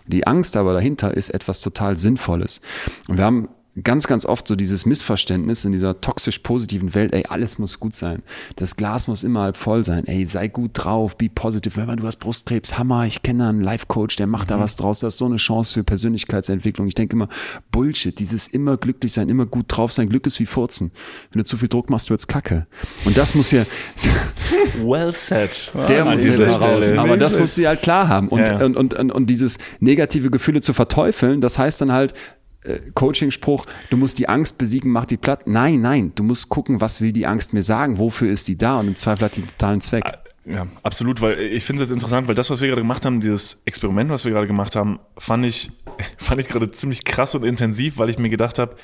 Die Angst aber dahinter ist etwas total Sinnvolles. Und wir haben ganz, ganz oft so dieses Missverständnis in dieser toxisch positiven Welt, ey, alles muss gut sein. Das Glas muss immer halb voll sein. Ey, sei gut drauf, be positive. Wenn man, du hast Brustkrebs, Hammer, ich kenne einen Life-Coach, der macht mhm. da was draus. Das ist so eine Chance für Persönlichkeitsentwicklung. Ich denke immer, Bullshit, dieses immer glücklich sein, immer gut drauf sein. Glück ist wie Furzen. Wenn du zu viel Druck machst, wird's kacke. Und das muss ja... well said. Der muss jetzt raus. Aber das muss sie halt klar haben. Und, ja. und, und, und, und dieses negative Gefühle zu verteufeln, das heißt dann halt, äh, Coaching-Spruch, du musst die Angst besiegen, mach die platt. Nein, nein, du musst gucken, was will die Angst mir sagen, wofür ist die da und im Zweifel hat die totalen Zweck. Ja, absolut, weil ich finde es jetzt interessant, weil das, was wir gerade gemacht haben, dieses Experiment, was wir gerade gemacht haben, fand ich, fand ich gerade ziemlich krass und intensiv, weil ich mir gedacht habe,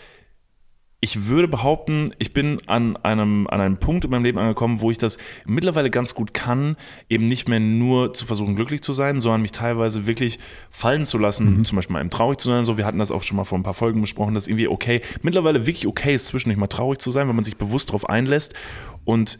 ich würde behaupten, ich bin an einem, an einem Punkt in meinem Leben angekommen, wo ich das mittlerweile ganz gut kann, eben nicht mehr nur zu versuchen, glücklich zu sein, sondern mich teilweise wirklich fallen zu lassen, mhm. zum Beispiel mal eben traurig zu sein. So, wir hatten das auch schon mal vor ein paar Folgen besprochen, dass irgendwie okay, mittlerweile wirklich okay ist, zwischendurch mal traurig zu sein, wenn man sich bewusst darauf einlässt und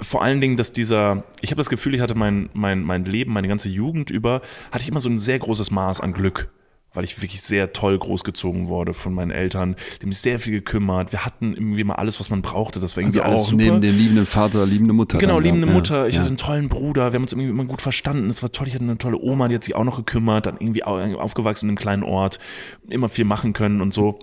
vor allen Dingen, dass dieser, ich habe das Gefühl, ich hatte mein, mein, mein Leben, meine ganze Jugend über, hatte ich immer so ein sehr großes Maß an Glück weil ich wirklich sehr toll großgezogen wurde von meinen Eltern. Die sich sehr viel gekümmert. Wir hatten irgendwie mal alles, was man brauchte. Das war irgendwie also alles auch super. neben dem liebenden Vater, liebende Mutter. Genau, liebende Mutter. Ich ja. hatte einen tollen Bruder. Wir haben uns irgendwie immer gut verstanden. Es war toll. Ich hatte eine tolle Oma, die hat sich auch noch gekümmert. Dann irgendwie aufgewachsen in einem kleinen Ort. Immer viel machen können und so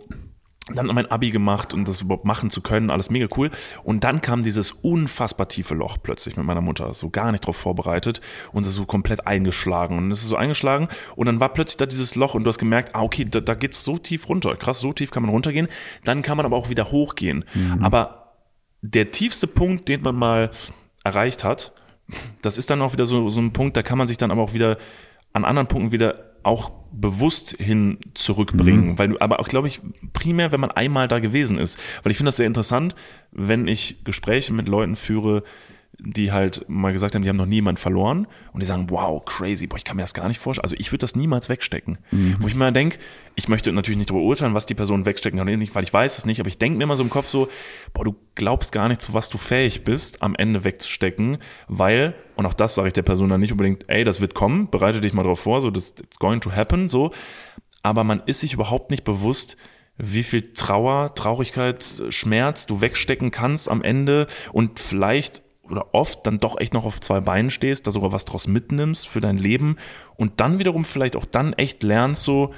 dann mein Abi gemacht und das überhaupt machen zu können, alles mega cool. Und dann kam dieses unfassbar tiefe Loch plötzlich mit meiner Mutter, so gar nicht drauf vorbereitet. Und es ist so komplett eingeschlagen. Und es ist so eingeschlagen. Und dann war plötzlich da dieses Loch und du hast gemerkt, ah, okay, da, da geht's so tief runter, krass, so tief kann man runtergehen, dann kann man aber auch wieder hochgehen. Mhm. Aber der tiefste Punkt, den man mal erreicht hat, das ist dann auch wieder so, so ein Punkt, da kann man sich dann aber auch wieder an anderen Punkten wieder auch bewusst hin zurückbringen, mhm. weil du, aber auch glaube ich primär, wenn man einmal da gewesen ist, weil ich finde das sehr interessant, wenn ich Gespräche mit Leuten führe, die halt mal gesagt haben, die haben noch niemand verloren und die sagen, wow, crazy, boah, ich kann mir das gar nicht vorstellen. Also ich würde das niemals wegstecken. Mhm. Wo ich mir denke, ich möchte natürlich nicht darüber urteilen, was die Person wegstecken kann, nicht, weil ich weiß es nicht, aber ich denke mir immer so im Kopf so, boah, du glaubst gar nicht, zu was du fähig bist, am Ende wegzustecken, weil, und auch das sage ich der Person dann nicht unbedingt, ey, das wird kommen, bereite dich mal drauf vor, so, das it's going to happen, so. Aber man ist sich überhaupt nicht bewusst, wie viel Trauer, Traurigkeit, Schmerz du wegstecken kannst am Ende und vielleicht oder oft dann doch echt noch auf zwei Beinen stehst, da sogar was draus mitnimmst für dein Leben und dann wiederum vielleicht auch dann echt lernst so,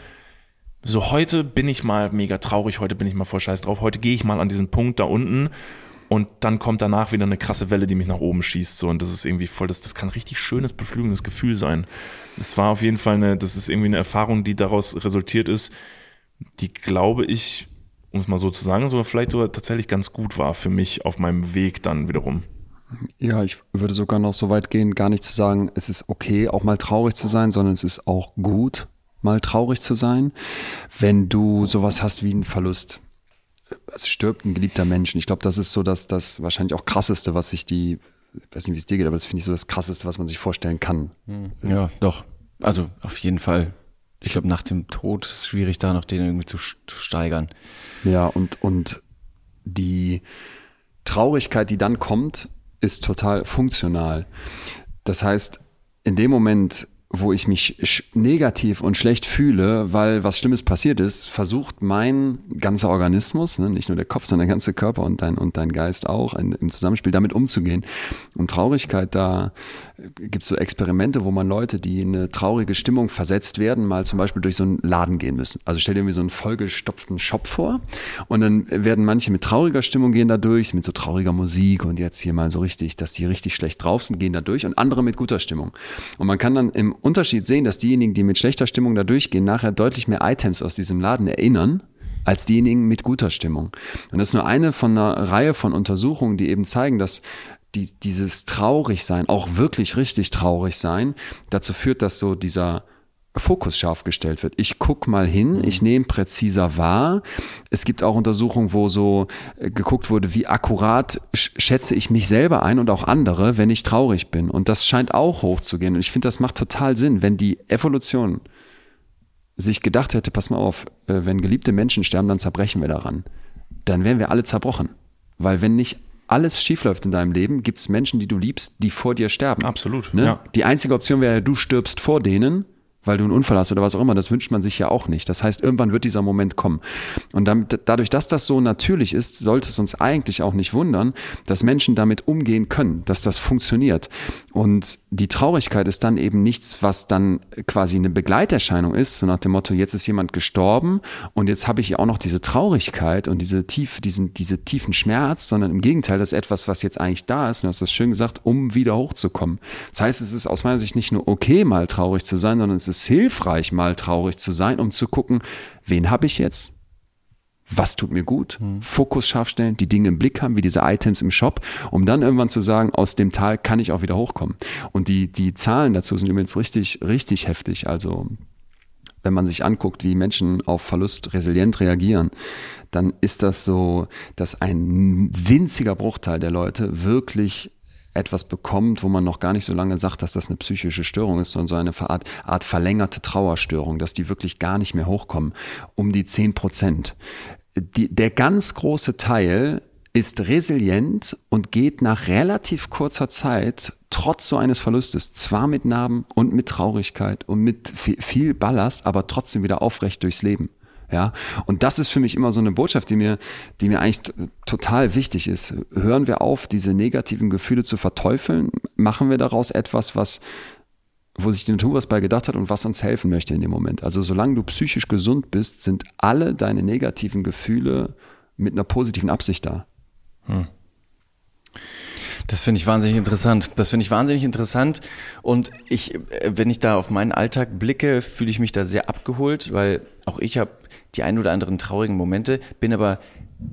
so heute bin ich mal mega traurig, heute bin ich mal voll scheiß drauf, heute gehe ich mal an diesen Punkt da unten und dann kommt danach wieder eine krasse Welle, die mich nach oben schießt so und das ist irgendwie voll, das, das kann ein richtig schönes, beflügelndes Gefühl sein. Das war auf jeden Fall eine, das ist irgendwie eine Erfahrung, die daraus resultiert ist, die glaube ich, um es mal so zu sagen, sogar vielleicht sogar tatsächlich ganz gut war für mich auf meinem Weg dann wiederum. Ja, ich würde sogar noch so weit gehen, gar nicht zu sagen, es ist okay, auch mal traurig zu sein, sondern es ist auch gut, mal traurig zu sein, wenn du sowas hast wie einen Verlust. Es stirbt ein geliebter Mensch. Und ich glaube, das ist so das, das wahrscheinlich auch krasseste, was sich die, ich weiß nicht, wie es dir geht, aber das finde ich so das krasseste, was man sich vorstellen kann. Ja, doch. Also auf jeden Fall. Ich glaube, nach dem Tod ist es schwierig, da noch den irgendwie zu, zu steigern. Ja, und, und die Traurigkeit, die dann kommt, ist total funktional. Das heißt, in dem Moment wo ich mich negativ und schlecht fühle, weil was Schlimmes passiert ist, versucht mein ganzer Organismus, ne, nicht nur der Kopf, sondern der ganze Körper und dein, und dein Geist auch in, im Zusammenspiel damit umzugehen. Und Traurigkeit, da gibt es so Experimente, wo man Leute, die in eine traurige Stimmung versetzt werden, mal zum Beispiel durch so einen Laden gehen müssen. Also stell dir irgendwie so einen vollgestopften Shop vor und dann werden manche mit trauriger Stimmung gehen da durch, mit so trauriger Musik und jetzt hier mal so richtig, dass die richtig schlecht drauf sind, gehen da durch und andere mit guter Stimmung. Und man kann dann im Unterschied sehen, dass diejenigen, die mit schlechter Stimmung da durchgehen, nachher deutlich mehr Items aus diesem Laden erinnern, als diejenigen mit guter Stimmung. Und das ist nur eine von einer Reihe von Untersuchungen, die eben zeigen, dass die, dieses Traurigsein, auch wirklich richtig traurig sein, dazu führt, dass so dieser Fokus scharf gestellt wird. Ich guck mal hin, mhm. ich nehme präziser wahr. Es gibt auch Untersuchungen, wo so äh, geguckt wurde, wie akkurat schätze ich mich selber ein und auch andere, wenn ich traurig bin. Und das scheint auch hochzugehen. Und ich finde, das macht total Sinn, wenn die Evolution sich gedacht hätte, pass mal auf, äh, wenn geliebte Menschen sterben, dann zerbrechen wir daran. Dann wären wir alle zerbrochen. Weil wenn nicht alles schiefläuft in deinem Leben, gibt es Menschen, die du liebst, die vor dir sterben. Absolut. Ne? Ja. Die einzige Option wäre, du stirbst vor denen weil du einen Unfall hast oder was auch immer. Das wünscht man sich ja auch nicht. Das heißt, irgendwann wird dieser Moment kommen. Und damit, dadurch, dass das so natürlich ist, sollte es uns eigentlich auch nicht wundern, dass Menschen damit umgehen können, dass das funktioniert. Und die Traurigkeit ist dann eben nichts, was dann quasi eine Begleiterscheinung ist, so nach dem Motto, jetzt ist jemand gestorben und jetzt habe ich ja auch noch diese Traurigkeit und diese tief, diesen, diese tiefen Schmerz, sondern im Gegenteil, das ist etwas, was jetzt eigentlich da ist, und du hast das schön gesagt, um wieder hochzukommen. Das heißt, es ist aus meiner Sicht nicht nur okay, mal traurig zu sein, sondern es ist es hilfreich, mal traurig zu sein, um zu gucken, wen habe ich jetzt? Was tut mir gut? Mhm. Fokus scharf stellen, die Dinge im Blick haben, wie diese Items im Shop, um dann irgendwann zu sagen, aus dem Tal kann ich auch wieder hochkommen. Und die, die Zahlen dazu sind übrigens richtig, richtig heftig. Also, wenn man sich anguckt, wie Menschen auf Verlust resilient reagieren, dann ist das so, dass ein winziger Bruchteil der Leute wirklich etwas bekommt, wo man noch gar nicht so lange sagt, dass das eine psychische Störung ist, sondern so eine Art, Art verlängerte Trauerstörung, dass die wirklich gar nicht mehr hochkommen, um die 10 Prozent. Der ganz große Teil ist resilient und geht nach relativ kurzer Zeit, trotz so eines Verlustes, zwar mit Narben und mit Traurigkeit und mit viel Ballast, aber trotzdem wieder aufrecht durchs Leben. Ja, und das ist für mich immer so eine Botschaft, die mir, die mir eigentlich total wichtig ist. Hören wir auf, diese negativen Gefühle zu verteufeln? Machen wir daraus etwas, was, wo sich die Natur was bei gedacht hat und was uns helfen möchte in dem Moment? Also, solange du psychisch gesund bist, sind alle deine negativen Gefühle mit einer positiven Absicht da. Hm. Das finde ich wahnsinnig interessant. Das finde ich wahnsinnig interessant. Und ich, wenn ich da auf meinen Alltag blicke, fühle ich mich da sehr abgeholt, weil auch ich habe die ein oder anderen traurigen Momente, bin aber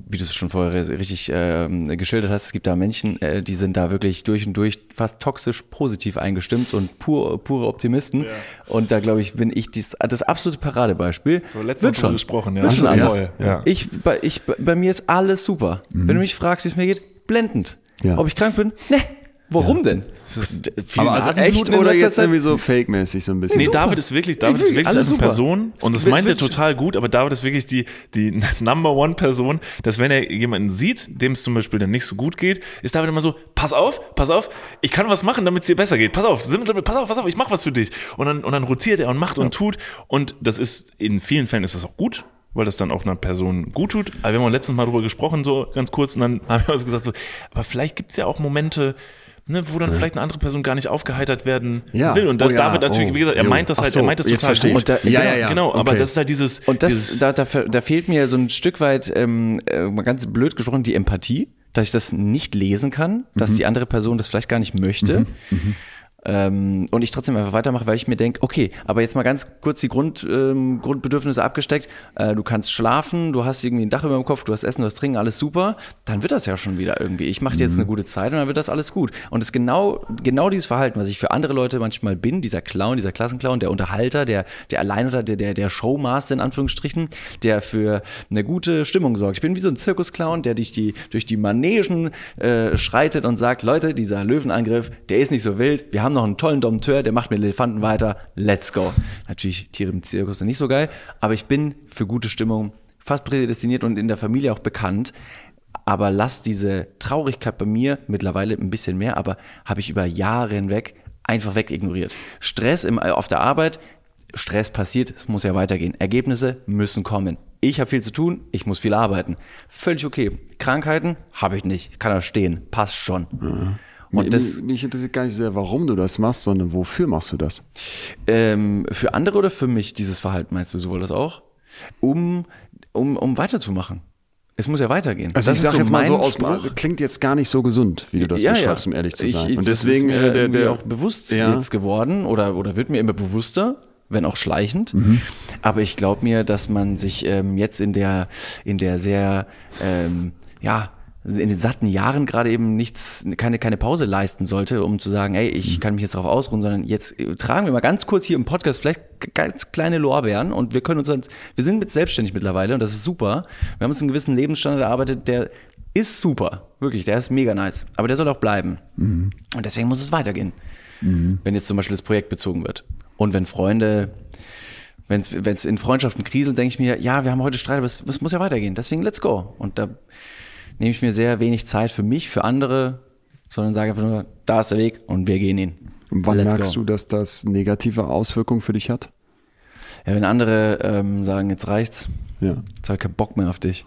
wie du es schon vorher richtig äh, geschildert hast, es gibt da Menschen, äh, die sind da wirklich durch und durch fast toxisch positiv eingestimmt und pur, pure Optimisten. Ja. Und da glaube ich, bin ich dies, das absolute Paradebeispiel. So, letztes schon gesprochen, ja. Wird schon alles. Ja. Ich, bei, ich, bei mir ist alles super. Mhm. Wenn du mich fragst, wie es mir geht, blendend. Ja. Ob ich krank bin? Ne, Warum ja. denn? Das ist viel Aber also echt oder jetzt Zeit? irgendwie so fake-mäßig so ein bisschen? Nee, super. David ist wirklich, David ist wirklich eine super. Person und das meint er total gut, aber David ist wirklich die, die Number One Person, dass wenn er jemanden sieht, dem es zum Beispiel dann nicht so gut geht, ist David immer so, pass auf, pass auf, ich kann was machen, damit es dir besser geht. Pass auf, pass auf, pass auf, ich mach was für dich. Und dann, und dann rotiert er und macht und tut und das ist, in vielen Fällen ist das auch gut, weil das dann auch einer Person gut tut. Aber wir haben letztens mal drüber gesprochen, so ganz kurz, und dann haben wir also gesagt, so, aber vielleicht gibt es ja auch Momente, Ne, wo dann ja. vielleicht eine andere Person gar nicht aufgeheitert werden ja. will. Und das oh, ja. David natürlich, oh. wie gesagt, er meint das halt, so, er meint das total gut. Da, ja, ja, ja. Genau, okay. aber das ist halt dieses. Und das, dieses da, da, da fehlt mir so ein Stück weit, ähm, äh, mal ganz blöd gesprochen, die Empathie, dass ich das nicht lesen kann, dass mhm. die andere Person das vielleicht gar nicht möchte. Mhm. Mhm. Ähm, und ich trotzdem einfach weitermache, weil ich mir denke, okay, aber jetzt mal ganz kurz die Grund, ähm, Grundbedürfnisse abgesteckt. Äh, du kannst schlafen, du hast irgendwie ein Dach über dem Kopf, du hast Essen, du hast Trinken, alles super. Dann wird das ja schon wieder irgendwie. Ich mache jetzt mhm. eine gute Zeit und dann wird das alles gut. Und es ist genau, genau dieses Verhalten, was ich für andere Leute manchmal bin, dieser Clown, dieser Klassenclown, der Unterhalter, der, der Alleinunter, der, der, der Showmaster in Anführungsstrichen, der für eine gute Stimmung sorgt. Ich bin wie so ein Zirkusclown, der durch die, durch die Manegen äh, schreitet und sagt, Leute, dieser Löwenangriff, der ist nicht so wild, wir haben haben noch einen tollen Dompteur, der macht mit Elefanten weiter, let's go. Natürlich Tiere im Zirkus sind nicht so geil, aber ich bin für gute Stimmung fast prädestiniert und in der Familie auch bekannt. Aber lass diese Traurigkeit bei mir mittlerweile ein bisschen mehr, aber habe ich über Jahre hinweg einfach wegignoriert. Stress im, auf der Arbeit, Stress passiert, es muss ja weitergehen. Ergebnisse müssen kommen. Ich habe viel zu tun, ich muss viel arbeiten. Völlig okay. Krankheiten habe ich nicht, kann da stehen, passt schon. Mhm. Und das, mich interessiert gar nicht sehr, warum du das machst, sondern wofür machst du das? Ähm, für andere oder für mich dieses Verhalten, meinst du sowohl das auch? Um, um, um weiterzumachen. Es muss ja weitergehen. Also das ich sag so jetzt mal so aus, klingt jetzt gar nicht so gesund, wie du das ja, beschreibst, ja. um ehrlich zu sein. Ich, und deswegen ist mir der, der auch bewusst ja. jetzt geworden oder, oder wird mir immer bewusster, wenn auch schleichend. Mhm. Aber ich glaube mir, dass man sich ähm, jetzt in der, in der sehr, ähm, ja, in den satten Jahren gerade eben nichts, keine, keine Pause leisten sollte, um zu sagen, ey, ich mhm. kann mich jetzt darauf ausruhen, sondern jetzt äh, tragen wir mal ganz kurz hier im Podcast vielleicht ganz kleine Lorbeeren und wir können uns, wir sind mit selbstständig mittlerweile und das ist super. Wir haben uns einen gewissen Lebensstandard erarbeitet, der ist super, wirklich, der ist mega nice, aber der soll auch bleiben. Mhm. Und deswegen muss es weitergehen, mhm. wenn jetzt zum Beispiel das Projekt bezogen wird. Und wenn Freunde wenn es in Freundschaften kriselt, denke ich mir, ja, wir haben heute Streit, aber es, es muss ja weitergehen. Deswegen let's go. Und da nehme ich mir sehr wenig Zeit für mich, für andere, sondern sage einfach nur, da ist der Weg und wir gehen ihn. Und wann Let's merkst go. du, dass das negative Auswirkungen für dich hat? Ja, wenn andere ähm, sagen, jetzt reicht's, ja. jetzt habe ich keinen Bock mehr auf dich.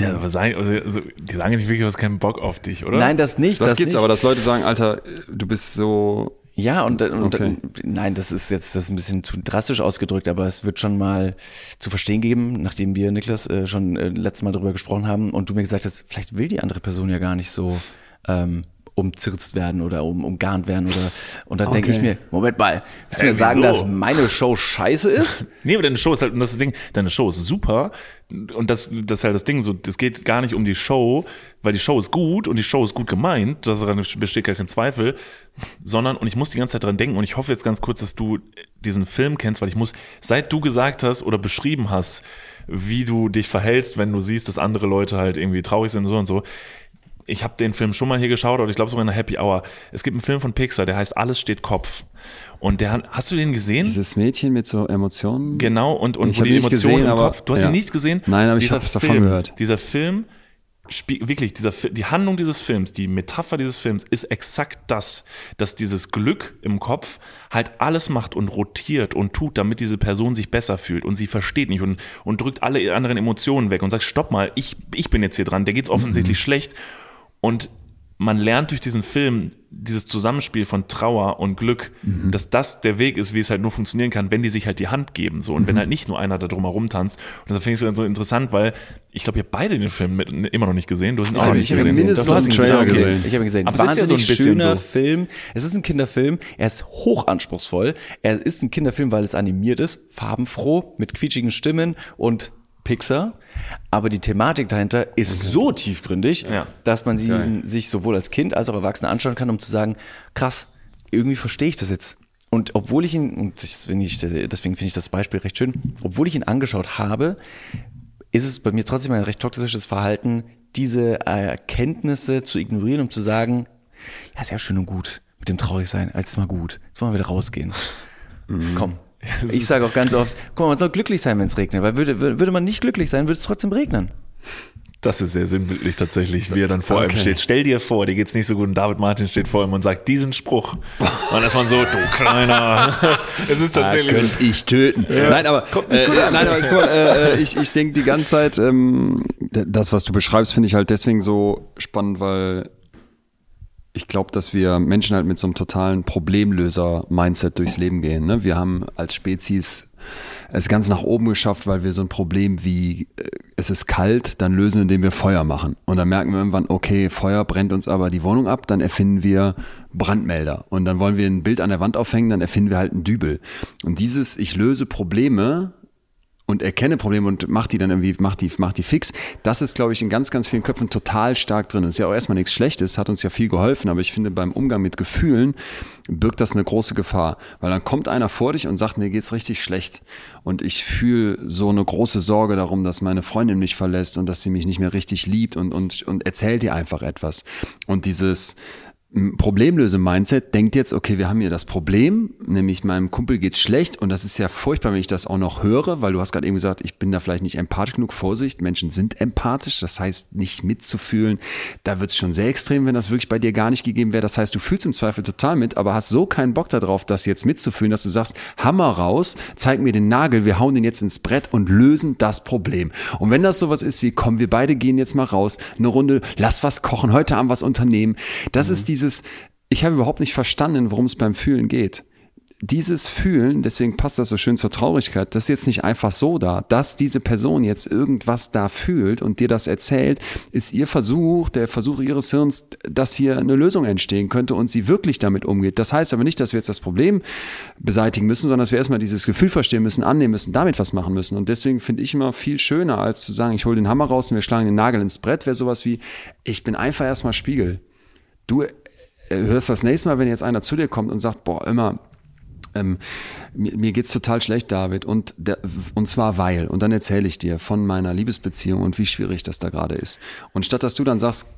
Ja, aber sagen, also, die sagen nicht wirklich, du hast keinen Bock auf dich, oder? Nein, das nicht. Das, das gibt's nicht. aber, dass Leute sagen, Alter, du bist so ja, und, und okay. nein, das ist jetzt das ist ein bisschen zu drastisch ausgedrückt, aber es wird schon mal zu verstehen geben, nachdem wir, Niklas, äh, schon äh, letztes Mal darüber gesprochen haben und du mir gesagt hast, vielleicht will die andere Person ja gar nicht so ähm, umzirzt werden oder um, umgarnt werden oder und dann okay. denke ich mir, Moment mal, willst du mir sagen, dass meine Show scheiße ist? nee, aber deine Show ist halt, und das, ist das Ding, deine Show ist super und das, das ist halt das Ding, so, es geht gar nicht um die Show, weil die Show ist gut und die Show ist gut gemeint, daran besteht gar kein Zweifel, sondern, und ich muss die ganze Zeit dran denken und ich hoffe jetzt ganz kurz, dass du diesen Film kennst, weil ich muss, seit du gesagt hast oder beschrieben hast, wie du dich verhältst, wenn du siehst, dass andere Leute halt irgendwie traurig sind und so und so, ich habe den Film schon mal hier geschaut, oder ich glaube sogar in der Happy Hour. Es gibt einen Film von Pixar, der heißt Alles steht Kopf. Und der hast du den gesehen? Dieses Mädchen mit so Emotionen. Genau, und, und ich wo die Emotionen gesehen, im Kopf. Du hast ja. ihn nicht gesehen? Nein, aber ich habe davon gehört. Dieser Film wirklich, dieser, die Handlung dieses Films, die Metapher dieses Films ist exakt das, dass dieses Glück im Kopf halt alles macht und rotiert und tut, damit diese Person sich besser fühlt und sie versteht nicht und, und drückt alle anderen Emotionen weg und sagt, stopp mal, ich, ich bin jetzt hier dran, der geht's offensichtlich mhm. schlecht und man lernt durch diesen Film dieses Zusammenspiel von Trauer und Glück, mhm. dass das der Weg ist, wie es halt nur funktionieren kann, wenn die sich halt die Hand geben so und mhm. wenn halt nicht nur einer da drumherum tanzt. Und das finde ich so, so interessant, weil ich glaube, ihr beide den Film mit, immer noch nicht gesehen. Du hast ihn auch nicht ich gesehen. Mindestens du hast ihn Trailer okay. gesehen. Ich habe ihn gesehen. Aber es ist ja so ein schöner so. Film. Es ist ein Kinderfilm. Er ist hochanspruchsvoll. Er ist ein Kinderfilm, weil es animiert ist, farbenfroh, mit quietschigen Stimmen und Pixar, aber die Thematik dahinter ist okay. so tiefgründig, ja. dass man sie Geil. sich sowohl als Kind als auch Erwachsene anschauen kann, um zu sagen, krass, irgendwie verstehe ich das jetzt. Und obwohl ich ihn, und deswegen, deswegen finde ich das Beispiel recht schön, obwohl ich ihn angeschaut habe, ist es bei mir trotzdem ein recht toxisches Verhalten, diese Erkenntnisse zu ignorieren, um zu sagen, ja, sehr schön und gut mit dem Traurigsein, als mal gut. Jetzt wollen wir wieder rausgehen. Mhm. Komm, ich sage auch ganz oft, guck mal, man soll glücklich sein, wenn es regnet, weil würde, würde man nicht glücklich sein, würde es trotzdem regnen. Das ist sehr sinnbildlich tatsächlich, wie er dann vor okay. ihm steht. Stell dir vor, dir geht's nicht so gut und David Martin steht vor ihm und sagt diesen Spruch. Und dann ist man so, du Kleiner. es ist tatsächlich. Da könnte ich töten. Ja. Nein, aber, äh, nein, aber guck mal, äh, äh, ich, ich denke die ganze Zeit, ähm, das, was du beschreibst, finde ich halt deswegen so spannend, weil ich glaube, dass wir Menschen halt mit so einem totalen Problemlöser-Mindset durchs Leben gehen. Ne? Wir haben als Spezies es ganz nach oben geschafft, weil wir so ein Problem wie äh, es ist kalt, dann lösen, indem wir Feuer machen. Und dann merken wir irgendwann, okay, Feuer brennt uns aber die Wohnung ab, dann erfinden wir Brandmelder. Und dann wollen wir ein Bild an der Wand aufhängen, dann erfinden wir halt einen Dübel. Und dieses, ich löse Probleme, und erkenne Probleme und macht die dann irgendwie, macht die, macht die fix. Das ist, glaube ich, in ganz, ganz vielen Köpfen total stark drin. Ist ja auch erstmal nichts Schlechtes, hat uns ja viel geholfen, aber ich finde, beim Umgang mit Gefühlen birgt das eine große Gefahr. Weil dann kommt einer vor dich und sagt, mir geht's richtig schlecht. Und ich fühle so eine große Sorge darum, dass meine Freundin mich verlässt und dass sie mich nicht mehr richtig liebt und, und, und erzählt dir einfach etwas. Und dieses, Problemlöse-Mindset denkt jetzt, okay, wir haben hier das Problem, nämlich meinem Kumpel geht's schlecht und das ist ja furchtbar, wenn ich das auch noch höre, weil du hast gerade eben gesagt, ich bin da vielleicht nicht empathisch genug. Vorsicht, Menschen sind empathisch, das heißt nicht mitzufühlen. Da wird's schon sehr extrem, wenn das wirklich bei dir gar nicht gegeben wäre. Das heißt, du fühlst im Zweifel total mit, aber hast so keinen Bock darauf, das jetzt mitzufühlen, dass du sagst, Hammer raus, zeig mir den Nagel, wir hauen den jetzt ins Brett und lösen das Problem. Und wenn das sowas ist wie, komm, wir beide gehen jetzt mal raus, eine Runde, lass was kochen, heute Abend was unternehmen, das mhm. ist dieses dieses, ich habe überhaupt nicht verstanden, worum es beim Fühlen geht. Dieses Fühlen, deswegen passt das so schön zur Traurigkeit, das ist jetzt nicht einfach so da. Dass diese Person jetzt irgendwas da fühlt und dir das erzählt, ist ihr Versuch, der Versuch ihres Hirns, dass hier eine Lösung entstehen könnte und sie wirklich damit umgeht. Das heißt aber nicht, dass wir jetzt das Problem beseitigen müssen, sondern dass wir erstmal dieses Gefühl verstehen müssen, annehmen müssen, damit was machen müssen. Und deswegen finde ich immer viel schöner, als zu sagen, ich hole den Hammer raus und wir schlagen den Nagel ins Brett, wäre sowas wie, ich bin einfach erstmal Spiegel. Du hörst das nächste Mal, wenn jetzt einer zu dir kommt und sagt, boah, immer, ähm, mir, mir geht's total schlecht, David, und, der, und zwar weil, und dann erzähle ich dir von meiner Liebesbeziehung und wie schwierig das da gerade ist. Und statt dass du dann sagst,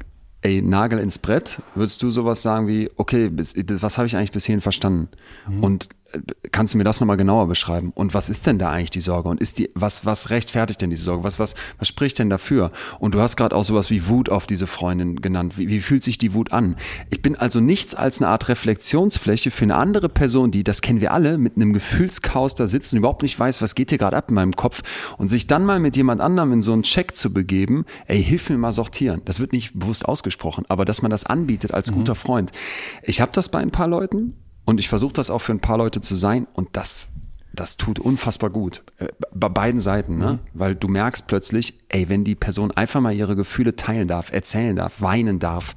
ey, Nagel ins Brett, würdest du sowas sagen wie, okay, was habe ich eigentlich bis hierhin verstanden? Mhm. Und äh, kannst du mir das nochmal genauer beschreiben? Und was ist denn da eigentlich die Sorge? Und ist die, was, was rechtfertigt denn diese Sorge? Was, was, was spricht denn dafür? Und du hast gerade auch sowas wie Wut auf diese Freundin genannt. Wie, wie fühlt sich die Wut an? Ich bin also nichts als eine Art Reflexionsfläche für eine andere Person, die, das kennen wir alle, mit einem Gefühlschaos da sitzen, überhaupt nicht weiß, was geht hier gerade ab in meinem Kopf und sich dann mal mit jemand anderem in so einen Check zu begeben, ey, hilf mir mal sortieren. Das wird nicht bewusst ausgesprochen, aber dass man das anbietet als mhm. guter Freund. Ich habe das bei ein paar Leuten und ich versuche das auch für ein paar Leute zu sein und das, das tut unfassbar gut. Äh, bei beiden Seiten, ne? Mhm. Weil du merkst plötzlich, ey, wenn die Person einfach mal ihre Gefühle teilen darf, erzählen darf, weinen darf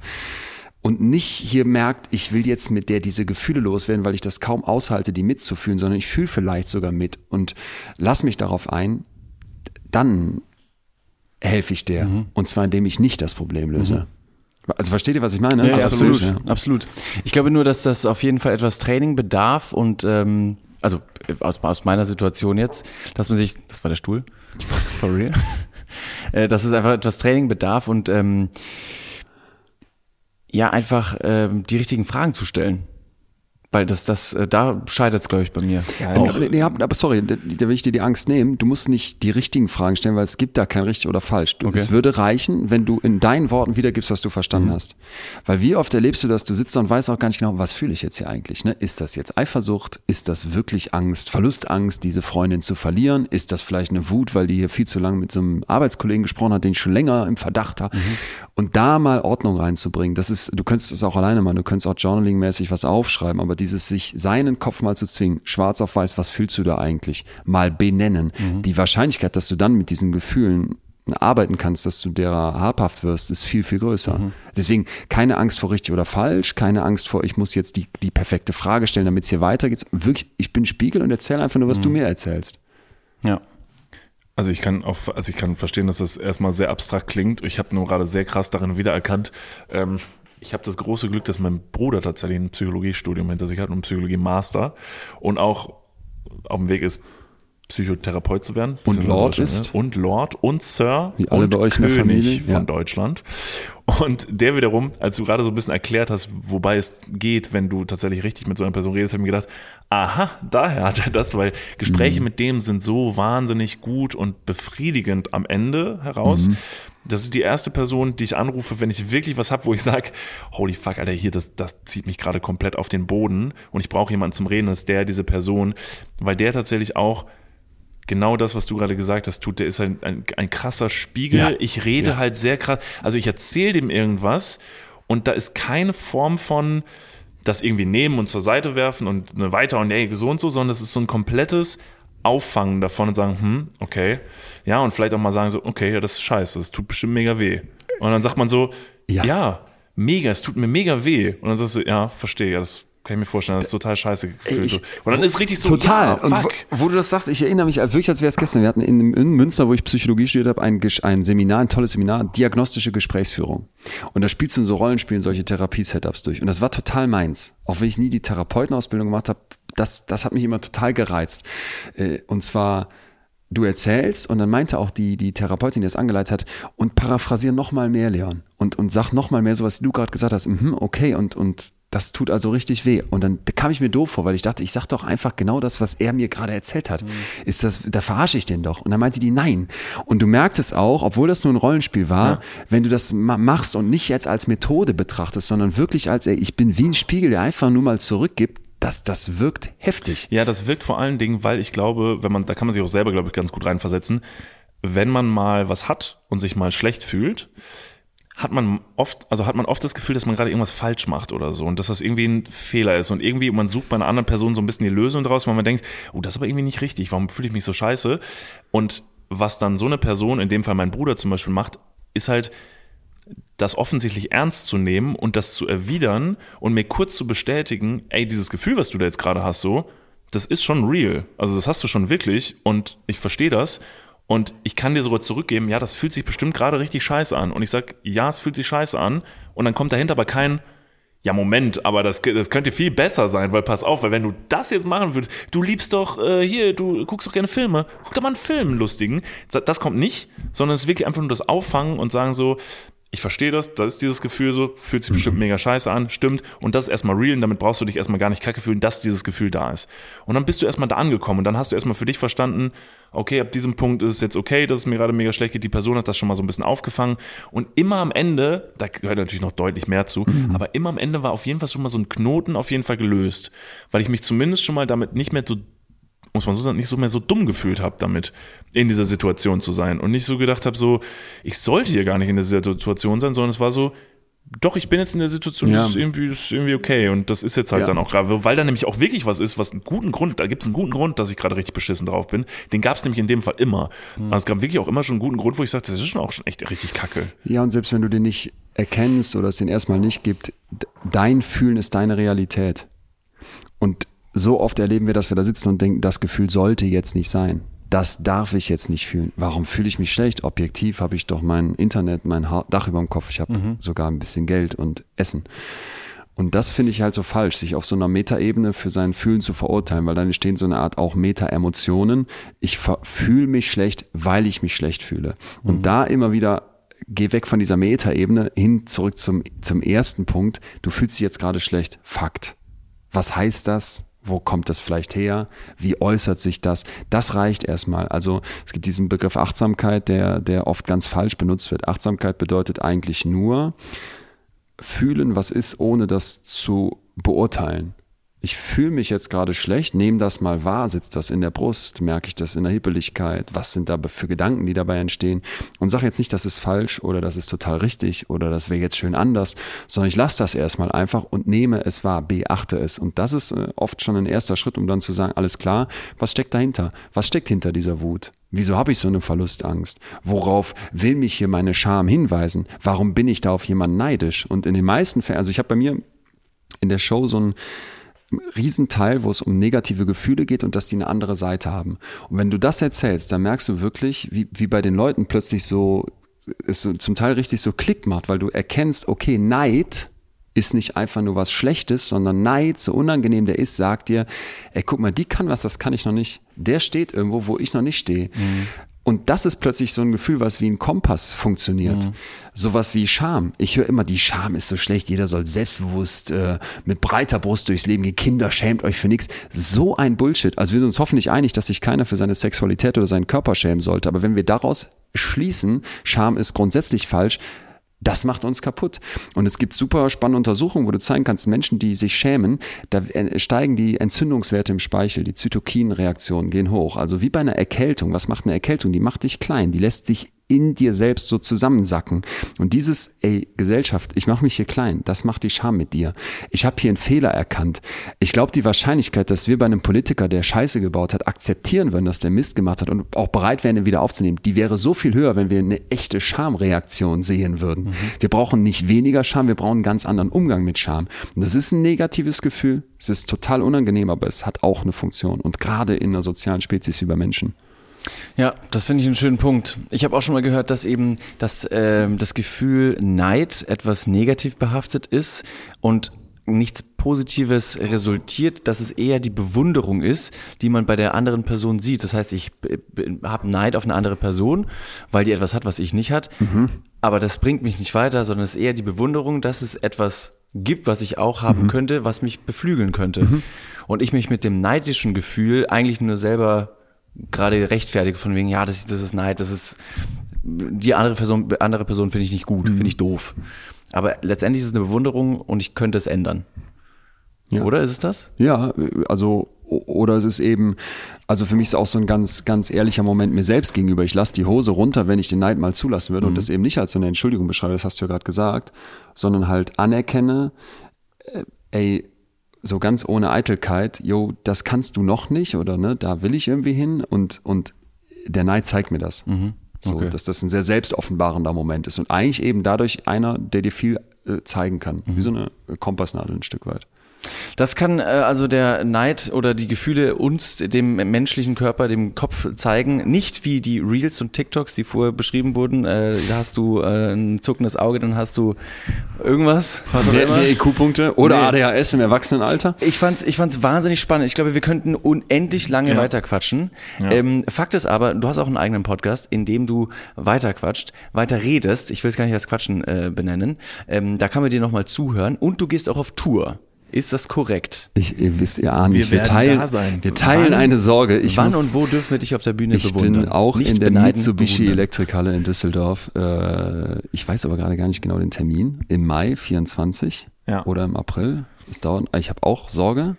und nicht hier merkt, ich will jetzt mit der diese Gefühle loswerden, weil ich das kaum aushalte, die mitzufühlen, sondern ich fühle vielleicht sogar mit und lass mich darauf ein, dann helfe ich der. Mhm. Und zwar indem ich nicht das Problem löse. Mhm. Also versteht ihr, was ich meine? Ja, ja absolut, ja. absolut. Ich glaube nur, dass das auf jeden Fall etwas Training bedarf und ähm, also aus, aus meiner Situation jetzt, dass man sich, das war der Stuhl, for real, äh, dass es einfach etwas Training bedarf und ähm, ja einfach ähm, die richtigen Fragen zu stellen. Weil das, das, äh, da scheitert es, glaube ich, bei mir. Ja, auch. Nee, aber sorry, da will ich dir die Angst nehmen. Du musst nicht die richtigen Fragen stellen, weil es gibt da kein richtig oder falsch. Du, okay. Es würde reichen, wenn du in deinen Worten wiedergibst, was du verstanden mhm. hast. Weil wie oft erlebst du das, du sitzt da und weißt auch gar nicht genau, was fühle ich jetzt hier eigentlich? Ne? Ist das jetzt Eifersucht? Ist das wirklich Angst, Verlustangst, diese Freundin zu verlieren? Ist das vielleicht eine Wut, weil die hier viel zu lange mit so einem Arbeitskollegen gesprochen hat, den ich schon länger im Verdacht habe? Mhm. Und da mal Ordnung reinzubringen, das ist, du könntest es auch alleine machen, du könntest auch journaling-mäßig was aufschreiben, aber dieses sich seinen Kopf mal zu zwingen, schwarz auf weiß, was fühlst du da eigentlich, mal benennen. Mhm. Die Wahrscheinlichkeit, dass du dann mit diesen Gefühlen arbeiten kannst, dass du derer habhaft wirst, ist viel, viel größer. Mhm. Deswegen keine Angst vor richtig oder falsch, keine Angst vor, ich muss jetzt die, die perfekte Frage stellen, damit es hier weitergeht. Wirklich, ich bin Spiegel und erzähle einfach nur, was mhm. du mir erzählst. Ja. Also ich kann auf, also ich kann verstehen, dass das erstmal sehr abstrakt klingt. Ich habe nur gerade sehr krass darin wiedererkannt, ähm, ich habe das große Glück, dass mein Bruder tatsächlich ein Psychologiestudium hinter sich hat und Psychologie-Master und auch auf dem Weg ist, Psychotherapeut zu werden. Und Lord ist. Und Lord und Sir Wie alle und bei euch König von ja. Deutschland. Und der wiederum, als du gerade so ein bisschen erklärt hast, wobei es geht, wenn du tatsächlich richtig mit so einer Person redest, habe ich mir gedacht, aha, daher hat er das, weil Gespräche mhm. mit dem sind so wahnsinnig gut und befriedigend am Ende heraus. Mhm. Das ist die erste Person, die ich anrufe, wenn ich wirklich was habe, wo ich sage, holy fuck, Alter, hier, das, das zieht mich gerade komplett auf den Boden und ich brauche jemanden zum Reden, das ist der, diese Person, weil der tatsächlich auch genau das, was du gerade gesagt hast, tut, der ist ein, ein, ein krasser Spiegel. Ja. Ich rede ja. halt sehr krass, also ich erzähle dem irgendwas und da ist keine Form von das irgendwie nehmen und zur Seite werfen und weiter und ey, so und so, sondern es ist so ein komplettes auffangen davon und sagen, hm, okay. Ja, und vielleicht auch mal sagen so, okay, ja, das ist scheiße, das tut bestimmt mega weh. Und dann sagt man so, ja, ja mega, es tut mir mega weh. Und dann sagst du, ja, verstehe, ja, das kann ich mir vorstellen, das ist total scheiße gefühlt. Ich, und dann ist richtig so, total. Ja, und wo, wo, du das sagst, ich erinnere mich wirklich, als wäre es gestern. Wir hatten in, in, Münster, wo ich Psychologie studiert habe, ein, ein Seminar, ein tolles Seminar, diagnostische Gesprächsführung. Und da spielst du in so Rollenspielen solche Therapie-Setups durch. Und das war total meins. Auch wenn ich nie die Therapeutenausbildung gemacht habe, das, das hat mich immer total gereizt. Äh, und zwar, du erzählst und dann meinte auch die, die Therapeutin, die das angeleitet hat, und paraphrasier noch mal mehr, Leon. Und, und sag noch mal mehr so, was du gerade gesagt hast. Mhm, okay, und, und das tut also richtig weh. Und dann kam ich mir doof vor, weil ich dachte, ich sag doch einfach genau das, was er mir gerade erzählt hat. Mhm. Ist das, da verarsche ich den doch. Und dann meinte die nein. Und du merktest auch, obwohl das nur ein Rollenspiel war, ja. wenn du das machst und nicht jetzt als Methode betrachtest, sondern wirklich als, ey, ich bin wie ein Spiegel, der einfach nur mal zurückgibt, das, das wirkt heftig. Ja, das wirkt vor allen Dingen, weil ich glaube, wenn man, da kann man sich auch selber, glaube ich, ganz gut reinversetzen, wenn man mal was hat und sich mal schlecht fühlt, hat man oft, also hat man oft das Gefühl, dass man gerade irgendwas falsch macht oder so und dass das irgendwie ein Fehler ist und irgendwie man sucht bei einer anderen Person so ein bisschen die Lösung draus, weil man denkt, oh, das ist aber irgendwie nicht richtig, warum fühle ich mich so scheiße? Und was dann so eine Person, in dem Fall mein Bruder zum Beispiel macht, ist halt, das offensichtlich ernst zu nehmen und das zu erwidern und mir kurz zu bestätigen, ey, dieses Gefühl, was du da jetzt gerade hast, so, das ist schon real. Also das hast du schon wirklich und ich verstehe das und ich kann dir sogar zurückgeben, ja, das fühlt sich bestimmt gerade richtig scheiße an. Und ich sag, ja, es fühlt sich scheiße an. Und dann kommt dahinter aber kein, ja, Moment, aber das, das könnte viel besser sein, weil pass auf, weil wenn du das jetzt machen würdest, du liebst doch äh, hier, du guckst doch gerne Filme, guck doch mal einen Film, lustigen. Das kommt nicht, sondern es ist wirklich einfach nur das Auffangen und sagen so, ich verstehe das, das ist dieses Gefühl so, fühlt sich mhm. bestimmt mega scheiße an, stimmt. Und das ist erstmal real und damit brauchst du dich erstmal gar nicht kacke fühlen, dass dieses Gefühl da ist. Und dann bist du erstmal da angekommen und dann hast du erstmal für dich verstanden, okay, ab diesem Punkt ist es jetzt okay, dass es mir gerade mega schlecht geht. Die Person hat das schon mal so ein bisschen aufgefangen. Und immer am Ende, da gehört natürlich noch deutlich mehr zu, mhm. aber immer am Ende war auf jeden Fall schon mal so ein Knoten auf jeden Fall gelöst. Weil ich mich zumindest schon mal damit nicht mehr so muss man so sagen, nicht so mehr so dumm gefühlt habe damit, in dieser Situation zu sein. Und nicht so gedacht habe, so, ich sollte hier gar nicht in dieser Situation sein, sondern es war so, doch, ich bin jetzt in der Situation, ja. das, ist irgendwie, das ist irgendwie okay. Und das ist jetzt halt ja. dann auch gerade, weil da nämlich auch wirklich was ist, was einen guten Grund, da gibt es einen guten Grund, dass ich gerade richtig beschissen drauf bin. Den gab es nämlich in dem Fall immer. Mhm. Also es gab wirklich auch immer schon einen guten Grund, wo ich sagte, das ist schon auch schon echt richtig kacke. Ja, und selbst wenn du den nicht erkennst oder es den erstmal nicht gibt, dein Fühlen ist deine Realität. Und so oft erleben wir, dass wir da sitzen und denken, das Gefühl sollte jetzt nicht sein. Das darf ich jetzt nicht fühlen. Warum fühle ich mich schlecht? Objektiv habe ich doch mein Internet, mein Dach über dem Kopf. Ich habe mhm. sogar ein bisschen Geld und Essen. Und das finde ich halt so falsch, sich auf so einer Metaebene für sein Fühlen zu verurteilen, weil dann entstehen so eine Art auch Meta-Emotionen. Ich fühle mich schlecht, weil ich mich schlecht fühle. Und mhm. da immer wieder geh weg von dieser Metaebene hin zurück zum, zum ersten Punkt. Du fühlst dich jetzt gerade schlecht. Fakt. Was heißt das? Wo kommt das vielleicht her? Wie äußert sich das? Das reicht erstmal. Also es gibt diesen Begriff Achtsamkeit, der, der oft ganz falsch benutzt wird. Achtsamkeit bedeutet eigentlich nur fühlen, was ist, ohne das zu beurteilen ich fühle mich jetzt gerade schlecht, nehme das mal wahr, sitzt das in der Brust, merke ich das in der Hippeligkeit, was sind da für Gedanken, die dabei entstehen und sage jetzt nicht, das ist falsch oder das ist total richtig oder das wäre jetzt schön anders, sondern ich lasse das erstmal einfach und nehme es wahr, beachte es und das ist äh, oft schon ein erster Schritt, um dann zu sagen, alles klar, was steckt dahinter? Was steckt hinter dieser Wut? Wieso habe ich so eine Verlustangst? Worauf will mich hier meine Scham hinweisen? Warum bin ich da auf jemanden neidisch? Und in den meisten Fällen, also ich habe bei mir in der Show so ein Riesenteil, wo es um negative Gefühle geht und dass die eine andere Seite haben. Und wenn du das erzählst, dann merkst du wirklich, wie, wie bei den Leuten plötzlich so, es zum Teil richtig so Klick macht, weil du erkennst, okay, Neid ist nicht einfach nur was Schlechtes, sondern Neid, so unangenehm der ist, sagt dir, ey, guck mal, die kann was, das kann ich noch nicht. Der steht irgendwo, wo ich noch nicht stehe. Mhm. Und das ist plötzlich so ein Gefühl, was wie ein Kompass funktioniert. Mhm. Sowas wie Scham. Ich höre immer, die Scham ist so schlecht, jeder soll selbstbewusst äh, mit breiter Brust durchs Leben gehen. Kinder, schämt euch für nichts. So ein Bullshit. Also wir sind uns hoffentlich einig, dass sich keiner für seine Sexualität oder seinen Körper schämen sollte. Aber wenn wir daraus schließen, Scham ist grundsätzlich falsch, das macht uns kaputt. Und es gibt super spannende Untersuchungen, wo du zeigen kannst, Menschen, die sich schämen, da steigen die Entzündungswerte im Speichel, die Zytokinreaktionen gehen hoch. Also wie bei einer Erkältung. Was macht eine Erkältung? Die macht dich klein, die lässt dich in dir selbst so zusammensacken. Und dieses, ey, Gesellschaft, ich mache mich hier klein, das macht die Scham mit dir. Ich habe hier einen Fehler erkannt. Ich glaube, die Wahrscheinlichkeit, dass wir bei einem Politiker, der Scheiße gebaut hat, akzeptieren würden, dass der Mist gemacht hat und auch bereit wären, ihn wieder aufzunehmen, die wäre so viel höher, wenn wir eine echte Schamreaktion sehen würden. Mhm. Wir brauchen nicht weniger Scham, wir brauchen einen ganz anderen Umgang mit Scham. Und das ist ein negatives Gefühl. Es ist total unangenehm, aber es hat auch eine Funktion. Und gerade in einer sozialen Spezies wie bei Menschen. Ja, das finde ich einen schönen Punkt. Ich habe auch schon mal gehört, dass eben das, äh, das Gefühl Neid etwas negativ behaftet ist und nichts Positives resultiert, dass es eher die Bewunderung ist, die man bei der anderen Person sieht. Das heißt, ich habe Neid auf eine andere Person, weil die etwas hat, was ich nicht hat. Mhm. Aber das bringt mich nicht weiter, sondern es ist eher die Bewunderung, dass es etwas gibt, was ich auch haben mhm. könnte, was mich beflügeln könnte. Mhm. Und ich mich mit dem neidischen Gefühl eigentlich nur selber gerade rechtfertige von wegen, ja, das, das ist Neid, das ist die andere Person, andere Person finde ich nicht gut, mhm. finde ich doof. Aber letztendlich ist es eine Bewunderung und ich könnte es ändern. Ja. Oder ist es das? Ja, also oder es ist eben, also für mich ist es auch so ein ganz, ganz ehrlicher Moment mir selbst gegenüber. Ich lasse die Hose runter, wenn ich den Neid mal zulassen würde mhm. und das eben nicht als so eine Entschuldigung beschreibe, das hast du ja gerade gesagt, sondern halt anerkenne, äh, ey, so ganz ohne Eitelkeit, jo, das kannst du noch nicht oder ne, da will ich irgendwie hin und, und der Neid zeigt mir das. Mhm. So, okay. dass das ein sehr selbstoffenbarender Moment ist und eigentlich eben dadurch einer, der dir viel äh, zeigen kann, mhm. wie so eine Kompassnadel ein Stück weit. Das kann äh, also der Neid oder die Gefühle uns, dem menschlichen Körper, dem Kopf zeigen. Nicht wie die Reels und TikToks, die vorher beschrieben wurden. Äh, da hast du äh, ein zuckendes Auge, dann hast du irgendwas. Was auch immer. EQ-Punkte oder nee. ADHS im Erwachsenenalter. Ich fand's, ich fand's wahnsinnig spannend. Ich glaube, wir könnten unendlich lange ja. weiterquatschen. Ja. Ähm, Fakt ist aber, du hast auch einen eigenen Podcast, in dem du weiterquatscht, weiter redest. Ich will es gar nicht als Quatschen äh, benennen. Ähm, da kann man dir nochmal zuhören und du gehst auch auf Tour. Ist das korrekt? Ich, ihr wisst ja ahnt wir, wir teilen, da sein. Wir teilen wann, eine Sorge. Ich wann muss, und wo dürfen wir dich auf der Bühne ich bewundern? Ich bin auch Nicht in der Mitsubishi Elektrikhalle in Düsseldorf. Äh, ich weiß aber gerade gar nicht genau den Termin. Im Mai 24 ja. oder im April. Es dauert, ich habe auch Sorge.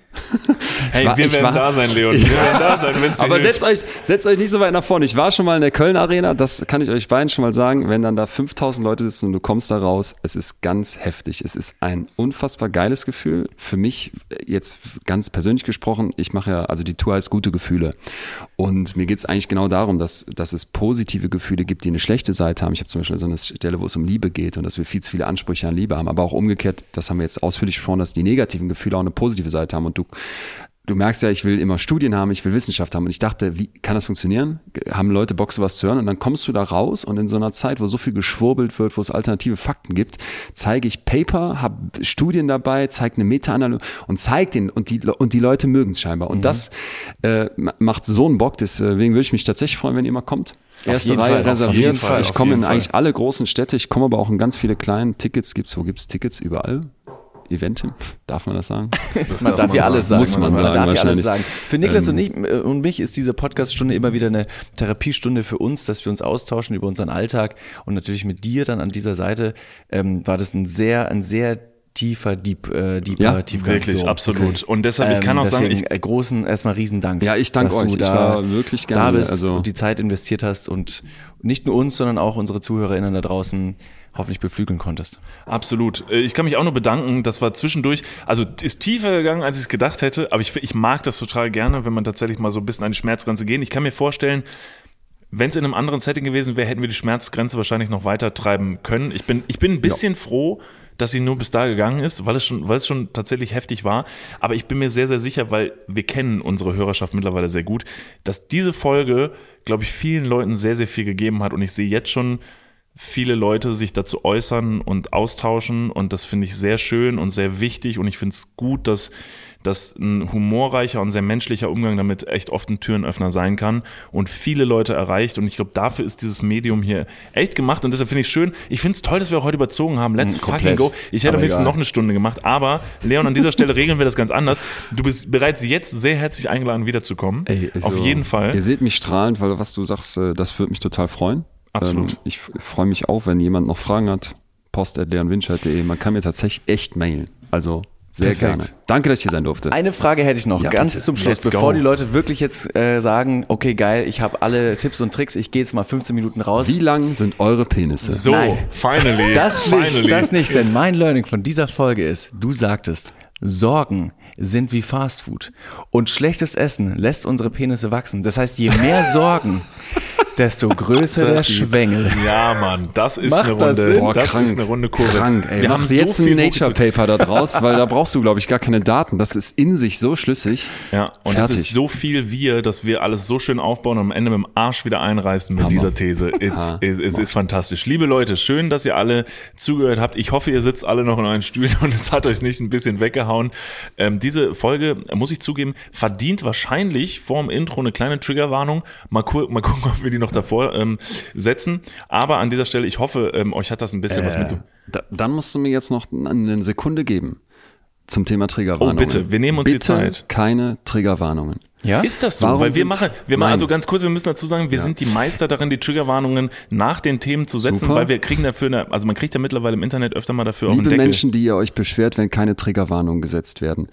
Hey, war, wir werden war, da sein, Leon. Wir werden da sein, wenn's Aber setzt euch, setzt euch nicht so weit nach vorne. Ich war schon mal in der Köln Arena, das kann ich euch beiden schon mal sagen. Wenn dann da 5000 Leute sitzen und du kommst da raus, es ist ganz heftig. Es ist ein unfassbar geiles Gefühl. Für mich jetzt ganz persönlich gesprochen, ich mache ja, also die Tour heißt gute Gefühle. Und mir geht es eigentlich genau darum, dass, dass es positive Gefühle gibt, die eine schlechte Seite haben. Ich habe zum Beispiel so eine Stelle, wo es um Liebe geht und dass wir viel zu viele Ansprüche an Liebe haben. Aber auch umgekehrt, das haben wir jetzt ausführlich gesprochen, dass die negativen Gefühle auch eine positive Seite haben. Und du du merkst ja, ich will immer Studien haben, ich will Wissenschaft haben. Und ich dachte, wie kann das funktionieren? Haben Leute Bock, sowas zu hören? Und dann kommst du da raus und in so einer Zeit, wo so viel geschwurbelt wird, wo es alternative Fakten gibt, zeige ich Paper, habe Studien dabei, zeige eine Meta-Analyse und zeige den und die, und die Leute mögen es scheinbar. Und mhm. das äh, macht so einen Bock, deswegen würde ich mich tatsächlich freuen, wenn ihr mal kommt. Erste Reihe Fall, reserviert. Ich komme in eigentlich alle großen Städte, ich komme aber auch in ganz viele kleinen Tickets. Gibt's, wo gibt's Tickets? Überall. Event, darf man das sagen? Das man darf, darf ja alles sagen. Muss man, man sagen, darf ja alles sagen. Für Niklas ähm, und, ich, äh, und mich ist diese Podcaststunde immer wieder eine Therapiestunde für uns, dass wir uns austauschen über unseren Alltag und natürlich mit dir dann an dieser Seite ähm, war das ein sehr, ein sehr tiefer, deep, äh, deeper, ja, tiefgang. Wirklich, so. absolut. Und deshalb, ich kann auch ähm, sagen, ich, äh, großen, erstmal Riesendank. Ja, ich danke euch. Da, ich war wirklich gerne, da bist also. und die Zeit investiert hast und nicht nur uns, sondern auch unsere ZuhörerInnen da draußen hoffentlich beflügeln konntest. Absolut. Äh, ich kann mich auch nur bedanken. Das war zwischendurch, also ist tiefer gegangen, als ich es gedacht hätte. Aber ich, ich mag das total gerne, wenn man tatsächlich mal so ein bisschen an die Schmerzgrenze gehen. Ich kann mir vorstellen, wenn es in einem anderen Setting gewesen wäre, hätten wir die Schmerzgrenze wahrscheinlich noch weiter treiben können. Ich bin, ich bin ein bisschen ja. froh, dass sie nur bis da gegangen ist, weil es schon, weil es schon tatsächlich heftig war. Aber ich bin mir sehr, sehr sicher, weil wir kennen unsere Hörerschaft mittlerweile sehr gut, dass diese Folge, glaube ich, vielen Leuten sehr, sehr viel gegeben hat. Und ich sehe jetzt schon, viele Leute sich dazu äußern und austauschen und das finde ich sehr schön und sehr wichtig und ich finde es gut, dass, dass ein humorreicher und sehr menschlicher Umgang damit echt oft ein Türenöffner sein kann und viele Leute erreicht und ich glaube, dafür ist dieses Medium hier echt gemacht und deshalb finde ich es schön. Ich finde es toll, dass wir heute überzogen haben. Let's Komplett. fucking go. Ich hätte am liebsten noch eine Stunde gemacht, aber Leon, an dieser Stelle regeln wir das ganz anders. Du bist bereits jetzt sehr herzlich eingeladen, wiederzukommen. Ey, also, Auf jeden Fall. Ihr seht mich strahlend, weil was du sagst, äh, das würde mich total freuen. Absolut. Ähm, ich freue mich auch, wenn jemand noch Fragen hat. Post at leonwinscheid.de. Man kann mir tatsächlich echt mailen. Also Sehr Perfekt. gerne. Danke, dass ich hier sein durfte. Eine Frage hätte ich noch, ja, ganz bitte. zum Schluss, Let's bevor go. die Leute wirklich jetzt äh, sagen, okay, geil, ich habe alle Tipps und Tricks, ich gehe jetzt mal 15 Minuten raus. Wie lang sind eure Penisse? So, Nein. finally. Das nicht, das nicht, denn mein Learning von dieser Folge ist, du sagtest, Sorgen sind wie Fastfood und schlechtes Essen lässt unsere Penisse wachsen. Das heißt, je mehr Sorgen, desto größer der Schwengel. Ja, Mann, das ist Macht eine Runde. Das, Boah, das krank, ist eine Runde Kurve. Krank, ey. Wir haben jetzt so ein Nature Paper da draus, weil da brauchst du, glaube ich, gar keine Daten. Das ist in sich so schlüssig. Ja, und es ist so viel wir, dass wir alles so schön aufbauen und am Ende mit dem Arsch wieder einreißen mit Hammer. dieser These. It's, es, ist fantastisch. Liebe Leute, schön, dass ihr alle zugehört habt. Ich hoffe, ihr sitzt alle noch in euren Stühlen und es hat euch nicht ein bisschen weggehauen. Ähm, diese Folge, muss ich zugeben, verdient wahrscheinlich vor dem Intro eine kleine Triggerwarnung. Mal, mal gucken, ob wir die noch davor ähm, setzen. Aber an dieser Stelle, ich hoffe, ähm, euch hat das ein bisschen äh, was mit. Da, dann musst du mir jetzt noch eine Sekunde geben zum Thema Triggerwarnungen. Oh, bitte, wir nehmen uns bitte die Zeit. keine Triggerwarnungen. Ja? Ist das so? Warum Weil wir machen, wir machen, also ganz kurz, wir müssen dazu sagen, wir ja. sind die Meister darin, die Triggerwarnungen nach den Themen zu setzen, Super. weil wir kriegen dafür, eine, also man kriegt ja mittlerweile im Internet öfter mal dafür Liebe auch einen Deckel. Menschen, die ihr euch beschwert, wenn keine Triggerwarnungen gesetzt werden.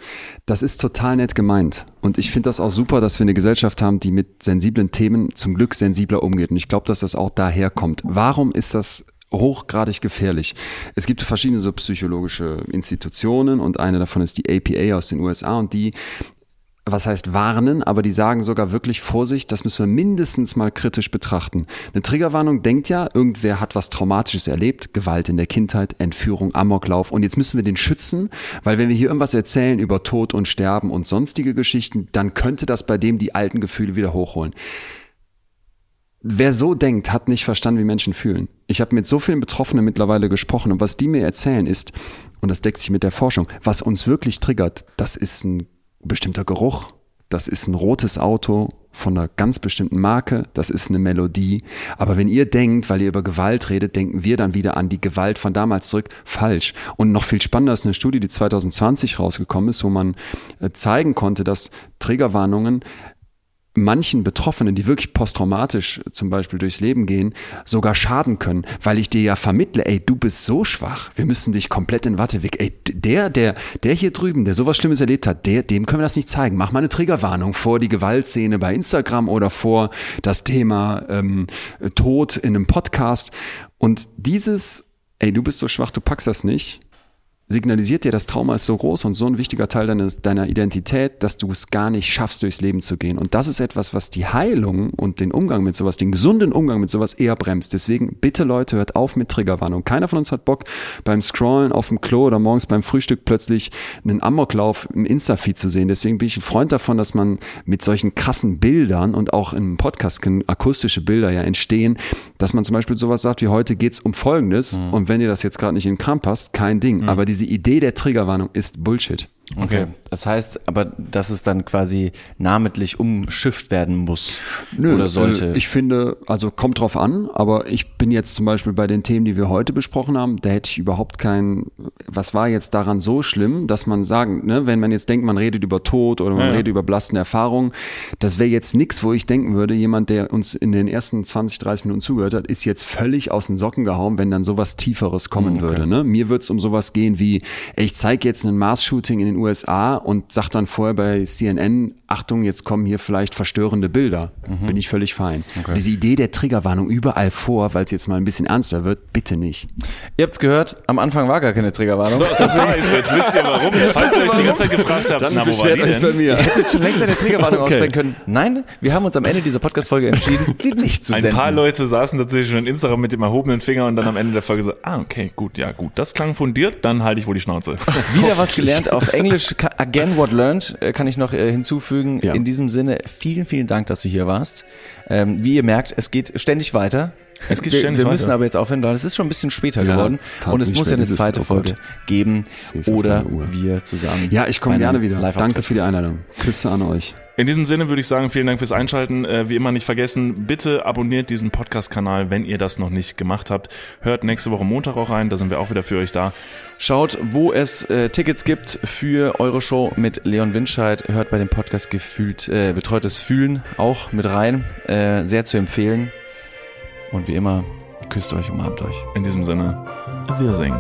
Das ist total nett gemeint. Und ich finde das auch super, dass wir eine Gesellschaft haben, die mit sensiblen Themen zum Glück sensibler umgeht. Und ich glaube, dass das auch daher kommt. Warum ist das hochgradig gefährlich. Es gibt verschiedene so psychologische Institutionen und eine davon ist die APA aus den USA und die was heißt warnen, aber die sagen sogar wirklich Vorsicht, das müssen wir mindestens mal kritisch betrachten. Eine Triggerwarnung denkt ja, irgendwer hat was Traumatisches erlebt, Gewalt in der Kindheit, Entführung, Amoklauf und jetzt müssen wir den schützen, weil wenn wir hier irgendwas erzählen über Tod und Sterben und sonstige Geschichten, dann könnte das bei dem die alten Gefühle wieder hochholen. Wer so denkt, hat nicht verstanden, wie Menschen fühlen. Ich habe mit so vielen Betroffenen mittlerweile gesprochen und was die mir erzählen ist, und das deckt sich mit der Forschung, was uns wirklich triggert, das ist ein bestimmter Geruch, das ist ein rotes Auto von einer ganz bestimmten Marke, das ist eine Melodie. Aber wenn ihr denkt, weil ihr über Gewalt redet, denken wir dann wieder an die Gewalt von damals zurück. Falsch. Und noch viel spannender ist eine Studie, die 2020 rausgekommen ist, wo man äh, zeigen konnte, dass Triggerwarnungen manchen Betroffenen, die wirklich posttraumatisch zum Beispiel durchs Leben gehen, sogar schaden können, weil ich dir ja vermittle, ey, du bist so schwach, wir müssen dich komplett in Watte weg. Ey, der, der, der hier drüben, der sowas Schlimmes erlebt hat, der, dem können wir das nicht zeigen. Mach mal eine Triggerwarnung vor die Gewaltszene bei Instagram oder vor das Thema ähm, Tod in einem Podcast. Und dieses, ey, du bist so schwach, du packst das nicht, signalisiert dir, das Trauma ist so groß und so ein wichtiger Teil deines, deiner Identität, dass du es gar nicht schaffst, durchs Leben zu gehen. Und das ist etwas, was die Heilung und den Umgang mit sowas, den gesunden Umgang mit sowas eher bremst. Deswegen bitte Leute, hört auf mit Triggerwarnung. Keiner von uns hat Bock, beim Scrollen auf dem Klo oder morgens beim Frühstück plötzlich einen Amoklauf im Insta-Feed zu sehen. Deswegen bin ich ein Freund davon, dass man mit solchen krassen Bildern und auch im Podcast können akustische Bilder ja entstehen, dass man zum Beispiel sowas sagt wie heute geht's um Folgendes mhm. und wenn ihr das jetzt gerade nicht in den Kram passt, kein Ding. Mhm. Aber diese diese Idee der Triggerwarnung ist Bullshit. Okay. Das heißt aber, dass es dann quasi namentlich umschifft werden muss Nö, oder sollte? Äh, ich finde, also kommt drauf an, aber ich bin jetzt zum Beispiel bei den Themen, die wir heute besprochen haben, da hätte ich überhaupt kein, was war jetzt daran so schlimm, dass man sagen, ne, wenn man jetzt denkt, man redet über Tod oder man ja. redet über belastende Erfahrungen, das wäre jetzt nichts, wo ich denken würde, jemand, der uns in den ersten 20, 30 Minuten zugehört hat, ist jetzt völlig aus den Socken gehauen, wenn dann sowas Tieferes kommen okay. würde. Ne? Mir würde es um sowas gehen wie, ey, ich zeige jetzt ein Mars-Shooting in den USA und sagt dann vorher bei CNN, Achtung, jetzt kommen hier vielleicht verstörende Bilder. Mhm. Bin ich völlig fein. Okay. Diese Idee der Triggerwarnung überall vor, weil es jetzt mal ein bisschen ernster wird, bitte nicht. Ihr habt es gehört, am Anfang war gar keine Triggerwarnung. So, das heißt, jetzt wisst ihr warum. Falls ihr euch die ganze Zeit gefragt habt, dann na, wo war die denn? Bei mir. Ihr hättet schon längst eine Triggerwarnung okay. aussprechen können. Nein, wir haben uns am Ende dieser Podcast-Folge entschieden, sie nicht zu ein senden. Ein paar Leute saßen tatsächlich schon in Instagram mit dem erhobenen Finger und dann am Ende der Folge so, ah, okay, gut, ja, gut, das klang fundiert, dann halte ich wohl die Schnauze. Wieder was gelernt auf Englisch. Again what learned, äh, kann ich noch äh, hinzufügen. Ja. In diesem Sinne, vielen, vielen Dank, dass du hier warst. Ähm, wie ihr merkt, es geht ständig weiter. Es geht ständig wir, wir müssen weiter. aber jetzt aufhören, weil es ist schon ein bisschen später ja, geworden und es muss ja eine zweite Folge geben oder wir zusammen. Ja, ich komme gerne wieder. Danke für die Einladung. Küsse an euch. In diesem Sinne würde ich sagen, vielen Dank fürs Einschalten. Äh, wie immer nicht vergessen, bitte abonniert diesen Podcast-Kanal, wenn ihr das noch nicht gemacht habt. Hört nächste Woche Montag auch rein, da sind wir auch wieder für euch da. Schaut, wo es äh, Tickets gibt für eure Show mit Leon Winscheid. Hört bei dem Podcast gefühlt äh, betreutes Fühlen auch mit rein. Äh, sehr zu empfehlen. Und wie immer, küsst euch, umarmt euch. In diesem Sinne, wir singen.